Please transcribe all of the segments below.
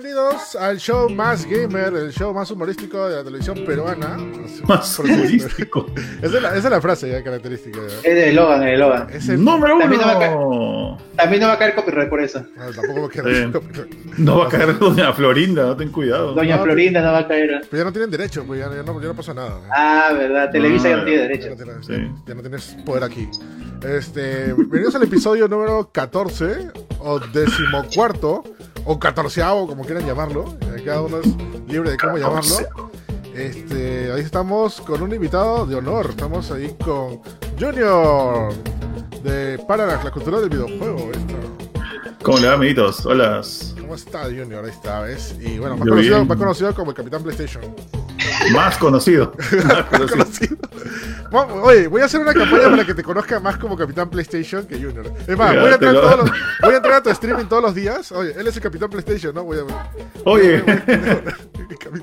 bienvenidos al show más gamer, el show más humorístico de la televisión peruana. Más humorístico. Esa es la, esa es la frase ya característica. Es de Logan, es de Logan. Es el- Número También no va a uno. También no va a caer copyright por eso. No, tampoco lo quiero Sí. decir. No va a caer Doña Florinda, ten cuidado. Doña No, Florinda no va a caer. Pero ya no tienen derecho, pues ya, ya no, ya no pasa nada. Ah, verdad. Televisa ya no Ah, tiene Ya derecho. no, tienes, Sí. ya no tienes poder aquí. Este, bienvenidos al episodio número 14 o decimocuarto o catorceavo, como quieran llamarlo. Eh, Cada uno es libre de cómo llamarlo. Este, ahí estamos con un invitado de honor. Estamos ahí con Junior de Parallax, la cultura del videojuego. Esto. ¿Cómo le va, amiguitos? Hola. ¿Cómo está Junior? Ahí está, ¿ves? Y bueno, más conocido, más conocido como el Capitán PlayStation. Más conocido. Más conocido. conocido. Bueno, Oye, voy a hacer una campaña para que te conozca más como Capitán PlayStation que Junior. Es más, voy a, entrar lo- todos los- voy a entrar a tu streaming todos los días. Oye, él es el Capitán PlayStation, ¿no? Voy a Oye,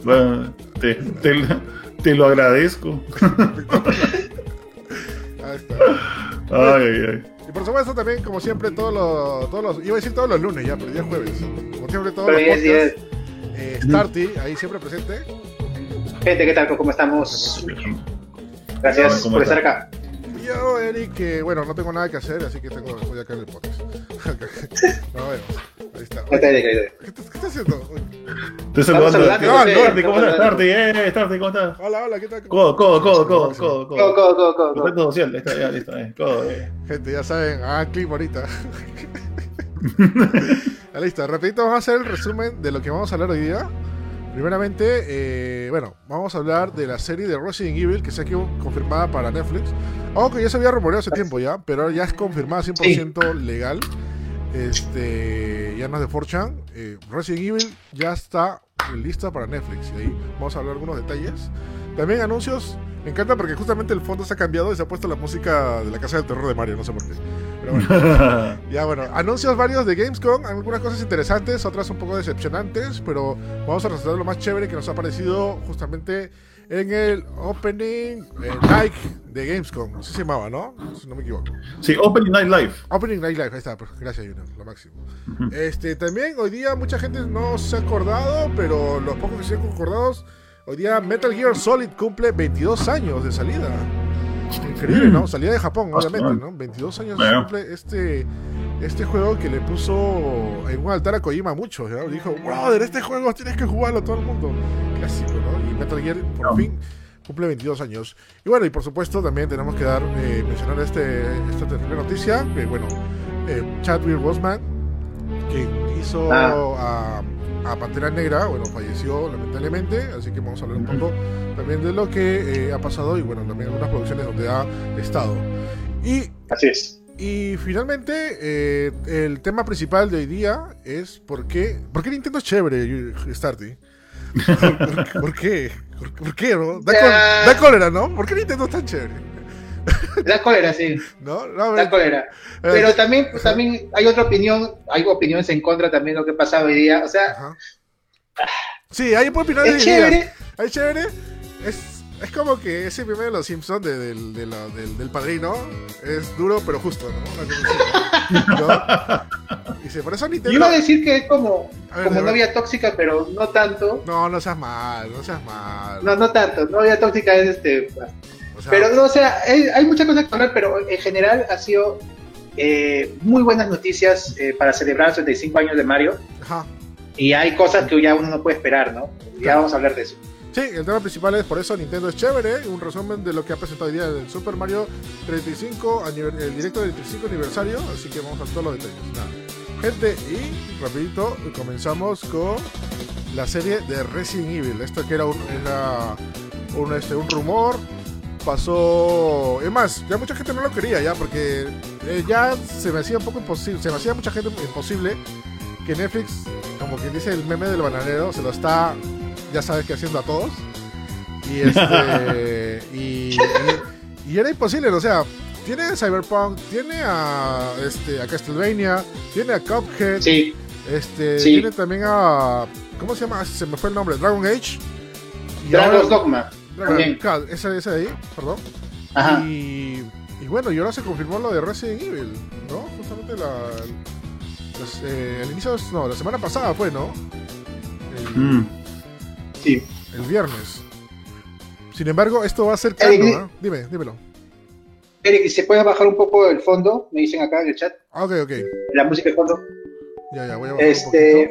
bueno, te, te- te lo agradezco. Ahí está. Ay, ay, ay. Y por supuesto también, como siempre, todos los, todos los... Iba a decir todos los lunes ya, pero ya es jueves. Como siempre, todos Pero los ya es podcasts. Eh, Starty, ahí siempre presente. Gente, ¿qué tal? ¿Cómo estamos? Gracias ¿Cómo por estar acá. Yo, Eric, que bueno, no tengo nada que hacer, así que tengo, voy acá en el podcast. no, bueno, ahí está. ¿Qué, estás- qué estás haciendo? Te saludando. ¿cómo estás? Eh, ¿cómo estás? Hola, hola, ¿qué tal? Codo, codo, codo, codo, codo, codo. go, go, go. Contacto social, está, ya, listo, eh. Codo, eh. Gente, ya saben, hagan clip ahorita. Ya listo, rapidito vamos a hacer el resumen de lo que vamos a hablar hoy día. Primeramente, eh, bueno, vamos a hablar de la serie de Resident Evil que se ha quedado confirmada para Netflix. Aunque ya se había rumoreado hace tiempo ya, pero ahora ya es confirmada 100% legal. Este, ya no es de 4chan. Eh, Resident Evil ya está lista para Netflix. Y ahí vamos a hablar algunos detalles. También anuncios. Me encanta porque justamente el fondo se ha cambiado y se ha puesto la música de la casa del terror de Mario, no sé por qué. Pero bueno. Ya bueno, anuncios varios de Gamescom, algunas cosas interesantes, otras un poco decepcionantes, pero vamos a resaltar lo más chévere que nos ha parecido justamente en el opening eh, night de Gamescom, así se llamaba, ¿no? Si no me equivoco. Sí, Opening Night Live. Opening Night Live, ahí está, pues, gracias Junior, lo máximo. Este, también hoy día mucha gente no se ha acordado, pero los pocos que se han acordados, hoy día Metal Gear Solid cumple 22 años de salida. Increíble, ¿no? Salida de Japón, Ah, obviamente. ¿no? 22 años Bueno. cumple este, este juego que le puso en un altar a Kojima a muchos, ¿ya? Dijo, brother, este juego tienes que jugarlo todo el mundo. Clásico, ¿no? Y Metal Gear, por No. fin, cumple 22 años. Y bueno, y por supuesto también tenemos que dar, eh, mencionar este, esta terrible noticia, que bueno, eh, Chadwick Boseman, que hizo Ah. a, a Pantera Negra, bueno, falleció lamentablemente, así que vamos a hablar un poco también de lo que eh, ha pasado y bueno, también algunas producciones donde ha estado. Y, Así es. y finalmente, eh, el tema principal de hoy día es por qué, por qué Nintendo es chévere, Starty. ¿Por, por qué? ¿Por, por qué, no? Da, col- da cólera, ¿no? ¿Por qué Nintendo es tan chévere? Da cólera, sí. ¿No? No, Da cólera. eh, Pero también, pues, también hay otra opinión, hay opiniones en contra también de lo que pasa hoy día. O sea, Ajá. Sí, hay opiniones es divididas. chévere. Hay chévere. Es, es como que ese meme de los Simpsons de- del, de la- del, padrino es duro pero justo, ¿no? ¿no? Dice, por eso Yo Nintendo. iba a decir que es como, ver, como de novia tóxica, pero no tanto. No, no seas mal, no seas mal. No, no tanto. Novia tóxica es este. Sea, Pero, no, o sea, hay, hay muchas cosas que hablar, pero en general ha sido eh, muy buenas noticias eh, para celebrar los 35 años de Mario. ajá. Y hay cosas que ya uno no puede esperar, ¿no? Ya vamos a hablar de eso. Sí, el tema principal es por eso Nintendo es chévere. Un resumen de lo que ha presentado hoy día el Super Mario 35, aniver- el directo del 35 aniversario. Así que vamos a todos los detalles. Nada. Gente, y rapidito comenzamos con la serie de Resident Evil. Esto que era un, era un, este, un rumor. Pasó. Es más, ya mucha gente no lo quería ya, porque eh, ya se me hacía un poco imposible. Se me hacía mucha gente imposible que Netflix, como quien dice el meme del bananero, se lo está, ya sabes que haciendo a todos. Y este. y, y, y era imposible, o sea, tiene a Cyberpunk, tiene a este a Castlevania, tiene a Cuphead, Sí, este, Sí. tiene también a. ¿Cómo se llama? Se me fue el nombre, Dragon Age. Y Dragon's ahora- Dogma. Dragon- ese de ahí, perdón. Ajá. Y, y bueno, y ahora se confirmó lo de Resident Evil, ¿no? Justamente la, eh, el inicio, no, la semana pasada fue, ¿no? Mm. Sí. el viernes. Sin embargo, esto va a ser canon, eh. Dime, dímelo. Eric, ¿se puede bajar un poco el fondo? Me dicen acá en el chat. Ah, ok, ok. La música de fondo. Ya, ya, voy a bajar Este.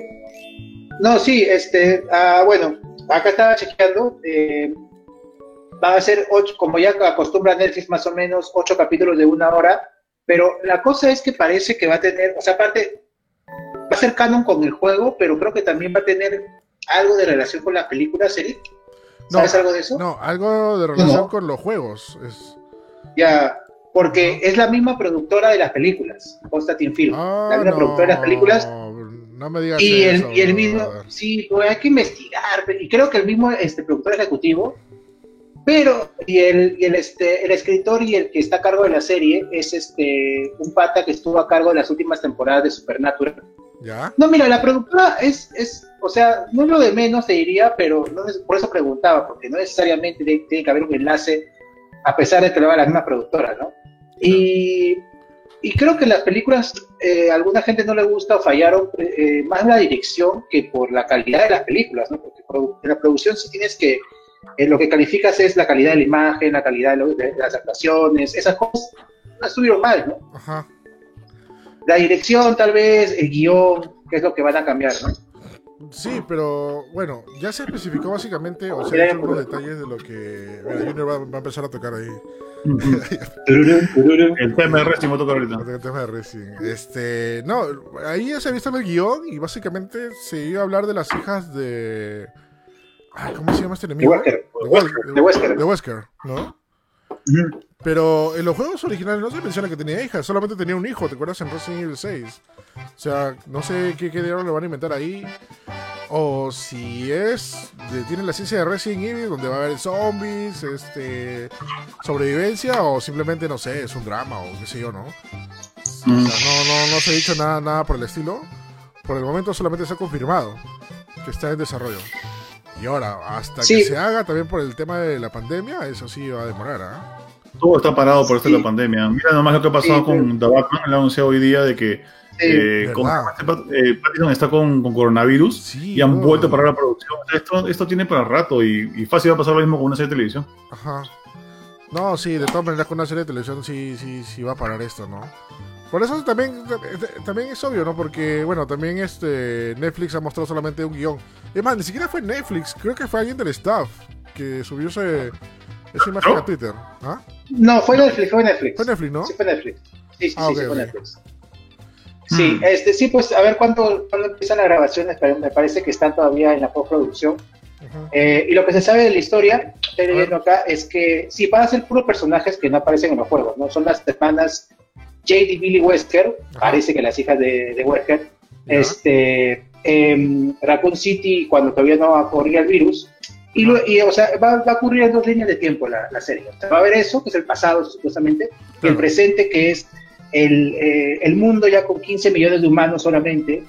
No, sí, este. ah, bueno, acá estaba chequeando. eh, van a ser ocho, como ya acostumbra Netflix, más o menos ocho capítulos de una hora. Pero la cosa es que parece que va a tener, o sea, aparte, va a ser canon con el juego, pero creo que también va a tener algo de relación con las películas, Eric. No, ¿Sabes algo de eso? No, algo de relación No. con los juegos. Es... Ya, porque es la misma productora de las películas, Constantine Film. Ah, la misma no, productora de las películas. No me digas Y eso, el, y el mismo, sí, pues hay que investigar. Y creo que el mismo este, productor ejecutivo, pero, y el, y el, este, el escritor y el que está a cargo de la serie es este un pata que estuvo a cargo de las últimas temporadas de Supernatural. ¿Ya? No, mira, la productora es, es o sea, no lo de menos, te diría, pero no es- por eso preguntaba, porque no necesariamente tiene que haber un enlace, a pesar de que lo haga la misma productora, ¿no? Y, y creo que las películas, eh, a alguna gente no le gusta o fallaron eh, más la dirección que por la calidad de las películas, ¿no? Porque en la producción sí tienes que, eh, lo que calificas es la calidad de la imagen, la calidad de, lo- de las actuaciones, esas cosas no estuvieron mal, ¿no? Ajá. La dirección tal vez, el guion, que es lo que van a cambiar, ¿no? Sí, pero bueno, ya se especificó básicamente, o sea, algunos detalles de lo que. Mira, Junior va, va a empezar a tocar ahí. El tema de Resident Evil ahorita. El tema de Resident. Este, no, ahí ya se ha visto en el guion y básicamente se iba a hablar de las hijas de. Ay, ¿Cómo se llama este enemigo? De Wesker. De Wesker. De Wesker, ¿no? Pero en los juegos originales no se menciona que tenía hijas, solamente tenía un hijo, ¿te acuerdas? En Resident Evil 6. O sea, no sé qué, qué le van a inventar ahí. O si es. de- tiene la ciencia de Resident Evil, donde va a haber zombies, este. sobrevivencia, o simplemente, no sé, es un drama, o qué sé yo, ¿no? O sea, no, no, no se ha dicho nada, nada por el estilo. Por el momento solamente se ha confirmado que está en desarrollo. Y ahora, hasta Sí. que se haga también por el tema de la pandemia, eso sí va a demorar, ¿ah? Todo está parado por esto de Sí. la pandemia. Mira nomás lo que ha pasado Sí, con The Batman. Le anunciado hoy día de que Sí. eh, con- eh, Pattinson está con, con coronavirus Sí. y han no. vuelto a parar la producción. Esto, esto tiene para rato y, y fácil va a pasar lo mismo con una serie de televisión. Ajá. No, sí, de todas maneras con una serie de televisión sí, sí, sí va a parar esto, ¿no? Por eso también, también es obvio, ¿no? Porque, bueno, también este Netflix ha mostrado solamente un guion. Es más, ni siquiera fue Netflix, creo que fue alguien del staff que subió ese, esa imagen ¿No? a Twitter. ¿Ah? No, fue Netflix, fue Netflix. Fue Netflix, ¿no? Sí, fue Netflix. Sí, sí, Ah, sí, sí, fue. Netflix. Sí, Hmm. este, sí, pues a ver cuándo, cuándo empiezan las grabaciones, pero me parece que están todavía en la postproducción. Ujú. Eh, y lo que se sabe de la historia, estoy leyendo acá, es que sí, van a ser puros personajes que no aparecen en los juegos, ¿no? Son las hermanas Jade y Billy Wesker, Ajá. parece que las hijas de, de Wesker, este, em, Raccoon City cuando todavía no corría el virus. Y, lo- y, o sea, va, va a ocurrir en dos líneas de tiempo la, la serie. O sea, va a haber eso, que es el pasado supuestamente, y el presente, que es el, eh, el mundo ya con 15 millones de humanos solamente,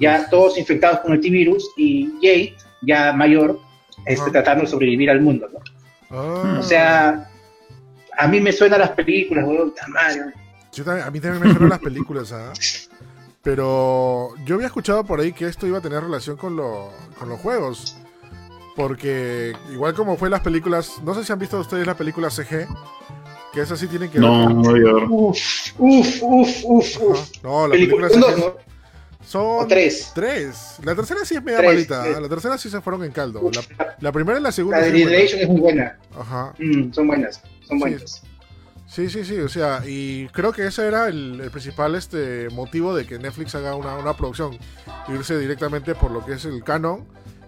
ya todos infectados con el T-Virus, y Jade, ya mayor, este, Ajá. tratando de sobrevivir al mundo. ¿no? Ah. O sea, a mí me suenan las películas, weón, madre. Yo también- a mí también me suenan las películas, ¿ah? Pero yo había escuchado por ahí que esto iba a tener relación con, lo, con los juegos. Porque igual como fue las películas, no sé si han visto ustedes la película CG, que esas sí tienen que ver No, con- no ver. Uf, uf, uf, uf, uf. No, la Película, película son CG dos, ¿no? son O tres. tres. La tercera sí es media Tres, malita, tres. ¿ah? la tercera sí se fueron en caldo. La, la primera y la segunda La de sí es buena. Generation es muy buena. Ajá. Mm, son buenas, son buenas. Sí, sí, sí, o sea, y creo que ese era el, el principal este motivo de que Netflix haga una, una producción, irse directamente por lo que es el canon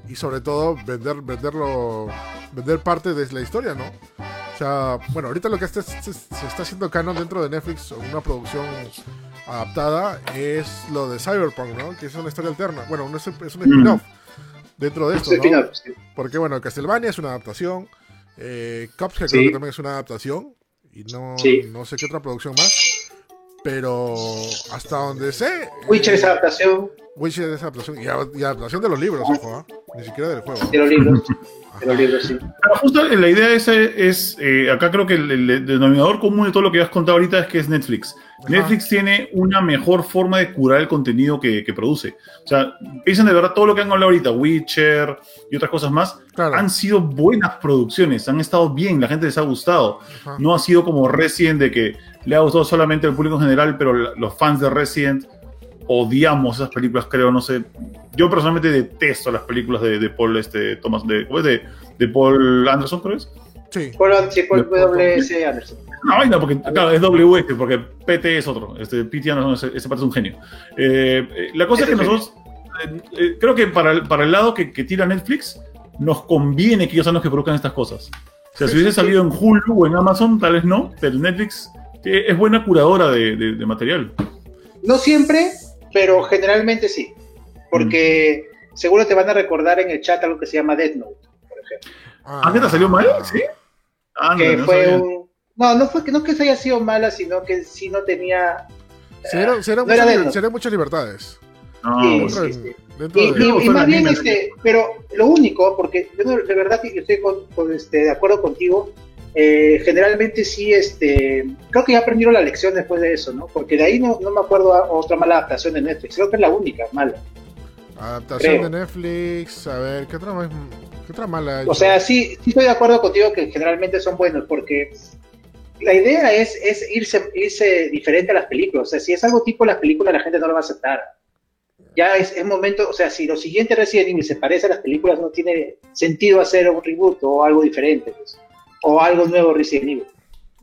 y sobre todo vender venderlo vender parte de la historia, ¿no? O sea, bueno, ahorita lo que está- se, se está haciendo canon dentro de Netflix, una producción adaptada, es lo de Cyberpunk, ¿no? Que es una historia alterna. Bueno, no es, es un spin-off dentro de esto, Sí, ¿no? final, sí. Porque bueno, Castlevania es una adaptación. Eh, Cuphead Sí. creo que también es una adaptación. Y no, Sí. no sé qué otra producción más. Pero hasta donde sé. Witcher eh, es adaptación. Witcher es adaptación. Y, adaptación de los libros, ojo, ¿ah? Ni siquiera del juego. De los libros. De los libros, sí. Pero justo la idea esa es, eh, acá creo que el, el denominador común de todo lo que has contado ahorita es que es Netflix. Ajá. Netflix tiene una mejor forma de curar el contenido que, que produce. O sea, piensen de verdad todo lo que han hablado ahorita, Witcher y otras cosas más, Claro. han sido buenas producciones, han estado bien, la gente les ha gustado. Ajá. No ha sido como Resident de que le ha gustado solamente al público en general, pero la- los fans de Resident odiamos esas películas, creo, no sé. Yo personalmente detesto las películas de, de Paul, este, Thomas, de, ¿cómo es? de, de Paul Anderson, creo que es. Sí. Por, sí, por WS Anderson. No, vaina, porque claro, es WS, porque PT es otro. Este, PT Anderson, ese, ese parte es un genio. Eh, eh, la cosa es que nosotros, eh, eh, creo que para el, para el lado que, que tira Netflix, nos conviene que ellos sean los que produzcan estas cosas. O sea, si hubiese salido en Hulu o en Amazon, tal vez no, pero Netflix es buena curadora de, de- de material. No siempre, pero generalmente sí. Porque seguro te van a recordar en el chat algo que se llama Death Note, por ejemplo. ¿Ah, qué te salió mal? ¿Sí? Ah, no, que no fue sabía. un. No, no fue que no que se haya sido mala, sino que sí no tenía. Se dieron, se No era muchas, libertades. No, Sí, bueno. sí, Dentro, sí. de- dentro Y, de- y- Fue y la más bien, este, pero lo único, porque yo no- de verdad que estoy con, con, este, de acuerdo contigo, eh, generalmente sí, este, creo que ya aprendieron la lección después de eso, ¿no? Porque de ahí no, no me acuerdo a otra mala adaptación de Netflix, creo que es la única mala. Adaptación creo. de Netflix. A ver, ¿qué otra, qué otra mala hay? O sea, sí, sí estoy de acuerdo contigo que generalmente son buenos, porque la idea es, es irse, irse diferente a las películas. O sea, si es algo tipo las películas, la gente no lo va a aceptar. Ya es, es momento, o sea, si lo siguiente Resident Evil se parece a las películas, no tiene sentido hacer un reboot o algo diferente. pues. O algo nuevo Resident Evil.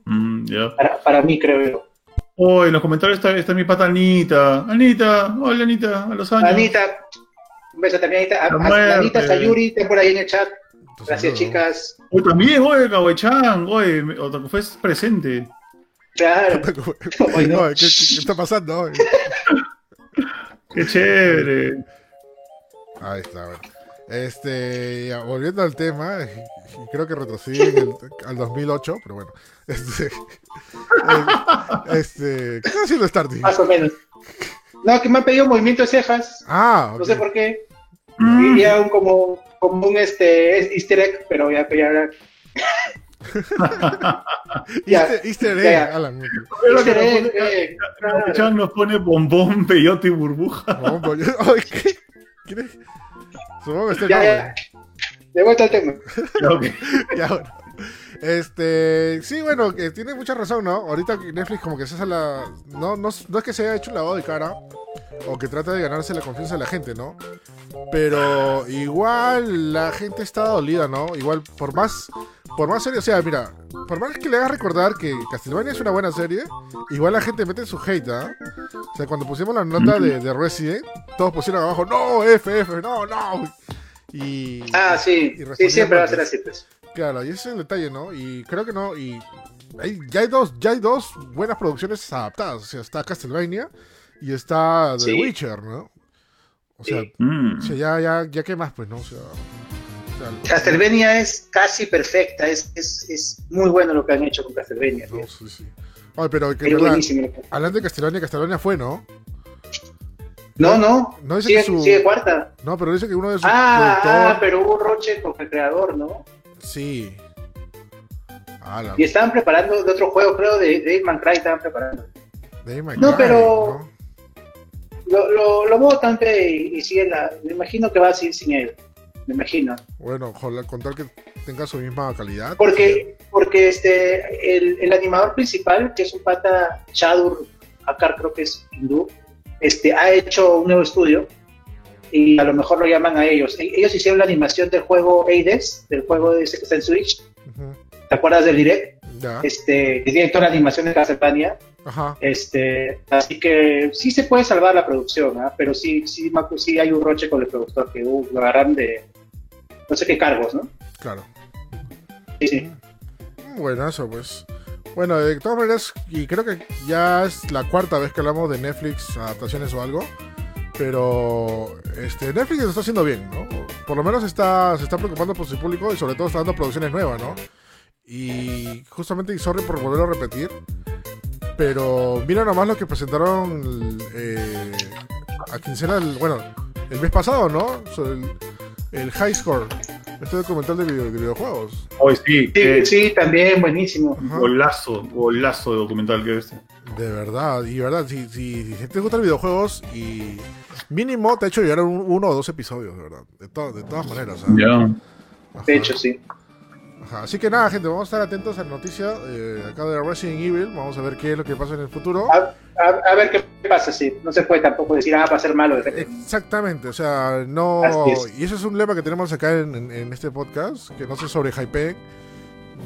Mm. Para, para mí, creo yo. Oh, en los comentarios está, está mi pata Anita. Anita, hola Anita, a los años. Anita, un beso también, Anita. A- a-. Anita Sayuri, está por ahí en el chat. Entonces, Gracias, chicas. Hoy también, oye, Kawai-chan, oye, Otaku Fest presente. Claro. Hoy no. Oye, ¿qué, qué- qué está pasando? Oye. Qué chévere. Ahí está, bueno. Este, ya, volviendo al tema, y creo que retrocedí en el- al 2008, pero bueno. Este, eh, este, ¿qué está haciendo Starty? Más o menos. No, que me han pedido movimiento de cejas. Ah, No sé por qué. Mm, Y ya un, como, como un este, es easter egg, pero ya, ya, ya. Easter, Easter egg. Alan. Easter egg, eh, nos pone bombón, peyote y burbuja. ¿Quién es? Supongo que está el Ya, ya. De vuelta al tema. Ya, bueno. Este, sí, bueno, que tiene mucha razón, ¿no? Ahorita Netflix como que se hace la... No, no, no es que se haya hecho un lavado de cara o que trata de ganarse la confianza de la gente, ¿no? Pero igual la gente está dolida, ¿no? Igual, por más, por más serio, o sea, mira, por más que le hagas recordar que Castlevania es una buena serie, igual la gente mete su hate, ¿ah? O sea, cuando pusimos la nota de, de Resident, todos pusieron abajo, no, F, F, no, no. Y... Ah, sí. y Sí, siempre va a ser así, pues. Claro, y ese es el detalle, ¿no? Y creo que no, y hay- ya hay dos, ya hay dos buenas producciones adaptadas. O sea, está Castlevania y está The Sí. Witcher, ¿no? O sea, Sí. Mm. o sea, ya, ya, ya qué más, pues, ¿no? O sea, o sea, Castlevania es casi perfecta. Es, es, es muy bueno lo que han hecho con Castlevania. no, sí, sí. Ay, pero que verdad, hablando de Castlevania, Castlevania fue, ¿no? No, no. No dice sigue, que su- sigue cuarta. No, pero dice que uno de sus Ah, productor- ah, pero hubo roche con el creador, ¿no? Sí. Ah, la Y estaban preparando de otro juego, creo, de Dave Man Cry estaban preparando. Dave McCray, No, pero- ¿no? Lo, lo, lo votan y, y siguen la. Me imagino que va a seguir sin él. Me imagino. Bueno, con tal que tenga su misma calidad. Porque, porque este, el, el animador principal, que es un pata Chadur Akar, creo que es hindú, este, ha hecho un nuevo estudio y a lo mejor lo llaman a ellos. E- Ellos hicieron la animación del juego Hades, del juego ese que está en Switch. ¿Te acuerdas del direct? Ya. Este, tiene toda la animación de Castlevania. Ajá. Este, así que sí se puede salvar la producción, ¿ah? pero sí, sí, Macu, sí hay un roche con el productor que uh, lo agarran de no sé qué cargos, ¿no? Claro. Sí, sí. Bueno, eso pues. Bueno, de todas maneras, y creo que ya es la cuarta vez que hablamos de Netflix adaptaciones o algo. Pero este, Netflix lo está haciendo bien, ¿no? Por lo menos está, se está preocupando por su público y sobre todo está dando producciones nuevas, ¿no? Y justamente, y sorry por volverlo a repetir, pero mira nomás lo que presentaron eh, a quincena, el, bueno, el mes pasado, ¿no? Sobre el, el High Score, este documental de, video- de videojuegos. Hoy sí, Sí, también, buenísimo. Ajá. golazo, golazo de documental que es este. De verdad, y verdad, si, si, si te gustan los videojuegos y mínimo te ha hecho llegar a un- uno o dos episodios, de verdad. De, to- de todas maneras. Ya. De hecho, sí. Ajá, Así que nada, gente, vamos a estar atentos a la noticia eh, acá de Resident Evil. Vamos a ver qué es lo que pasa en el futuro. A, a- a ver qué pasa, sí. No se puede tampoco decir, ah, va a ser malo. de repente. Exactamente, o sea, no. Y eso es un lema que tenemos acá en, en- en este podcast, que no se sobre hype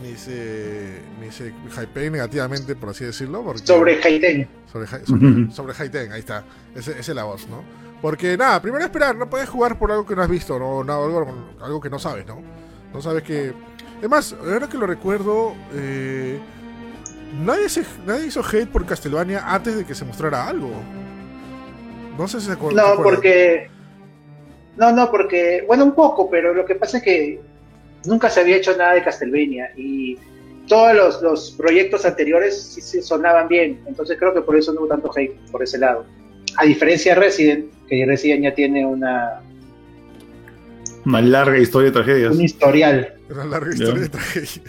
ni se, ni se hype negativamente, por así decirlo. Porque, Sobre Haiten. Sobre, sobre, sobre Haiten, ahí está. Ese- Esa es la voz, ¿no? Porque nada, primero esperar, no puedes jugar por algo que no has visto, ¿no? No, algo, algo que no sabes, ¿no? No sabes que. Además, ahora que lo recuerdo, eh, nadie, se, nadie hizo hate por Castlevania antes de que se mostrara algo. No sé si se acuer- se No, acuerdan. porque. No, no, porque. Bueno, un poco, pero lo que pasa es que nunca se había hecho nada de Castlevania y todos los, los proyectos anteriores sí, sí sonaban bien. Entonces creo que por eso no hubo tanto hate por ese lado. A diferencia de Resident, que Resident ya tiene una, Una larga historia de tragedias. un historial. Una larga historia de tragedia.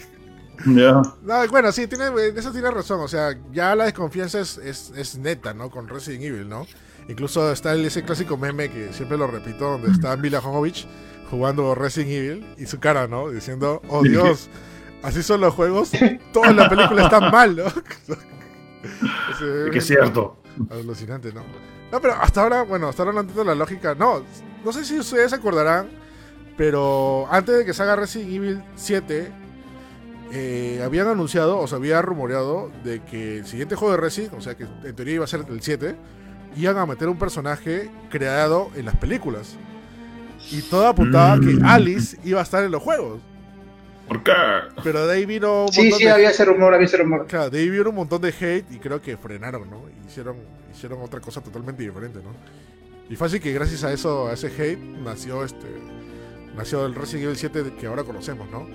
Ya. No, bueno, sí, tiene, en eso tiene razón. O sea, ya la desconfianza es, es, es neta, ¿no? Con Resident Evil, ¿no? Incluso está el- ese clásico meme que siempre lo repito, donde está Mila Jovovich jugando Resident Evil y su cara, ¿no? Diciendo, oh Dios, así son los juegos, toda la película está mal, ¿no? Es que es cierto. Alucinante, ¿no? No, pero hasta ahora, bueno, hasta ahora no entiendo la lógica. No, no sé si ustedes se acordarán, pero antes de que salga Resident Evil 7, eh, habían anunciado, o se había rumoreado, de que el siguiente juego de Resident, o sea que en teoría iba a ser el 7, iban a meter un personaje creado en las películas. Y todo apuntaba a que Mm. Alice iba a estar en los juegos. ¿Por qué? Pero de ahí vino un Sí, montón sí, de había ese rumor, había ese rumor. Claro, de ahí vieron un montón de hate y creo que frenaron, ¿no? Hicieron, hicieron otra cosa totalmente diferente, ¿no? Y fácil que gracias a eso, a ese hate, nació este. Nació el Resident Evil 7 que ahora conocemos, ¿no?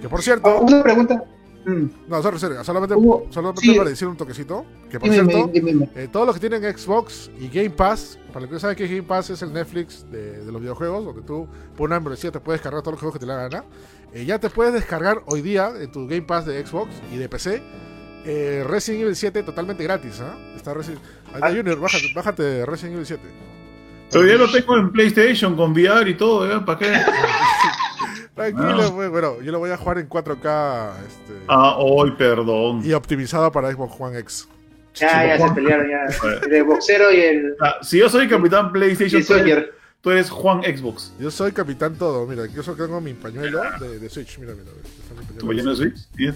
Que por Oh, cierto. una pregunta. Mm, No, sorry, sorry, solamente, Hubo- solamente sí. para decir un toquecito. Que por dime, cierto, dime, dime. eh, todos los que tienen Xbox y Game Pass, para los que no saben que Game Pass es el Netflix de, de los videojuegos, donde tú por una membresía te puedes descargar todos los juegos que te la gana. Eh, ya te puedes descargar hoy día en tu Game Pass de Xbox y de PC eh, Resident Evil 7 totalmente gratis. ¿ah? Está Resi- Anda, Ah. Junior, bájate, bájate Resident Evil 7. Todavía lo tengo en PlayStation con VR y todo, ¿eh? ¿Para qué? Tranquilo, Ah. pues, bueno, yo lo voy a jugar en 4K este, Ah, hoy, perdón. y optimizado para Xbox One X. Ya, ya se pelearon, ya. El de boxero y el, Ah, si yo soy capitán PlayStation, el tú eres, tú eres Juan Xbox. Yo soy capitán todo, mira, yo solo tengo mi pañuelo de, de Switch, mira, mira. está mi ¿Tu pañuelo. de Switch? ¿Sí?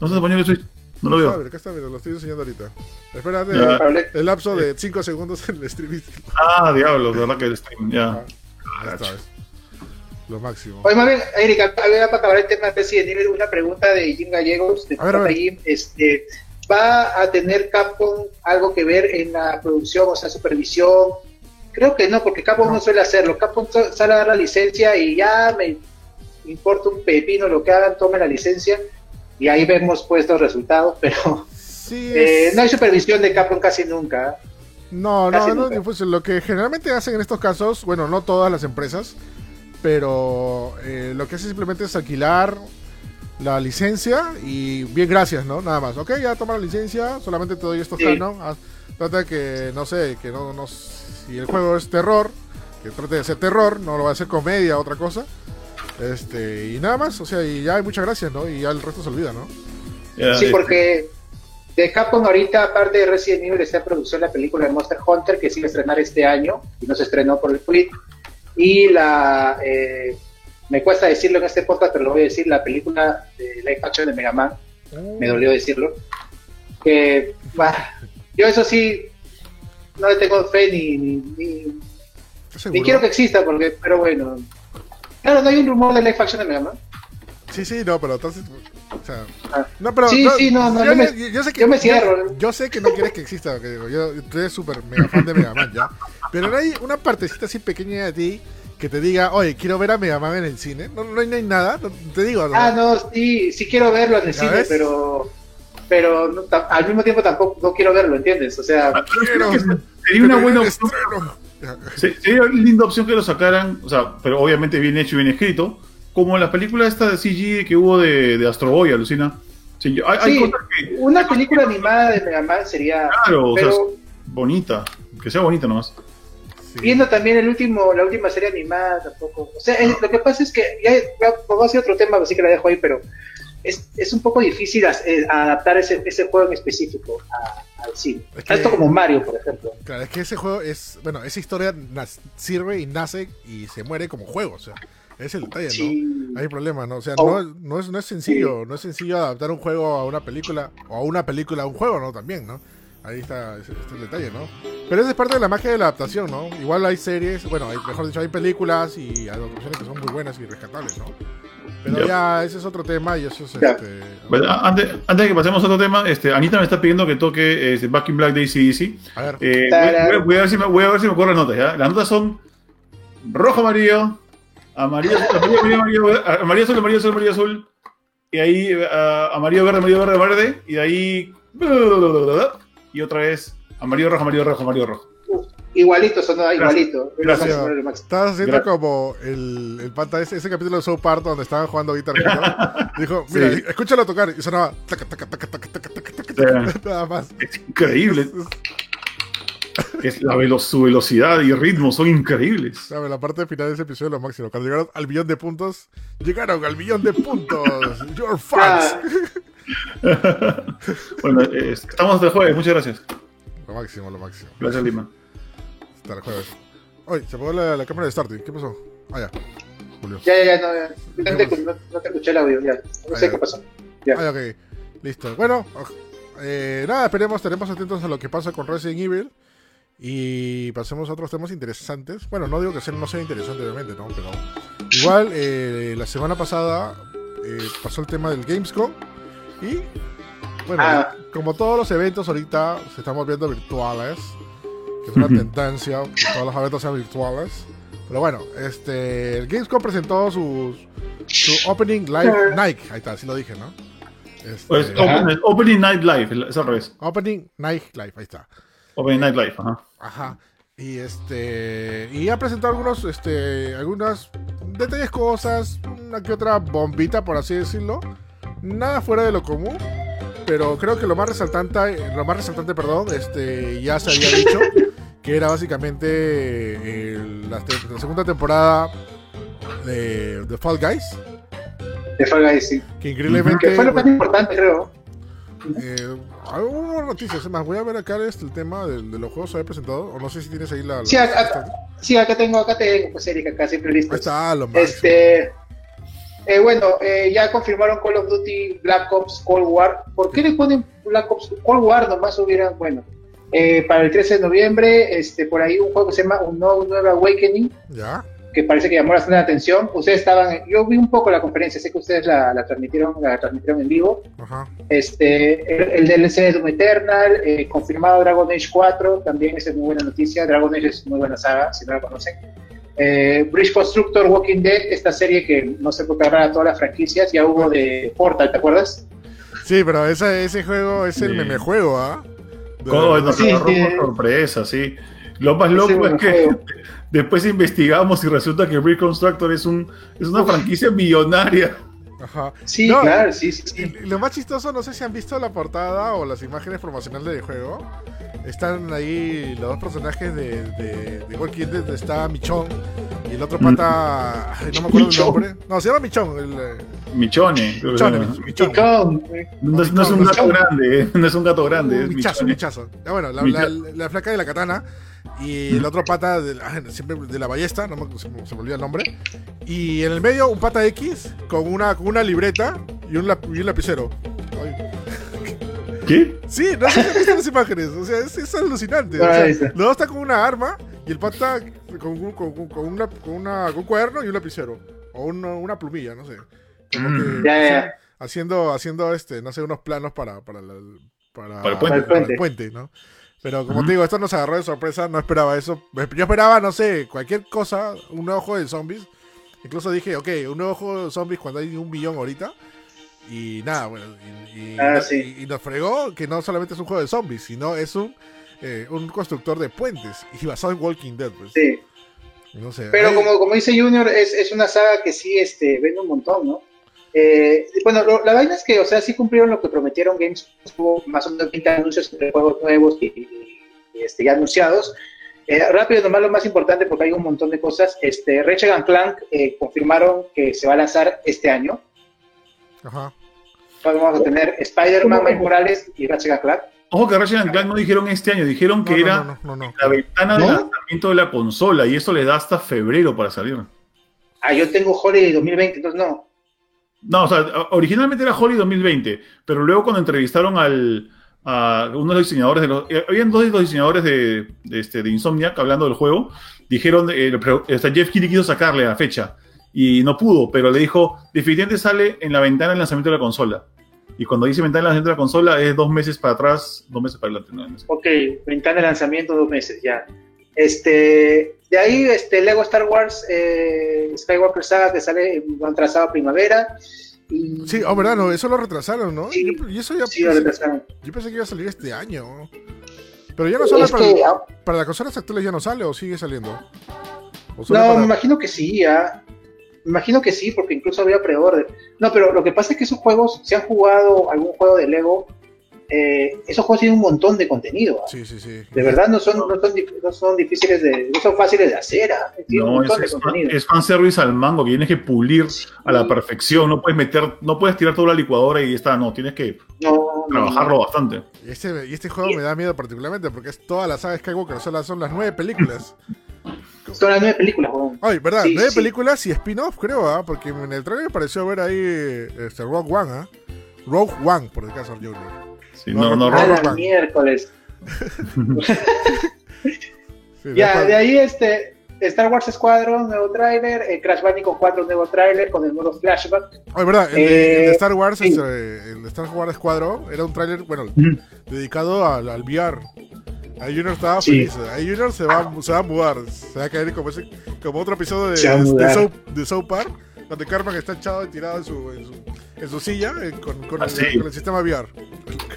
¿No se pañuelo de Switch? No lo veo. mira, acá está, mira, lo estoy enseñando ahorita. Espérate, Ya. El lapso de 5 segundos en el streaming. Ah, diablos, de verdad que el stream, ya. Ah, ahí está. Lo máximo. Oye, más bien, Erika, a ver, para acabar el tema Resident Evil, una pregunta de Jim Gallegos, de A ver, a ver. Jim, este, ¿va a tener Capcom algo que ver en la producción, o sea, supervisión? Creo que no, porque Capcom no, No. suele hacerlo. Capcom sale a dar la licencia y ya me importa un pepino lo que hagan, tomen la licencia y ahí vemos pues los resultados, pero Sí, eh, no hay supervisión de Capcom casi nunca. No, Casi no, no, pues lo que generalmente hacen en estos casos, bueno, no todas las empresas, pero eh, lo que hace simplemente es alquilar la licencia y bien, gracias, ¿no? Nada más. Ok, ya toma la licencia, solamente te doy estos Sí. canon. haz- Trata que, no sé, que no, no, si el juego es terror, que trate de ser terror, no lo va a hacer comedia, otra cosa. Este, y nada más, o sea, y ya hay muchas gracias, ¿no? Y ya el resto se olvida, ¿no? Sí, este, porque de Capcom ahorita, aparte de Resident Evil, está en producción la película de Monster Hunter, que se iba a estrenar este año, y no se estrenó por el COVID. Y la, eh, me cuesta decirlo en este podcast, pero lo voy a decir, la película de live action de Mega Man, me dolió decirlo, que, bah, yo eso sí, no le tengo fe ni, ni, ni, quiero que exista, porque, pero bueno, claro, no hay un rumor de live action de Mega Man. Sí, sí, no, pero entonces. Sea. Ah. No, pero. Sí, no, sí, no, no, yo, yo me- yo- sé que, yo me cierro. Yo, sé que no quieres que exista, que digo, yo, tú eres súper mega fan de Mega Man, ¿ya? Pero no hay una partecita así pequeña de ti que te diga, oye, quiero ver a Mega Man en el cine. No, no hay, no hay nada, no- te digo. ¿no? Ah, no, sí, sí quiero verlo en el ¿Ya cine, ves? pero pero al mismo tiempo tampoco no quiero verlo, ¿entiendes? O sea, Quiero- sería una buena opción. Sería una linda opción que lo sacaran, o sea, pero obviamente bien hecho y bien escrito, como en la película esta de CG que hubo de, de Astro Boy, alucina. Sí, yo- hay, hay Sí, cosas que, una película animada de Mega Man sería. claro, o sea, Pero bonita, que sea bonita nomás. Sí. viendo también el último, la última serie animada tampoco. O sea, es- lo que pasa es que ya, ya a otro tema, así que la dejo ahí, pero es, es un poco difícil eh, adaptar ese, ese juego en específico a- al cine. Es que- Esto como Mario, por ejemplo. Claro, es que ese juego es. Bueno, esa historia sirve y nace y se muere como juego, o sea. Ese Es el detalle, ¿no? Sí. Hay problema, ¿no? O sea, Oh. no, no, es, no es sencillo, no es sencillo adaptar un juego a una película, o a una película a un juego, ¿no? También, ¿no? Ahí está, este es el detalle, ¿no? Pero esa es parte de la magia de la adaptación, ¿no? Igual hay series, bueno, hay, mejor dicho, hay películas y adaptaciones que son muy buenas y rescatables, ¿no? Pero Yep. ya, ese es otro tema y eso es, Ya. este... Bueno, a- antes, antes de que pasemos a otro tema, este, Anita me está pidiendo que toque este, Back in Black de ACDC. A ver, Eh, voy, voy a- voy a ver si me, voy a ver si me acuerdo las notas, ¿ya? Las notas son rojo, amarillo, amarillo, amarillo, amarillo, amarillo, amarillo, azul, amarillo, azul, amarillo, azul, y ahí ah, amarillo, verde, amarillo, verde, verde, y de ahí y otra vez amarillo, rojo, amarillo, rojo, amarillo, rojo. Igualito, sonó igualito. Gracias. Estabas haciendo como el, el panta ese, ese capítulo de South Park donde estaban jugando Guitar Hero. Dijo, Sí. mira, escúchalo tocar y sonaba taca, taca, taca, taca, taca, taca, taca, taca, nada más. Es increíble. Es la velo- su velocidad y ritmo son increíbles. Sabe, la parte final de ese episodio es lo máximo. Cuando llegaron al millón de puntos, llegaron al millón de puntos. Your fans. Bueno, eh, estamos de jueves, muchas gracias. Lo máximo, lo máximo. Gracias, Lima. Hasta el jueves. Oye, se apagó la, la cámara de starting. ¿Qué pasó? Ah, ya. Julio. ya, ya, ya, no, ya. No, te, no, no te escuché el audio, ya. No Ah, sé ya. qué pasó. Ya. Ah, ya, ok. Listo. Bueno, eh, nada, esperemos, estaremos atentos a lo que pasa con Resident Evil. Y pasemos a otros temas interesantes. Bueno, no digo que sea- no sea interesante, obviamente, ¿no? Pero igual, eh, la semana pasada eh, pasó el tema del Gamescom. Y, bueno, Ah. como todos los eventos ahorita se están volviendo virtuales. Que es una Ujú. tendencia que todos los eventos sean virtuales. Pero bueno, este, el Gamescom presentó sus, su Opening Live Night. Ahí está, así lo dije, ¿no? Este, Pues, open- Opening Night Live, es al revés. Opening Night Live, ahí está. Opening Night Live, ajá. Ajá. Y este. Y ha presentado algunos, este. algunas detalles, cosas, una que otra bombita, por así decirlo. Nada fuera de lo común. Pero creo que lo más resaltante, lo más resaltante, perdón, este, ya se había dicho, que era básicamente el- la, segunda temporada de, de Fall Guys, De Fall Guys, sí. que increíblemente... Que fue lo más importante, creo. Eh, hay unas noticias, más, voy a ver acá este, el tema de, de los juegos que había presentado, o no sé si tienes ahí la... la- Sí, acá, sí, acá tengo, acá tengo, pues Erika, acá siempre listo. Está, lo. Este, eh, bueno, eh, ya confirmaron Call of Duty Black Ops Cold War. ¿Por qué le ponen Black Ops Cold War? Nomás hubieran, bueno, eh, para el 13 de noviembre, este, por ahí un juego que se llama Un Nuevo Awakening, Ya, que parece que llamó bastante la atención. Ustedes estaban, yo vi un poco la conferencia, sé que ustedes la, la transmitieron, la transmitieron en vivo. ajá. Este, el, el DLC de Doom Eternal, eh, confirmado Dragon Age 4, también esa es muy buena noticia. Dragon Age es muy buena saga, si no la conocen. Eh, Bridge Constructor Walking Dead, esta serie que no se puede agarrar a todas las franquicias, ya hubo de Portal, ¿te acuerdas? Sí, pero ese, ese juego es el Sí. meme juego, ¿ah? De- Todo nos Sí, agarró sí. por sorpresa, sí. Lo más loco es que juego. después investigamos y resulta que Reconstructor es, un, es una franquicia millonaria. Ajá. Sí, No, claro, sí, sí. lo más chistoso, no sé si han visto la portada o las imágenes promocionales del juego. Están ahí los dos personajes de, de, de Walking Dead. Está Michón y el otro pata. ay, no me acuerdo el Michón. nombre. No, se llama Michón. El, eh, Michone. Michone. Michone. Chicón, No, es- no es un gato Michone. grande, ¿eh? no es un gato grande. Un michazo, Michone. michazo. Ya bueno, la, Micha- la, la flaca de la katana y el otro pata de la, siempre de la ballesta, no me, se, me, se me olvida el nombre. Y en el medio un pata X con una, con una libreta y un, lap- y un lapicero. Ay. ¿Qué? Sí, no sé si visto las imágenes, o sea, es, es alucinante. o sea, dos están con una arma y el pata con, un- con, con- con una, con, una, con un cuaderno y un lapicero. O una, una plumilla, no sé. Como Mm. que Ya, ya, ya. haciendo, haciendo este, no sé, unos planos para, para, la- para, Para el puente. Para el puente, ¿no? Pero como te digo, esto nos agarró de sorpresa, no esperaba eso. Yo esperaba, no sé, cualquier cosa, un nuevo juego de zombies. Incluso dije, ok, un nuevo juego de zombies cuando hay un millón ahorita. Y nada, bueno, y, y- Ah, y- sí. y nos fregó que no solamente es un juego de zombies, sino es un eh, un constructor de puentes y basado en Walking Dead, pues. Sí. No sé. Pero como, como dice Junior, es, es una saga que sí este, vende un montón, ¿no? Eh, bueno, lo- la vaina es que, o sea, sí cumplieron lo que prometieron Games. Hubo más o menos 20 anuncios de juegos nuevos y, y- y, este, ya anunciados. Eh, rápido, nomás lo más importante, porque hay un montón de cosas. Este, Ratchet and Clank eh, confirmaron que se va a lanzar este año. Ajá. Vamos a tener Spider-Man, Miles Morales y Ratchet and Clank. Ojo que Ratchet and Clank no dijeron este año, dijeron que No, era no, no, no, no. la ventana de ¿No? lanzamiento de la consola y eso les da hasta febrero para salir. Ah, yo tengo Holiday 2020, entonces no. No, o sea, originalmente era Holly 2020, pero luego cuando entrevistaron a uno de los diseñadores de los... eh, habían dos de los diseñadores de, de, este, de Insomniac hablando del juego, dijeron, eh, hasta Jeff Keighley quiso sacarle la fecha y no pudo, pero le dijo, definitivamente sale en la ventana de lanzamiento de la consola. Y cuando dice ventana de lanzamiento de la consola es dos meses para atrás, dos meses para adelante. no, no sé. Ok, ventana de lanzamiento dos meses, ya. Este, de ahí, este, Lego Star Wars eh, Skywalker Saga que sale trazado primavera. Y, Sí, oh, verdad, no, eso lo retrasaron, ¿no? Sí, Yo- y eso ya Sí, lo pensé, retrasaron. yo pensé que iba a salir este año. Pero ya no sale Es para, que, ah, para las consolas actuales ya no sale o sigue saliendo. ¿O solo no, para- me imagino que sí, ya. Me imagino que sí, porque incluso había pre-order. No, pero lo que pasa es que esos juegos, si han jugado algún juego de Lego, eh, esos juegos tienen un montón de contenido. ¿ah? Sí, sí, sí. De verdad no son, no son, no son difíciles de, no son fáciles de hacer. ¿ah? No, es, de es, es fanservice al mango que tienes que pulir a la perfección. No puedes meter, no puedes tirar toda la licuadora y ya está. No, tienes que No, no, trabajarlo bastante. Y este, y este juego me da miedo particularmente porque es toda la saga Skywalker, o sea, las- son las nueve películas. Son las nueve películas, weón. Ay, ¿verdad? Sí, nueve sí. películas y spin-off, creo, ¿ah? Porque en el trailer me pareció ver ahí este, Rogue One, ¿ah? Rogue One, por el caso, Junior. Sí, No, no, no, A miércoles. Sí, Ya, de ahí este Star Wars Squadron, nuevo tráiler, eh, Crash Bandicoot 4, nuevo tráiler con el nuevo flashback. Ay, ¿verdad? El, de- Eh, el de Star Wars, sí. este, el de Star Wars Squadron, era un tráiler, bueno, dedicado al, al VR. Ahí Junior estaba Sí. feliz. Ahí Junior se va, se va a mudar. Se va a caer como, ese- como otro episodio de, a de. South, de South Park, donde Carmen está echado y tirado en su, en su, en su silla eh, con, con Ah, el, con el sistema VR.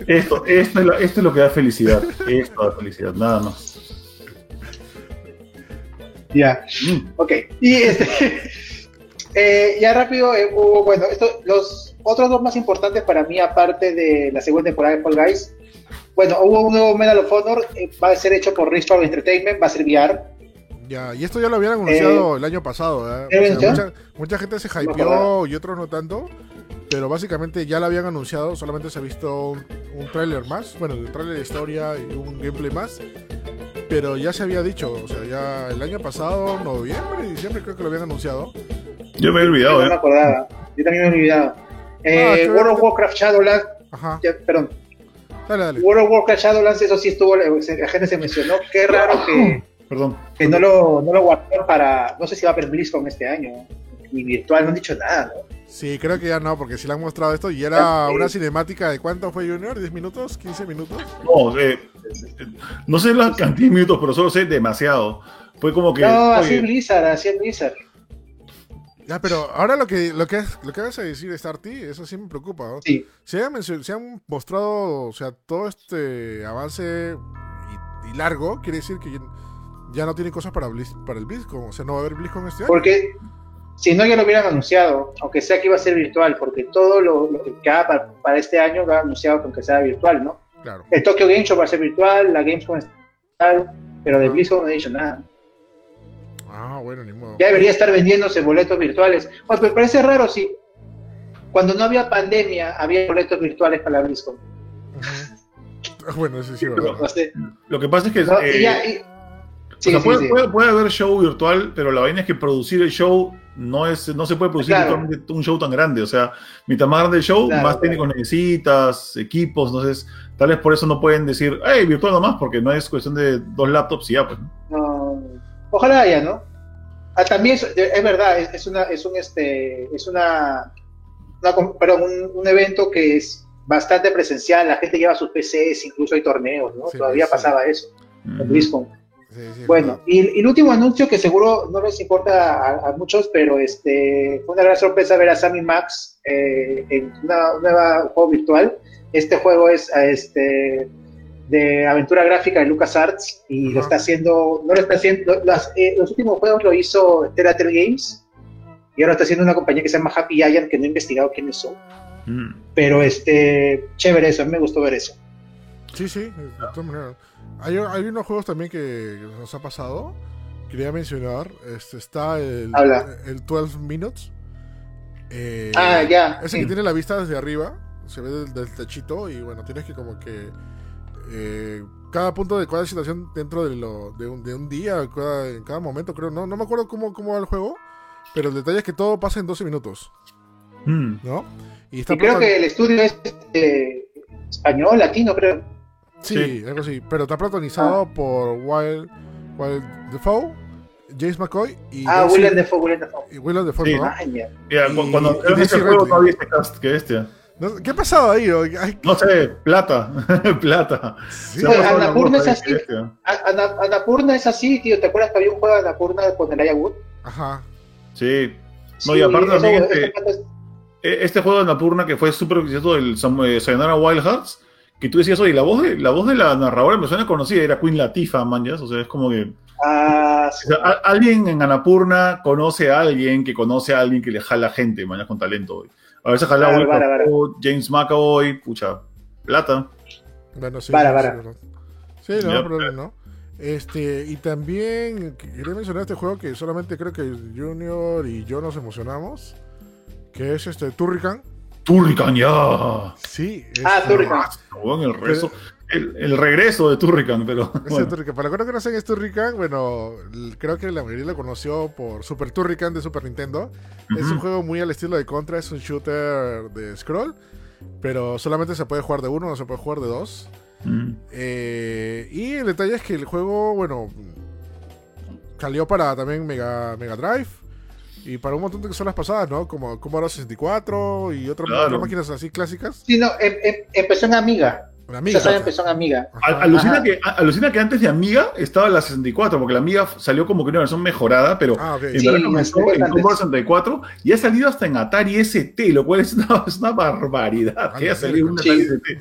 Esto, esto, es lo, esto es lo que da felicidad. Esto da felicidad, nada más. Ya. Mm. Ok. Y este, eh, ya rápido eh, hubo, bueno, esto, los otros dos más importantes para mí, aparte de la segunda temporada de Fall Guys. Bueno, hubo un nuevo Medal of Honor, eh, va a ser hecho por Respawn Entertainment, va a ser VR. Ya, y esto ya lo habían anunciado el año pasado. ¿eh? ¿ya O sea, mucha, mucha gente se hypeó y otros no tanto. Pero básicamente ya lo habían anunciado, solamente se ha visto un, un tráiler más, bueno, el tráiler de historia y un gameplay más. Pero ya se había dicho, o sea, ya el año pasado, noviembre, diciembre creo que lo habían anunciado. Yo me he olvidado, no me ¿eh? acordaba. Yo también me he olvidado. Eh, Ah, qué World of. Warcraft Shadowlands, Ajá, ya, perdón, dale, dale. World of Warcraft Shadowlands, eso sí estuvo, la gente se mencionó. Qué raro que, Perdón. que no lo, no lo guardaron para, no sé si va a haber BlizzCon este año, ni virtual, no han dicho nada, ¿no? Sí, creo que ya no, porque si le han mostrado esto y era una cinemática de cuánto fue Junior, 10 minutos, 15 minutos. No, eh, no sé la cantidad de minutos, pero solo sé demasiado. Fue como que. No, así oye, es Blizzard, así es Blizzard. Ya, pero ahora lo que lo que lo que vas a decir de Starty, eso sí me preocupa. ¿no? Sí. Se han, se han mostrado, o sea, todo este avance y, y largo, quiere decir que ya, no tiene cosas para, Blizz- para el BlizzCon. O sea, no va a haber BlizzCon este año. Porque si no, ya lo hubieran anunciado, aunque sea que iba a ser virtual, porque todo lo, lo que queda para, para este año lo han anunciado con que sea virtual, ¿no? Claro. El Tokyo Game Show va a ser virtual, la Gamescom es virtual, pero de BlizzCon no he dicho nada. Ah, bueno, ni modo. Ya debería estar vendiéndose boletos virtuales. Bueno, pero parece raro, sí. Cuando no había pandemia, había boletos virtuales para la BlizzCon. Bueno, eso sí, verdad. No sé. Lo que pasa es que. No, eh, y ya, y- o sí, sea, sí, puede, sí. puede- puede haber show virtual, pero la vaina es que producir el show no es no se puede producir Claro. virtualmente un show tan grande. O sea, mientras más grande el show, Claro, más claro. técnicos necesitas, equipos. Entonces, tal vez por eso no pueden decir, hey, virtual nomás, porque no es cuestión de dos laptops y ya, pues. ¿no? No, ojalá haya, ¿no? Ah, también es, es verdad, es, es una, es un este, es una, una perdón, un, un evento que es bastante presencial, la gente lleva sus PCs, incluso hay torneos, ¿no? Sí, Todavía sí. pasaba eso en Mm. BlizzCon. Sí, sí, Bueno, y, y el último anuncio que seguro no les importa a, a muchos, pero este fue una gran sorpresa ver a Sammy Max eh, en una, un nuevo juego virtual. Este juego es este de aventura gráfica de LucasArts y lo está haciendo, no lo está haciendo, las- eh, los últimos juegos lo hizo Telltale Games y ahora está haciendo una compañía que se llama Happy Giant que no he investigado quiénes son, Mm. pero este, chévere eso, a mí me gustó ver eso. Sí, sí, de todas maneras. Hay, hay unos juegos también que nos ha pasado. Quería mencionar. Este, está el, el 12 Minutes. Eh, Ah, ya, Ese sí. que tiene la vista desde arriba. Se ve del, del techito. Y bueno, tienes que como que. eh, cada punto de cada situación dentro de, lo, de, un, de un día, cada- en cada momento, creo. No, no me acuerdo cómo, cómo va el juego. Pero el detalle es que todo pasa en 12 minutos. Mm. ¿No? Y está Y creo que el estudio es este, español, latino, creo. Sí, Sí. algo así. Pero está protagonizado por Wild, Wild Defoe, James McCoy y Ah, Daisy- William Defoe, William Defoe. y Willem Dafoe, Sí. ¿no? Ah, Y- cuando y ese juego había este cast que este. No, ¿Qué ha pasado ahí? ay, No sé, plata, plata. sí. Oye, boca es así. este. A- Ana- Annapurna es así, tío. ¿Te acuerdas que había un juego de Annapurna con el Wood? Ajá. Sí. No, y aparte también este- E- Este juego de Annapurna que fue súper exitoso, el eh, Sayonara Wild Hearts, que tú decías, oye, la voz de la, voz de la narradora me suena conocida, era Queen Latifah, man, ya, O sea, es como que... Ah, o sea, a- alguien en Annapurna conoce a alguien que conoce a alguien que le jala gente, man, ya, con talento. A veces jala Vara, Will vara, vara. Dafoe, James McAvoy, pucha, plata. Bueno, sí. Vara, sí, sí, Sí, no, Ya. problema, ¿no? Este, y también que- quería mencionar este juego que solamente creo que Junior y yo nos emocionamos. Que es este Turrican. Turrican, ya. Sí. Ah, Turrican. El, rezo- el, el regreso de Turrican, pero... Bueno. Turrican. Para los que no conocen es Turrican, bueno, creo que la mayoría lo conoció por Super Turrican de Super Nintendo. Es un juego muy al estilo de Contra, es un shooter de scroll, pero solamente se puede jugar de uno, no se puede jugar de dos. Mm. Eh, y el detalle es que el juego, bueno, salió para también Mega, Mega Drive y para un montón de consolas pasadas, ¿no? Como Commodore 64 y otras Claro. otras máquinas así clásicas. sí, no, em- em- empezó en Amiga. Amiga. saga empezó en Amiga. Ajá. Alucina Ajá. que, a- alucina que antes de Amiga estaba la 64, porque la Amiga salió como que una versión mejorada, pero Ah, ok. en Sí, verdad comenzó en. Commodore 64 y ha salido hasta en Atari ST, lo cual es una, es una barbaridad que haya salido en Sí. Atari ST.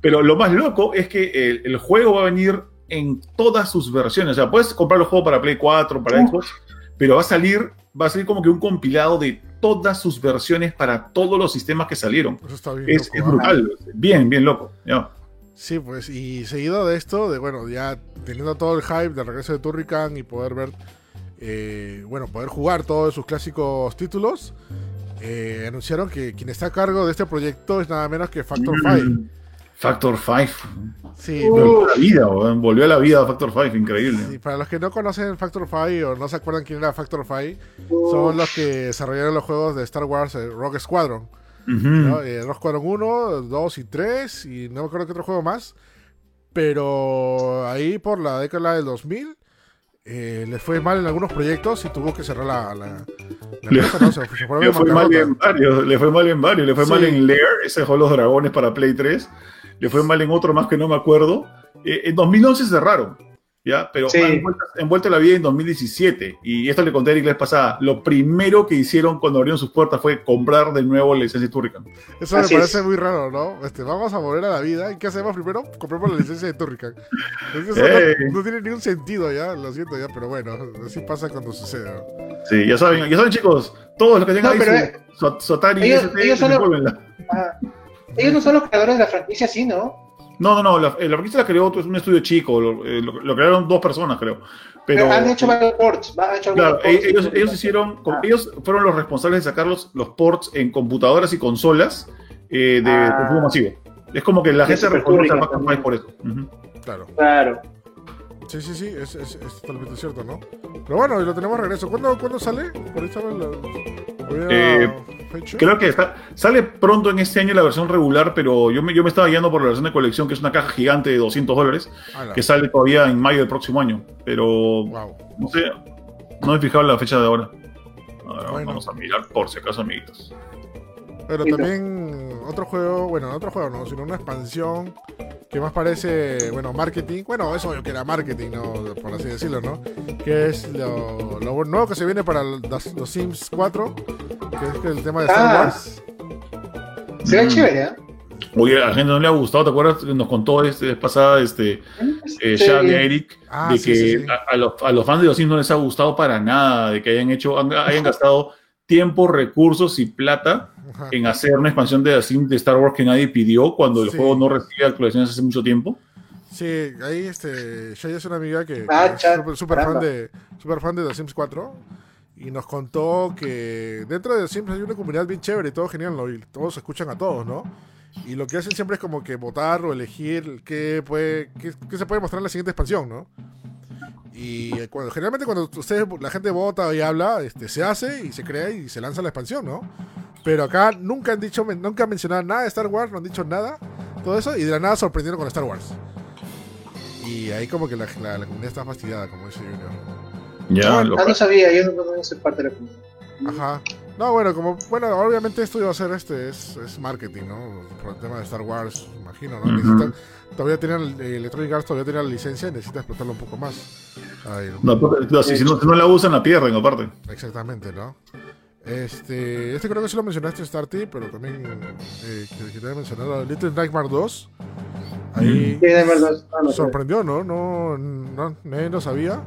Pero lo más loco es que el, el juego va a venir en todas sus versiones. O sea, puedes comprar los juegos para Play 4, para Uh. Xbox, pero va a salir, va a salir como que un compilado de todas sus versiones para todos los sistemas que salieron. Eso está bien. Es, loco, es ¿ah? brutal, bien, bien loco. Sí, pues, y seguido de esto, de bueno, ya teniendo todo el hype del regreso de Turrican y poder ver, eh, bueno, poder jugar todos sus clásicos títulos, eh, anunciaron que quien está a cargo de este proyecto es nada menos que Factor 5. Mm. Factor 5. Sí, Uh. Volvió a la vida, volvió a la vida Factor 5, increíble. sí, para los que no conocen Factor 5 o no se acuerdan quién era Factor 5, son los que desarrollaron los juegos de Star Wars eh, Rogue Squadron. Ujú. ¿no? Eh, Rogue Squadron 1, 2 y 3, y no me acuerdo qué otro juego más. Pero ahí por la década del 2000 eh, le fue mal en algunos proyectos y tuvo que cerrar la, la, la Le- empresa, ¿no? Se, se Le fue mal en varios, le fue mal en varios, le fue Sí. mal en Lair, ese juego de los dragones para Play 3, le fue mal en otro más que no me acuerdo. Eh, en 2011 cerraron, ¿ya? Pero Sí. han vuelto, han vuelto a la vida en 2017, y esto le conté a Eric la vez pasada, lo primero que hicieron cuando abrieron sus puertas fue comprar de nuevo la licencia de Turrican. Eso me parece es. muy raro, ¿no? Este, vamos a volver a la vida. ¿Y qué hacemos primero? Compramos la licencia de Turrican. Es que eso Ey. no, no tiene ningún sentido ya, lo siento ya, pero bueno, así pasa cuando sucede. ¿no? Sí, ya saben, ya saben chicos, todos los que tengan No, ahí pero, su, su- su Atari ellos- ST, ellos solo-. Ah, ellos no son los creadores de la franquicia, sí, ¿no? No, no, no, la, eh, la franquicia la creó otro, es un estudio chico, lo, eh, lo- lo crearon dos personas, creo. Pero, han hecho varios ports. han hecho claro, ports. ellos, ellos hicieron, con- Ah. ellos fueron los responsables de sacar los, los ports en computadoras y consolas eh, de Ah. consumo masivo. Es como que la gente reconoce a Turrican Factor también. 5 por eso. Claro. Claro. Sí, sí, sí, es, es, es totalmente cierto, ¿no? Pero bueno, y lo tenemos regreso. ¿Cuándo, ¿cuándo sale? Por ahí estaba la, Eh. Creo que está, sale pronto en este año la versión regular, pero yo me, yo me estaba guiando por la versión de colección, que es una caja gigante de 200 dólares, Ala. que sale todavía en mayo del próximo año. Pero Wow. No sé, no he fijado la fecha de ahora. Ahora Bueno. vamos a mirar por si acaso, amiguitos. Pero también otro juego, bueno, no otro juego, no, sino una expansión que más parece, bueno, marketing. Bueno, eso yo que era marketing, ¿no? Por así decirlo, ¿no? Que es lo, lo nuevo que se viene para los, los Sims 4, que es que el tema de Star Ah. Wars. Se ve Mm. chévere, ¿eh? Oye, a la gente no le ha gustado, ¿te acuerdas? Nos contó este vez pasada este, eh. Xavi Eric Ah, de sí, que sí, sí. A, a los, a los fans de los Sims no les ha gustado para nada, de que hayan hecho, han- hayan gastado tiempo, recursos y plata. En hacer una expansión de The Sims de Star Wars que nadie pidió cuando el Sí. juego no recibe actualizaciones hace mucho tiempo. Sí, ahí este, Shay es una amiga que, Ah, es súper super fan de super fan de The Sims 4 y nos contó que dentro de The Sims hay una comunidad bien chévere y todo genial, ¿no? Y todos escuchan a todos, ¿no? Y lo que hacen siempre es como que votar o elegir qué, puede, qué, qué se puede mostrar en la siguiente expansión, ¿no? Y eh, cuando, generalmente cuando ustedes, la gente vota y habla, este, se hace y se crea y se lanza la expansión, ¿no? Pero acá nunca han dicho, nunca han mencionado nada de Star Wars, no han dicho nada, todo eso, y de la nada sorprendieron con Star Wars. Y ahí como que la, la, la comunidad está fastidiada, como dice Junior. Ya, Ah, lo- no sabía, yo no, no soy parte de la comunidad. Ajá. No, bueno, como, bueno, obviamente esto iba a ser este, es, es marketing, ¿no? Por el tema de Star Wars, imagino, ¿no? Todavía tienen, eh, Electronic Arts todavía tiene la licencia y necesita explotarlo un poco más. Ahí, no, no, si, si no, si no la usan, la pierden, aparte. Exactamente, ¿no? Este, este creo que sí lo mencionaste, Starty, pero también eh, que- quería mencionar a Little Nightmare 2. Ahí Sí, de verdad, ah, no sorprendió, ¿no? No, no nadie lo sabía.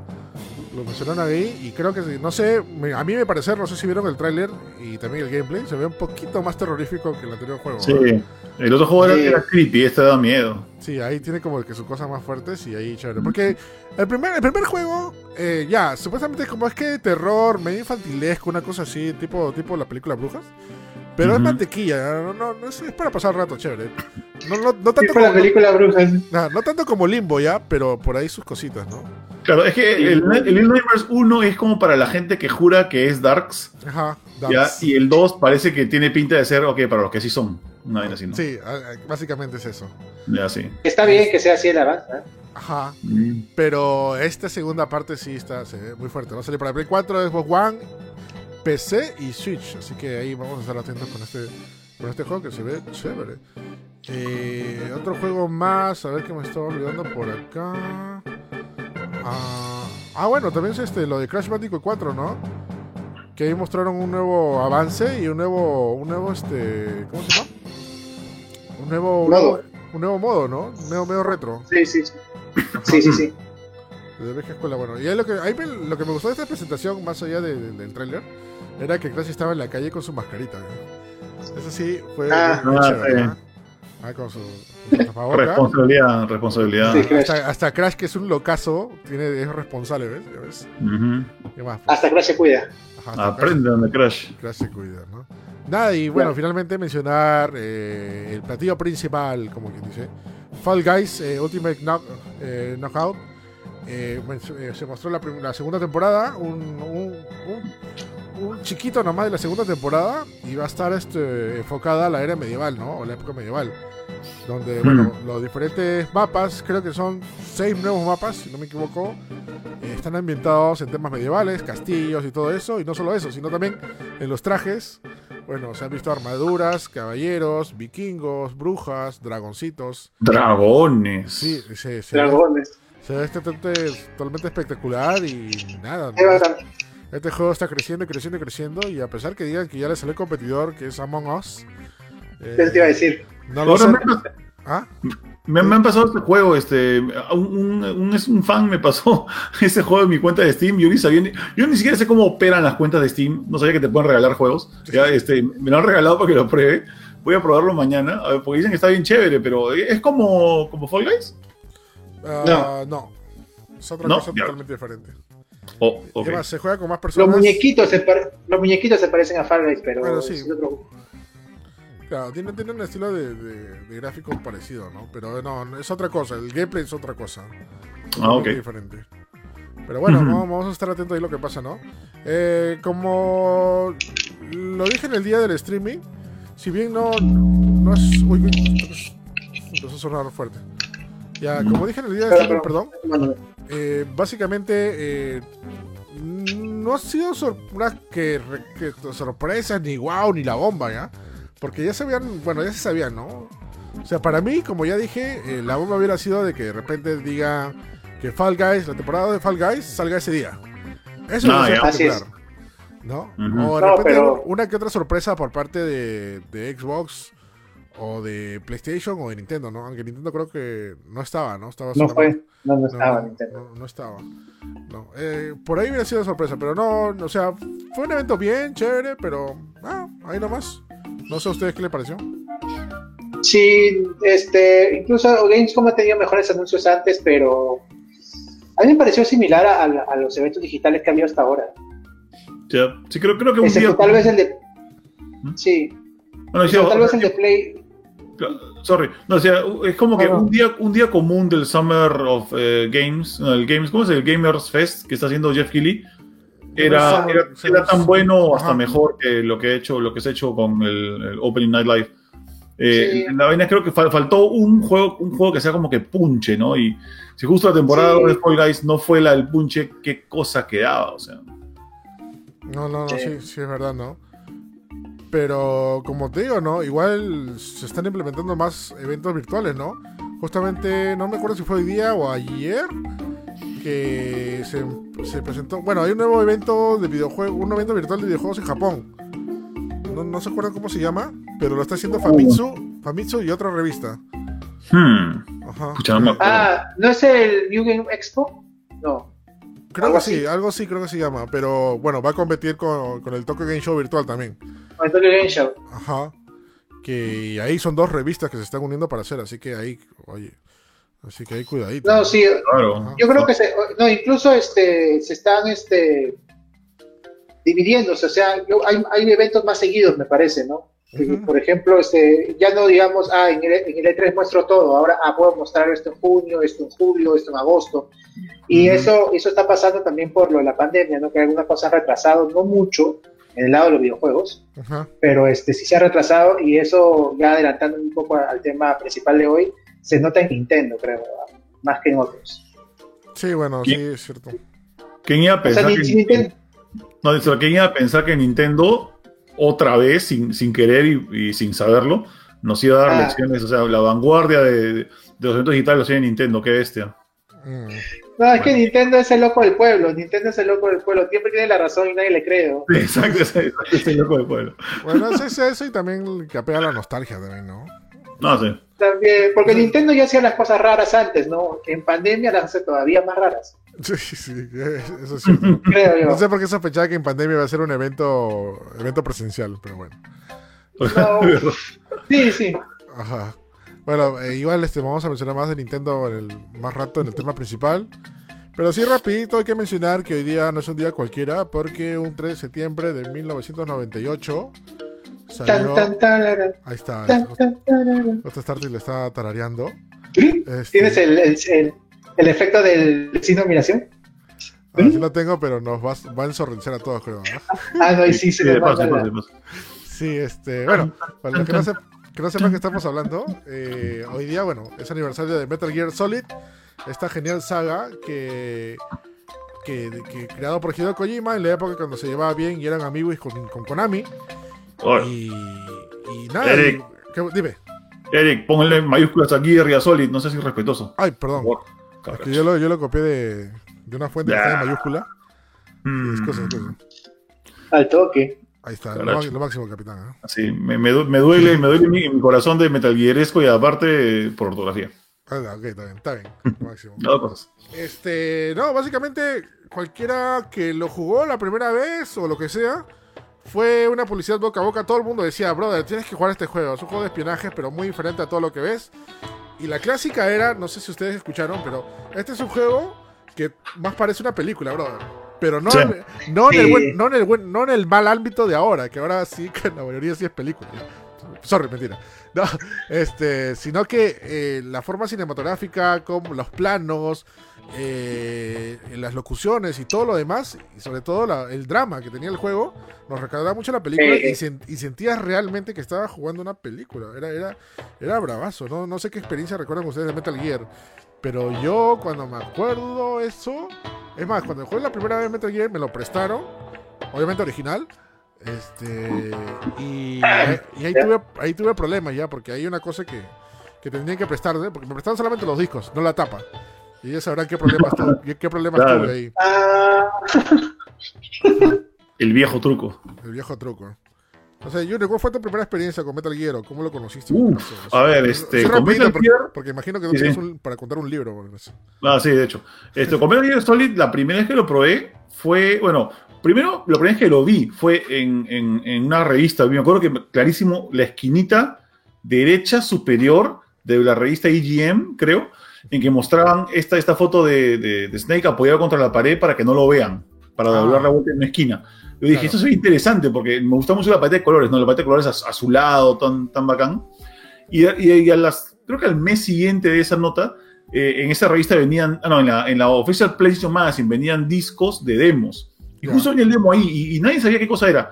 Lo mencionaron ahí y creo que, no sé, me- a mí me parece, no sé si vieron el tráiler y también el gameplay, se ve un poquito más terrorífico que el anterior juego. Sí. El otro juego era, Sí. era creepy, este da miedo. Sí, ahí tiene como que sus cosas más fuertes y ahí chévere. Porque el primer, el primer juego, eh, ya, supuestamente como es que terror, medio infantilesco, una cosa así, tipo, tipo la película Brujas. Pero es Ujú. mantequilla, no, no, no es, es para pasar el rato chévere. No, no, no, Sí, tanto la como, película Brujas. no, no tanto como Limbo ya, pero por ahí sus cositas, ¿no? Claro, es que el, el Little Nightmares 1 es como para la gente que jura que es Darks, Ajá, ¿ya? Darks. y el 2 parece que tiene pinta de ser, ok, para los que sí son. Una vaina así, ¿no? Sí, básicamente es eso. Ya, sí. Está bien que sea así el avance. ¿eh? Ajá. Mm. Pero esta segunda parte sí está se ve muy fuerte. Va a salir para Play 4, Xbox One, PC y Switch. Así que ahí vamos a estar atentos con este, con este juego que se ve chévere. Eh, otro juego más, a ver qué me estaba olvidando por acá. Ah, ah, bueno, también es este, lo de Crash Bandicoot 4, ¿no? Que ahí mostraron un nuevo avance y un nuevo, un nuevo, este, ¿cómo se llama? Un nuevo, Modo. un nuevo modo, ¿no? Un nuevo medio retro. Sí, sí, sí. Sí, sí, sí. De vieja escuela, bueno. Y ahí lo que, ahí me- lo que me gustó de esta presentación, más allá de- de- del tráiler, era que Crash estaba en la calle con su mascarita. ¿no? Eso sí, fue Ah. muy Ah, chévere, sí. ¿no? Ah, con su, con su. Responsabilidad, responsabilidad. Sí. hasta, hasta Crash, que es un locazo, tiene, es responsable, ¿ves? ¿Ya ves? Ujú. ¿Qué más? Hasta Crash se cuida. Ajá, Aprendan de Crash. Crash, se cuida, ¿no? Nada, y bueno, finalmente mencionar eh, el platillo principal, como quien dice. Fall Guys eh, Ultimate Knock- eh, Knockout. Eh, eh, se mostró la, la segunda temporada, un, un, un- un chiquito nomás de la segunda temporada y va a estar este, enfocada a la era medieval, ¿no? O la época medieval. Donde, bueno, los diferentes mapas, creo que son seis nuevos mapas, si no me equivoco, eh, están ambientados en temas medievales, castillos y todo eso. Y no solo eso, sino también en los trajes. Bueno, se han visto armaduras, caballeros, vikingos, brujas, dragoncitos. Dragones. Sí, se ve, Dragones. se ve este totalmente, totalmente espectacular y nada. ¿no? Este juego está creciendo y creciendo y creciendo. Y a pesar que digan que ya le salió el competidor, que es Among Us. eh, ¿Qué te iba a decir? No lo sé. me, han pas- ¿Ah? me- me han pasado este juego, este, un, un, un- es un fan me pasó ese juego en mi cuenta de Steam. Yo ni sabía, ni- yo ni siquiera sé cómo operan las cuentas de Steam. No sabía que te pueden regalar juegos. Ya, este, me lo han regalado para que lo pruebe. Voy a probarlo mañana, a ver, porque dicen que está bien chévere, pero es como, como Fall Guys. Ah, no. Es otra No, cosa ya. totalmente diferente. Oh, Y ok. además, se juega con más Los personas. muñequitos, se los muñequitos se parecen a Fall Guys, pero Bueno, sí. es otro- Claro, tiene, tiene un estilo de, de, de gráficos parecido, ¿no? Pero no, es otra cosa. El gameplay es otra cosa. Ah, ok. Totalmente diferente. Pero bueno, Ujú. vamos, vamos a estar atentos ahí lo que pasa, ¿no? Eh, como lo dije en el día del streaming, si bien no, no es... Uy, uy, empezó a sonar fuerte. Ya, como dije en el día del streaming, perdón, eh, básicamente eh, no ha sido sor- una que, sorpresa, ni wow, ni la bomba, ¿ya? Porque ya sabían, bueno, ya se sabían, ¿no? O sea, para mí, como ya dije, eh, la bomba hubiera sido de que de repente diga que Fall Guys, la temporada de Fall Guys, salga ese día. Eso es ya. Así es. ¿No? O de No, repente pero- una que otra sorpresa por parte de, de Xbox o de PlayStation o de Nintendo, ¿no? Aunque Nintendo creo que no estaba, ¿no? Estaba No solamente- fue, no, no estaba no, Nintendo. no- no estaba. No. Eh, por ahí hubiera sido sorpresa, pero no, o sea, fue un evento bien, chévere, pero ah, ahí nomás. No sé a ustedes qué le pareció. Sí, este, incluso Gamescom ha tenido mejores anuncios antes, pero a mí me pareció similar a, a- a los eventos digitales que había hasta ahora. Ya, Sí, creo, creo que un Excepto día. tal vez el de... ¿Mm? Sí, Bueno, excepto tal vez el de Play... Sorry, no, o sea, es como que un día, un día común del Summer of eh, Games, no, el Games, ¿cómo es el Gamers Fest que está haciendo Jeff Keighley? Era, Summer- era, era tan bueno o hasta mejor que lo que he hecho, lo que se ha hecho con el, el Opening Night Live. Eh, Sí. La vaina creo que fal- faltó un juego, un juego que sea como que punche, ¿no? Y si justo la temporada Sí. de Fall Guys no fue la del punche, qué cosa quedaba, o sea. No, no, no, Sí. sí, sí es verdad, ¿no? Pero como te digo, ¿no? Igual se están implementando más eventos virtuales, ¿no? Justamente, no me acuerdo si fue hoy día o ayer que se, se presentó. Bueno, hay un nuevo evento de videojuegos, un evento virtual de videojuegos en Japón. No, no se acuerda cómo se llama, pero lo está haciendo Famitsu, Famitsu y otra revista. Hmm. Ajá. Pucha, no me acuerdo. Ah, ¿no es el New Game Expo? No. Creo algo que sí, así. algo sí creo que se llama, pero bueno, va a competir con, con el Tokyo Game Show virtual también. O el Tokyo Game Show. Ajá. Que ahí son dos revistas que se están uniendo para hacer, así que ahí, oye, así que ahí cuidadito. No, sí, Claro. yo creo que se, no, incluso este, se están este, dividiéndose, o sea, yo- hay, hay eventos más seguidos, me parece, ¿no? Ujú. Por ejemplo, este, ya no digamos, ah, en el, en el E3 muestro todo, ahora ah, puedo mostrar esto en junio, esto en julio, esto en agosto. Y Ujú. eso, eso está pasando también por lo de la pandemia, ¿no? Que algunas cosas han retrasado, no mucho, en el lado de los videojuegos, pero este sí se ha retrasado y eso, ya adelantando un poco al tema principal de hoy, se nota en Nintendo, creo, más que en otros. Sí, bueno, sí, es cierto. ¿Quién iba a O sea, pensar que si Nintendo, No, ¿quién iba a pensar que Nintendo, otra vez, sin, sin querer y, y sin saberlo, nos iba a dar Ah. lecciones? O sea, la vanguardia de, de los eventos digitales lo tiene Nintendo, qué bestia. Mm. No, es que Nintendo es el loco del pueblo. Nintendo es el loco del pueblo. Siempre tiene la razón y nadie le cree. ¿no? Sí, Exacto, ese, ese loco de pueblo. Bueno, es es eso y también que a la nostalgia también, ¿no? No sé. También, porque Nintendo ya hacía las cosas raras antes, ¿no? En pandemia las hace todavía más raras. Sí, sí, eso es cierto. Creo yo. No sé por qué sospechaba que en pandemia iba a ser un evento, evento presencial, pero bueno. No. Sí, sí. Ajá. Bueno, eh, igual este, vamos a mencionar más de Nintendo en el, más rato en el tema principal. Pero sí, rapidito hay que mencionar que hoy día no es un día cualquiera porque un 3 de septiembre de 1998 Tan, salió... tan, tarara, Ahí está, tan, tan. Justo Starty le está tarareando. ¿Sí? Este, ¿Tienes el, el, el- el efecto del signo de admiración? ver si lo tengo, pero nos va, va a ensorrencer a todos, creo. ¿no? Ah, no, y sí, se Sí. Sí, este, bueno, para los que no, sep- que no sepan que estamos hablando, eh, hoy día, bueno, es aniversario de Metal Gear Solid, esta genial saga que, que, que creado por Hideo Kojima en la época cuando se llevaba bien y eran amigos con, con Konami. Y, y nada, Eric. y- ¿qué- dime, Eric, ponle mayúsculas aquí a Solid, no sé si es respetuoso. ay, perdón, es que yo lo, yo lo copié de, de una fuente que está en mayúscula. Mm, Es cosa, es cosa. Al toque. Ahí está, lo, máximo, capitán. ¿eh? Así, me, me me duele, me duele mi, mi corazón de Metal Gearesco y aparte por ortografía. Ah, ok, está bien, está bien, lo máximo. Dos cosas. Este, no, básicamente cualquiera que lo jugó la primera vez o lo que sea, fue una publicidad boca a boca. Todo el mundo decía, brother, tienes que jugar este juego. Es un juego de espionaje, pero muy diferente a todo lo que ves. Y la clásica era, no sé si ustedes escucharon, pero este es un juego que más parece una película, brother. Pero no, Sí. en, no, en el buen- no, en el buen- no en el mal ámbito de ahora, que ahora sí, que la mayoría sí es película. Sorry, mentira. No, este, sino que eh, la forma cinematográfica, como los planos, eh, las locuciones y todo lo demás, y sobre todo la- el drama que tenía el juego, nos recordaba mucho la película Eh, y, sen- y sentías realmente que estaba jugando una película. Era, era, era bravazo, ¿no? No sé qué experiencia recuerdan ustedes de Metal Gear. Pero yo cuando me acuerdo eso, es más, cuando jugué la primera vez Metal Gear me lo prestaron, obviamente original. Este, y, y ahí, tuve, ahí tuve problemas ya, porque hay una cosa que, que tendrían que prestarme, porque me prestaron solamente los discos, no la tapa. Y ellos sabrán qué problemas, tuve, qué problemas Claro. tuve ahí, Ah, El viejo truco. el viejo truco. O sea, Junior, ¿cuál fue tu primera experiencia con Metal Gear? ¿Cómo lo conociste? Uf, a ver, este, Sí, con Metal porque, Gear- porque imagino que no Sí, tienes un- para contar un libro. bueno. Ah, sí, de hecho. Este, con Metal Gear Solid, la primera vez que lo probé fue, bueno, primero, la primera vez que lo vi fue en, en- en una revista. Me acuerdo que clarísimo, la esquinita derecha superior de la revista EGM, creo, en que mostraban esta, esta foto de, de- de Snake apoyado contra la pared para que no lo vean, para Ah. doblar la vuelta en una esquina. Yo dije, Claro. esto es interesante porque me gusta mucho la paleta de colores, ¿no? La paleta de colores az- azulado, tan, tan bacán. Y, y- y a las, creo que al mes siguiente de esa nota, eh, en esa revista venían, ah, no, en la, en la Official PlayStation Magazine venían discos de demos. Y justo venía el demo ahí y, y nadie sabía qué cosa era.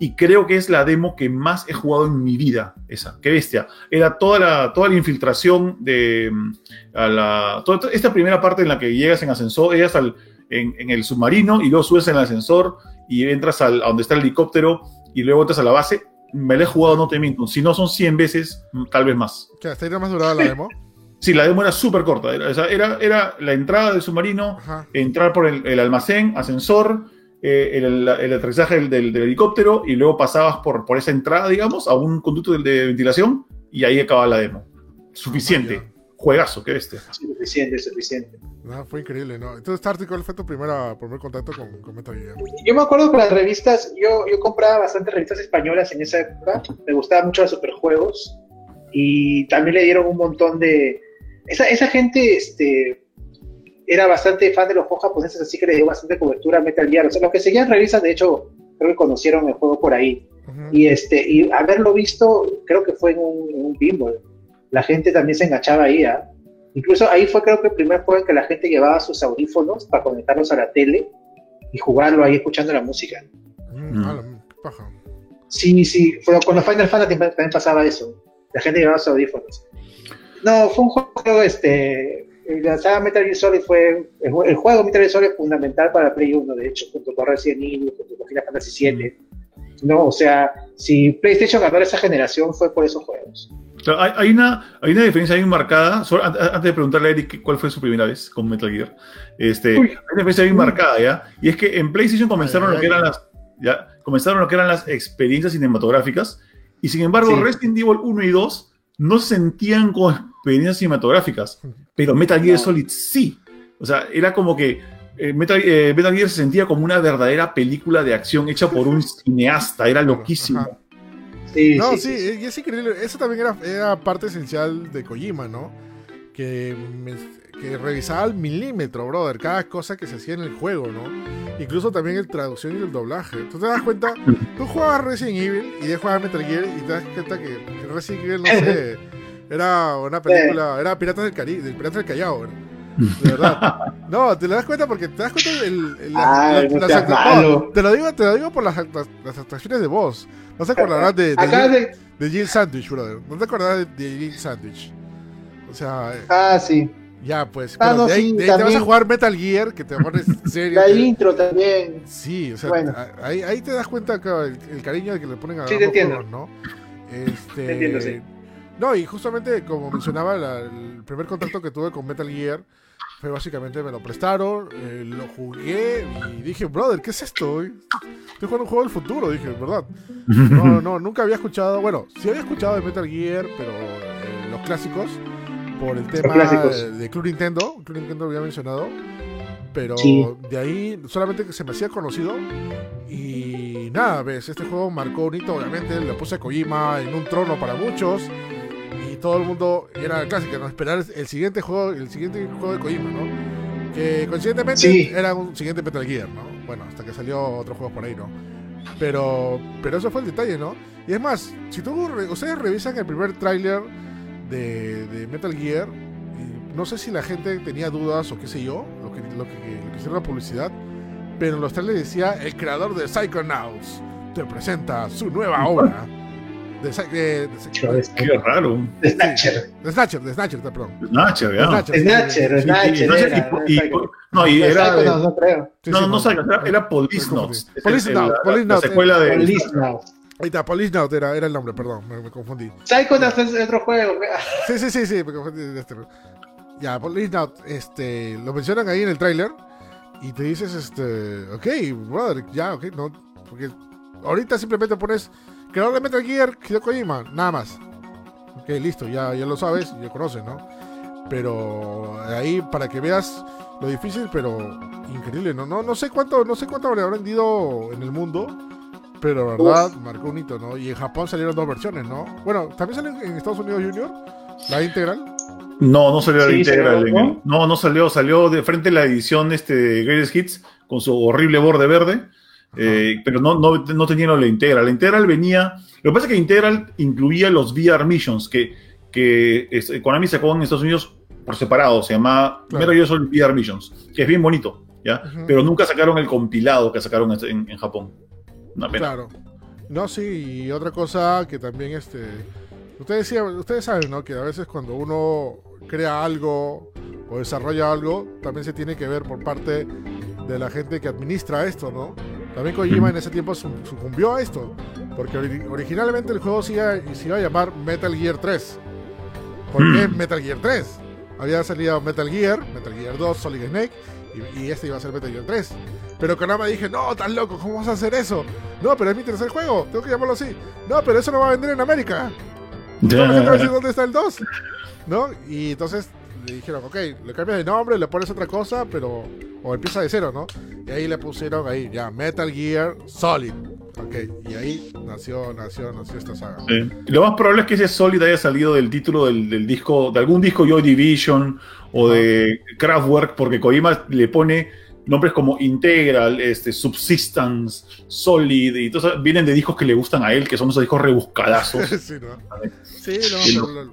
Y creo que es la demo que más he jugado en mi vida, esa. Qué bestia. Era toda la, toda la infiltración de mm, a la, toda- toda esta primera parte en la que llegas en ascensor, llegas al, en, en el submarino y luego subes en el ascensor y entras al, a donde está el helicóptero y luego entras a la base. Me la he jugado, no te miento. Si no son 100 veces, tal vez más. ¿Qué, ¿Hasta era más durada la demo? Sí, la demo era súper corta. Era, era, era la entrada del submarino, Ajá. entrar por el, el almacén, ascensor, eh, el, el aterrizaje del, del- del helicóptero y luego pasabas por, por esa entrada, digamos, a un conducto de, de ventilación y ahí acababa la demo. Suficiente. Ah, Juegazo, qué bestia. Suficiente, suficiente. No, fue increíble, ¿no? Entonces, Tarty, ¿cuál fue tu primera, primer contacto con, con Metal Gear? Yo me acuerdo que las revistas, yo, yo compraba bastantes revistas españolas en esa época, me gustaban mucho los superjuegos y también le dieron un montón de... Esa, esa gente este, era bastante fan de los juegos japoneses, así que le dio bastante cobertura a Metal Gear. O sea, los que seguían revistas, de hecho, creo que conocieron el juego por ahí. Y, este, y haberlo visto, creo que fue en un, en un pinball. La gente también se enganchaba ahí, ¿ah? Incluso ahí fue creo que el primer juego en que la gente llevaba sus audífonos para conectarlos a la tele y jugarlo ahí escuchando la música. Mm. paja. Sí, sí, fue, con los Final Fantasy también pasaba eso. La gente llevaba sus audífonos. No, fue un juego, este, la saga Metal Gear Solid fue, el, el juego Metal Gear Solid es fundamental para Play 1, de hecho, junto con Resident Evil, junto con Final Fantasy 7. No, o sea, si PlayStation ganó esa generación fue por esos juegos. Hay, hay una, hay una diferencia bien marcada. Antes de preguntarle a Eric cuál fue su primera vez con Metal Gear, este, Uy. hay una diferencia bien marcada, ¿ya? Y es que en PlayStation comenzaron Ay, lo que eran las, ya, comenzaron lo que eran las experiencias cinematográficas, y sin embargo, Sí. Resident Evil 1 y 2 no se sentían como experiencias cinematográficas, pero Metal Gear No. Solid sí. O sea, era como que eh, Metal, eh, Metal Gear se sentía como una verdadera película de acción hecha por un cineasta, era loquísimo. Ajá. Sí, No, sí, sí, sí, sí. y es increíble. Eso también era, era parte esencial de Kojima, ¿no? Que, me- que revisaba al milímetro, brother, cada cosa que se hacía en el juego, ¿no? Incluso también el traducción y el doblaje. Tú te das cuenta, tú jugabas Resident Evil y ya jugabas Metal Gear y te das cuenta que Resident Evil, no sé, era una película, era Piratas del Caribe, del Piratas del Callao, ¿verdad? De verdad. No, te lo das cuenta porque te das cuenta del. el- la- Ay, la- no las te lo digo, te lo digo por las, las actuaciones de voz. No se acordarás de, de, Acá Jill, de... de Jill Sandwich, brother. No te acordarás de, de Jill Sandwich. O sea, Ah, sí. ya pues. Ah, Pero no, de ahí, sí, de ahí te vas a jugar Metal Gear, que te pones serio. La que- intro también. Sí, o sea, Bueno. ahí, ahí te das cuenta que el, el cariño que le ponen a Sí, te entiendo. juegos, ¿no? Este, Te entiendo, sí. No, y justamente como mencionaba, la- el primer contacto que tuve con Metal Gear fue básicamente me lo prestaron, eh, lo jugué y dije, brother, ¿qué es esto? Estoy jugando un juego del futuro, dije, ¿verdad? No, no, nunca había escuchado, bueno, sí había escuchado de Metal Gear, pero eh, los clásicos, por el tema de Club Nintendo, Club Nintendo había mencionado, pero Sí. de ahí solamente que se me hacía conocido y nada, ves, este juego marcó un hito, obviamente, le puse a Kojima en un trono para muchos y todo el mundo era clásica, ¿no? Esperar el siguiente juego, el siguiente juego de Kojima, ¿no? Que coincidentemente Sí. era un siguiente Metal Gear, ¿no? Bueno, hasta que salió otro juego por ahí, ¿no? Pero, pero eso fue el detalle, ¿no? Y es más, si tú, ustedes revisan el primer tráiler de, de Metal Gear, y no sé si la gente tenía dudas o qué sé yo, lo que, lo que, lo que hicieron la publicidad, pero en los trailers decía, el creador de Psychonauts te presenta su nueva obra. De, Psy- de- de- de- Qué raro. De Snatcher. de Snatcher, de Snatcher, perdón. Snatcher, ya. Snatcher, Snatcher, no y- y- Psycho. no, y De era no, no no, era, era me Police confundí. Notes. Es Police el- Notes, la- Police la Notes, secuela de. Police Now. Ahí está, Police Note era, era el nombre, perdón, me, me confundí. Psychonauts es otro juego. Sí, sí, sí, sí, me confundí. Este. Ya, Police Note, este, lo mencionan ahí en el tráiler y te dices, este, ok, brother, ya, ok, no, porque ahorita simplemente pones creador de Metal Gear, Hideo Kojima, nada más. Ok, listo, ya, ya lo sabes, ya conoces, ¿no? Pero ahí para que veas lo difícil, pero increíble, ¿no? No, no sé cuánto, no sé cuánto habrá vendido en el mundo, pero la verdad marcó un hito, ¿no? Y en Japón salieron dos versiones, ¿no? Bueno, también salió en Estados Unidos Junior, la integral. No, no salió la Sí, integral. salió, en el- no, no salió. Salió de frente la edición este, de Greatest Hits con su horrible borde verde. Eh, pero no, no, no tenían la integral. La integral venía. Lo que pasa es que integral incluía los VR Missions que, que es- Konami sacó en Estados Unidos por separado. Se llamaba Claro. Metal Gear Solid VR Missions, que es bien bonito. ¿ya? Pero nunca sacaron el compilado que sacaron en, en- Japón. Una pena. Claro. No, sí, y otra cosa que también este. Ustedes, ustedes saben, ¿no? Que a veces cuando uno crea algo o desarrolla algo, también se tiene que ver por parte de la gente que administra esto, ¿no? También Kojima en ese tiempo su- sucumbió a esto, porque ori- originalmente el juego se iba, se iba a llamar Metal Gear 3. ¿Por qué Metal Gear 3? Había salido Metal Gear, Metal Gear 2, Solid Snake, y, y este iba a ser Metal Gear 3. Pero Konami dije, no, tan loco, ¿cómo vas a hacer eso? No, pero es mi tercer juego, tengo que llamarlo así. No, pero eso no va a vender en América. No, ¿dónde está el 2? ¿No? Y entonces le dijeron, ok, le cambias de nombre, le pones otra cosa, pero. O empieza de cero, ¿no? Y ahí le pusieron ahí, ya, Metal Gear Solid. Ok, y ahí nació, nació, nació esta saga. Sí. Lo más probable es que ese Solid haya salido del título del, del disco, de algún disco Joy Division o de Kraftwerk, porque Kojima le pone nombres como Integral, este, Subsistence, Solid, y todos vienen de discos que le gustan a él, que son esos discos rebuscadazos. sí, ¿no? Sí, no, pero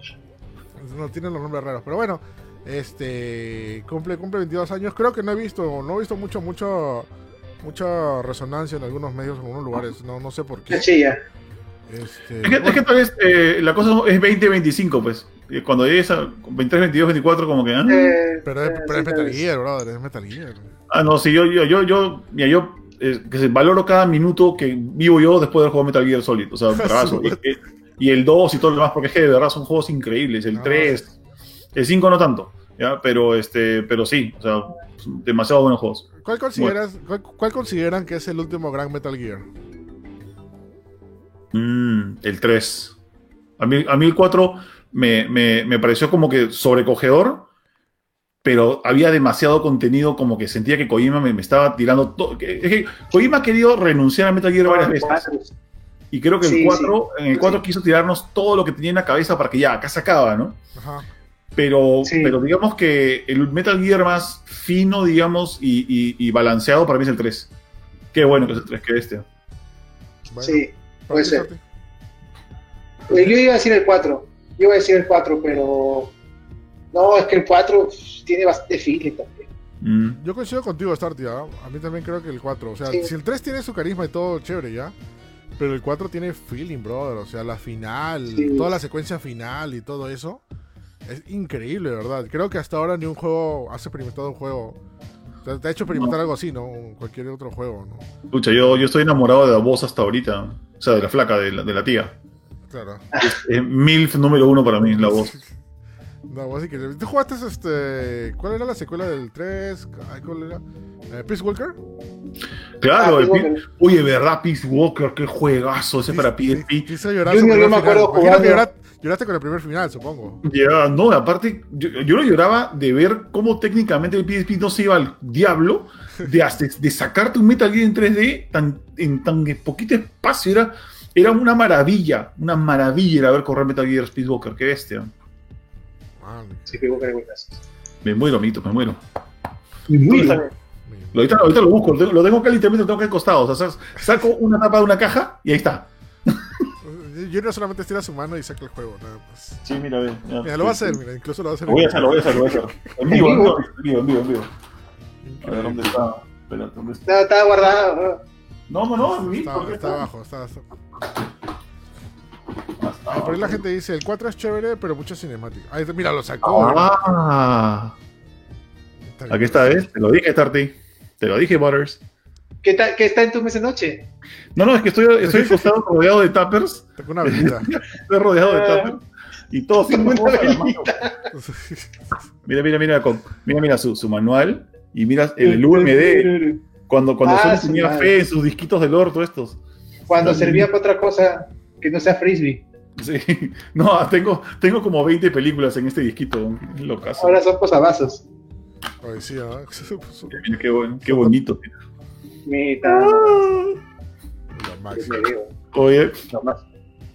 no tienen los nombres raros. Pero bueno, este cumple, cumple 22 años. Creo que no he visto, no he visto mucho, mucho, mucha resonancia en algunos medios, en algunos lugares. No, no sé por qué. Sí, ya. Este, Es que, es que tal vez eh, la cosa es 20-25, pues. Cuando llegues a 23, 22, 24, como que. ah, Eh, Pero es, eh, pero sí, es tal Metal. Gear, brother, es Metal Gear. Ah, no, sí, yo, yo, yo, yo, mira, yo eh, que se valoro cada minuto que vivo yo después del juego Metal Gear Solid. O sea, bravazo. y, y- el 2 y todo lo demás, porque es que de verdad son juegos increíbles. El Ah. 3, el 5 no tanto, ¿ya? Pero, este, pero sí, o sea, demasiado buenos juegos. ¿Cuál consideras, cuál, cuál consideran que es el último gran Metal Gear? Mm, el 3. A mí, a mí el 4 me, me, me pareció como que sobrecogedor, pero había demasiado contenido, como que sentía que Kojima me, me estaba tirando todo. Es que Kojima ha querido renunciar a Metal Gear varias veces. Y creo que Sí, el 4, en el Sí. 4 quiso tirarnos todo lo que tenía en la cabeza para que ya, acá se acaba, ¿no? Ajá. Pero, Sí. pero digamos que el Metal Gear más fino, digamos, y, y- y balanceado para mí es el 3. Qué bueno que es el 3 que este. Bueno, Sí, ¿para puede ser. Eh, Yo iba a decir el 4. Yo iba a decir el 4, pero. No, es que el 4 tiene bastante feeling también. Mm. Yo coincido contigo, Starty, ¿ah? A mí también creo que el 4. O sea, Sí. si el 3 tiene su carisma y todo chévere, ¿ya? Pero el 4 tiene feeling, brother. O sea, la final, Sí. toda la secuencia final y todo eso. Es increíble, ¿verdad? Creo que hasta ahora ni un juego has experimentado un juego. Te, te ha hecho experimentar algo así, ¿no? Cualquier otro juego, ¿no? Escucha, yo, yo estoy enamorado de la voz hasta ahorita. O sea, de la flaca, de la, de la tía. Claro. Es MILF número uno para mí, la voz. No, vos increíble. ¿Tú jugaste este. ¿Cuál era la secuela del 3? Ay, ¿Cuál era? Eh, ¿Peace Walker? Claro, Ah, el bueno. oye, ¿verdad? Peace Walker, qué juegazo ese para PSP. Yo primer me acuerdo. Lloraste con el primer final, supongo. Ya, no, aparte, yo, yo lo lloraba de ver cómo técnicamente el PSP no se iba al diablo, de, hasta- de sacarte un Metal Gear en 3D tan, en tan poquito espacio. Era, era una maravilla, una maravilla era ver correr Metal Gear Speed Walker, qué bestia. Sí. Me muero, mito, me muero. Bien. mi- Ahorita, ahorita lo busco, lo tengo, acá literalmente, lo tengo acá al costado. O sea, sac- saco una tapa de una caja y ahí está. Junior solamente estira su mano y saca el juego, nada más. Sí, mira, ya. Mira, lo va a hacer, mira, incluso lo va a hacer. Lo voy a hacer, lo voy a hacer, lo voy a hacer. En vivo, en vivo, en vivo, en vivo. A ver, ¿dónde está? Espérate, ¿dónde está? Está, está guardado. No, no, no, en mí, Está, ¿por qué está abajo, está, está- Ah, por ahí la gente dice, el 4 es chévere, pero mucha cinemática. Ahí, está, mira, lo sacó. Ah, Está bien. aquí está, ¿ves? Te lo dije, Tarty. Te lo dije, Butters. ¿Qué, ta- ¿Qué está en tu mes de noche? No, no, es que estoy, estoy acostado rodeado de tappers. Tengo una velita. Estoy rodeado de Ah. tappers. Y todos tienen Una. Mira, mira, mira, con- mira, mira su, su manual. Y mira el UMD. Cuando, cuando Ah, solo su tenía madre. fe en sus disquitos del orto estos. Cuando servía para otra cosa. Que no sea frisbee. Sí, no, tengo, tengo como 20 películas en este disquito, locazo. Ahora son posavasos. Ay, sí, ¿ah? Mira qué, bon- qué bonito. Mira, Me digo, Oye,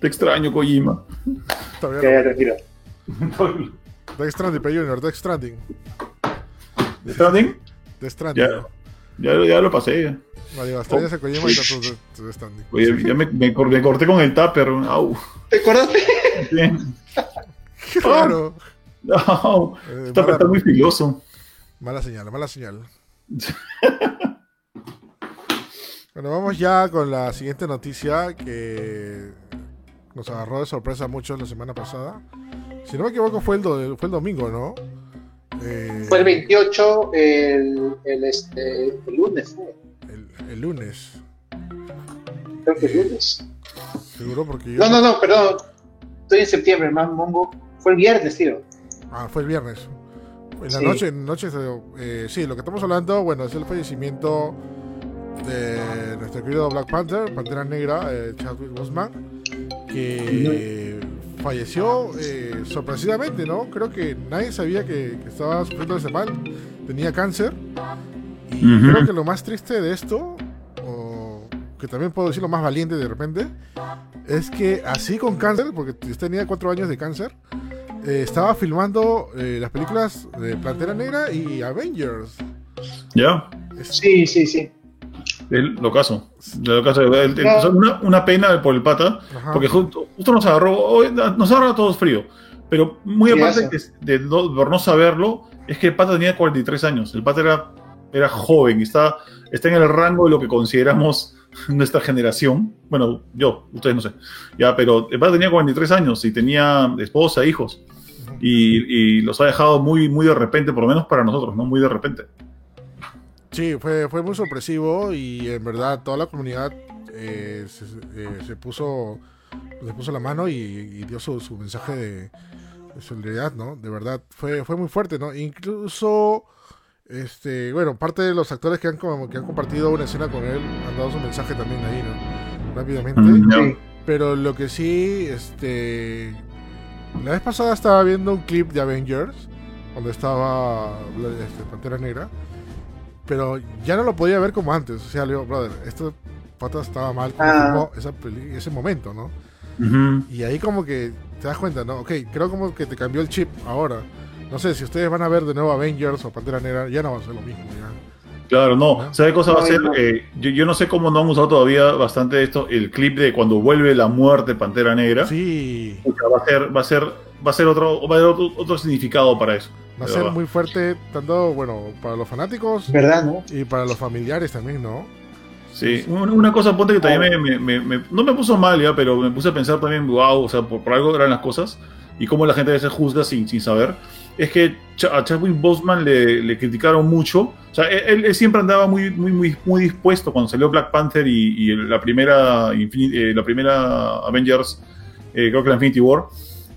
te extraño, Kojima. Todavía Ya, no. ya, tranquilo. Death Stranding. Junior, Death Stranding. ¿Stranding? Death Stranding. Ya, ya, ya lo pasé. ya. Digo, hasta ya se Kojima y está tu Death Stranding. Oye, ya me, me cor- me corté con el tupper. Au. ¿Te acordaste? Bien. Claro. Au. Eh, Está, mala, está muy filoso. mala señal, mala señal. Bueno, vamos ya con la siguiente noticia que nos agarró de sorpresa a muchos la semana pasada. Si no me equivoco, fue el, do- fue el domingo, ¿no? Eh, Fue el 28, el, el, este, el lunes, el- el lunes. creo que el lunes. Seguro porque yo. No, no, no, perdón. Estoy en septiembre, man, Mongo. Fue el viernes, tío. Ah, fue el viernes. En la Sí. noche, en noche eh, sí, lo que estamos hablando, bueno, es el fallecimiento de nuestro querido Black Panther, Pantera Negra, eh, Chadwick Boseman, que falleció eh, sorpresivamente, ¿no? Creo que nadie sabía que, que estaba sufriendo ese mal, tenía cáncer. Y creo que lo más triste de esto, o que también puedo decir lo más valiente de repente, es que así con cáncer, porque tenía cuatro años de cáncer, eh, estaba filmando eh, las películas de Pantera Negra y Avengers. ¿Ya? Sí, sí, sí. El locazo. El locazo. El- el- una, una pena por el pata. Ajá. Porque justo, justo nos agarró, hoy nos agarró a todos frío. Pero muy aparte de, de no, por no saberlo, es que el pata tenía 43 años. El pata era, era joven, está, está en el rango de lo que consideramos nuestra generación. Bueno, yo, ustedes no sé. Ya, pero el pata tenía 43 años y tenía esposa, hijos. Y, y los ha dejado muy, muy de repente, por lo menos para nosotros, ¿no? Muy de repente. Sí, fue, fue muy sorpresivo y en verdad toda la comunidad eh, se, eh, se puso se puso la mano y, y dio su, su mensaje de, de solidaridad, ¿no? De verdad, fue, fue muy fuerte, ¿no? Incluso, este, bueno, parte de los actores que han, que han compartido una escena con él han dado su mensaje también ahí, ¿no? Rápidamente. Mm. Sí. Pero lo que sí, este. La vez pasada estaba viendo un clip de Avengers, donde estaba este, Pantera Negra, pero ya no lo podía ver como antes. O sea, le digo, brother, esto pata estaba mal como Ah. esa peli- ese momento, ¿no? Y ahí como que te das cuenta, ¿no? Ok, creo como que te cambió el chip ahora. No sé, si ustedes van a ver de nuevo Avengers o Pantera Negra, ya no va a ser lo mismo, ya. Claro, no. ¿Sabes qué cosa va a ser? no. Eh, yo, yo no sé cómo no han usado todavía bastante esto, el clip de cuando vuelve la muerte Pantera Negra. Sí, Va a ser, va a ser, va a ser otro, va a haber otro, otro significado para eso. Va a ser muy fuerte, tanto, bueno, para los fanáticos ¿Verdad, no? y para los familiares también, ¿no? Sí, una, cosa, ponte que también me, me- me- no me puso mal ya, pero me puse a pensar también, wow, o sea, por, por algo eran las cosas y cómo la gente a veces juzga sin, sin saber. Es que a Chadwick Boseman le, le criticaron mucho. O sea, él, él siempre andaba muy, muy, muy, muy dispuesto cuando salió Black Panther y, la primera, eh, la primera Avengers, eh, creo que la Infinity War.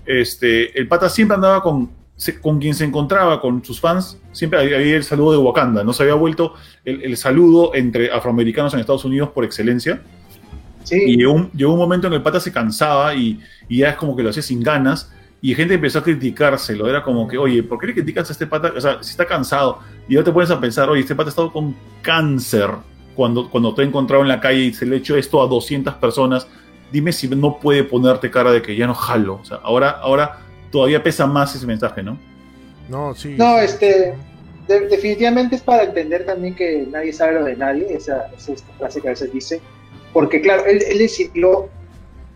Este, el pata siempre andaba con, se- con quien se encontraba, con sus fans, siempre había el saludo de Wakanda, ¿no? Se había vuelto el, el saludo entre afroamericanos en Estados Unidos por excelencia. Y Sí. llegó un, llegó un momento en que el pata se cansaba y, y ya es como que lo hacía sin ganas. Y gente empezó a criticárselo. Era como que, oye, ¿por qué le criticas a este pata? O sea, si está cansado. Y ahora te pones a pensar, oye, este pata ha estado con cáncer cuando, cuando te ha encontrado en la calle y se le ha hecho esto a 200 personas. Dime si no puede ponerte cara de que ya no jalo. O sea, ahora, ahora todavía pesa más ese mensaje, ¿no? No, sí. No, sí. este- De- definitivamente es para entender también que nadie sabe lo de nadie, esa, esa frase que a veces dice, porque claro, él, él decidió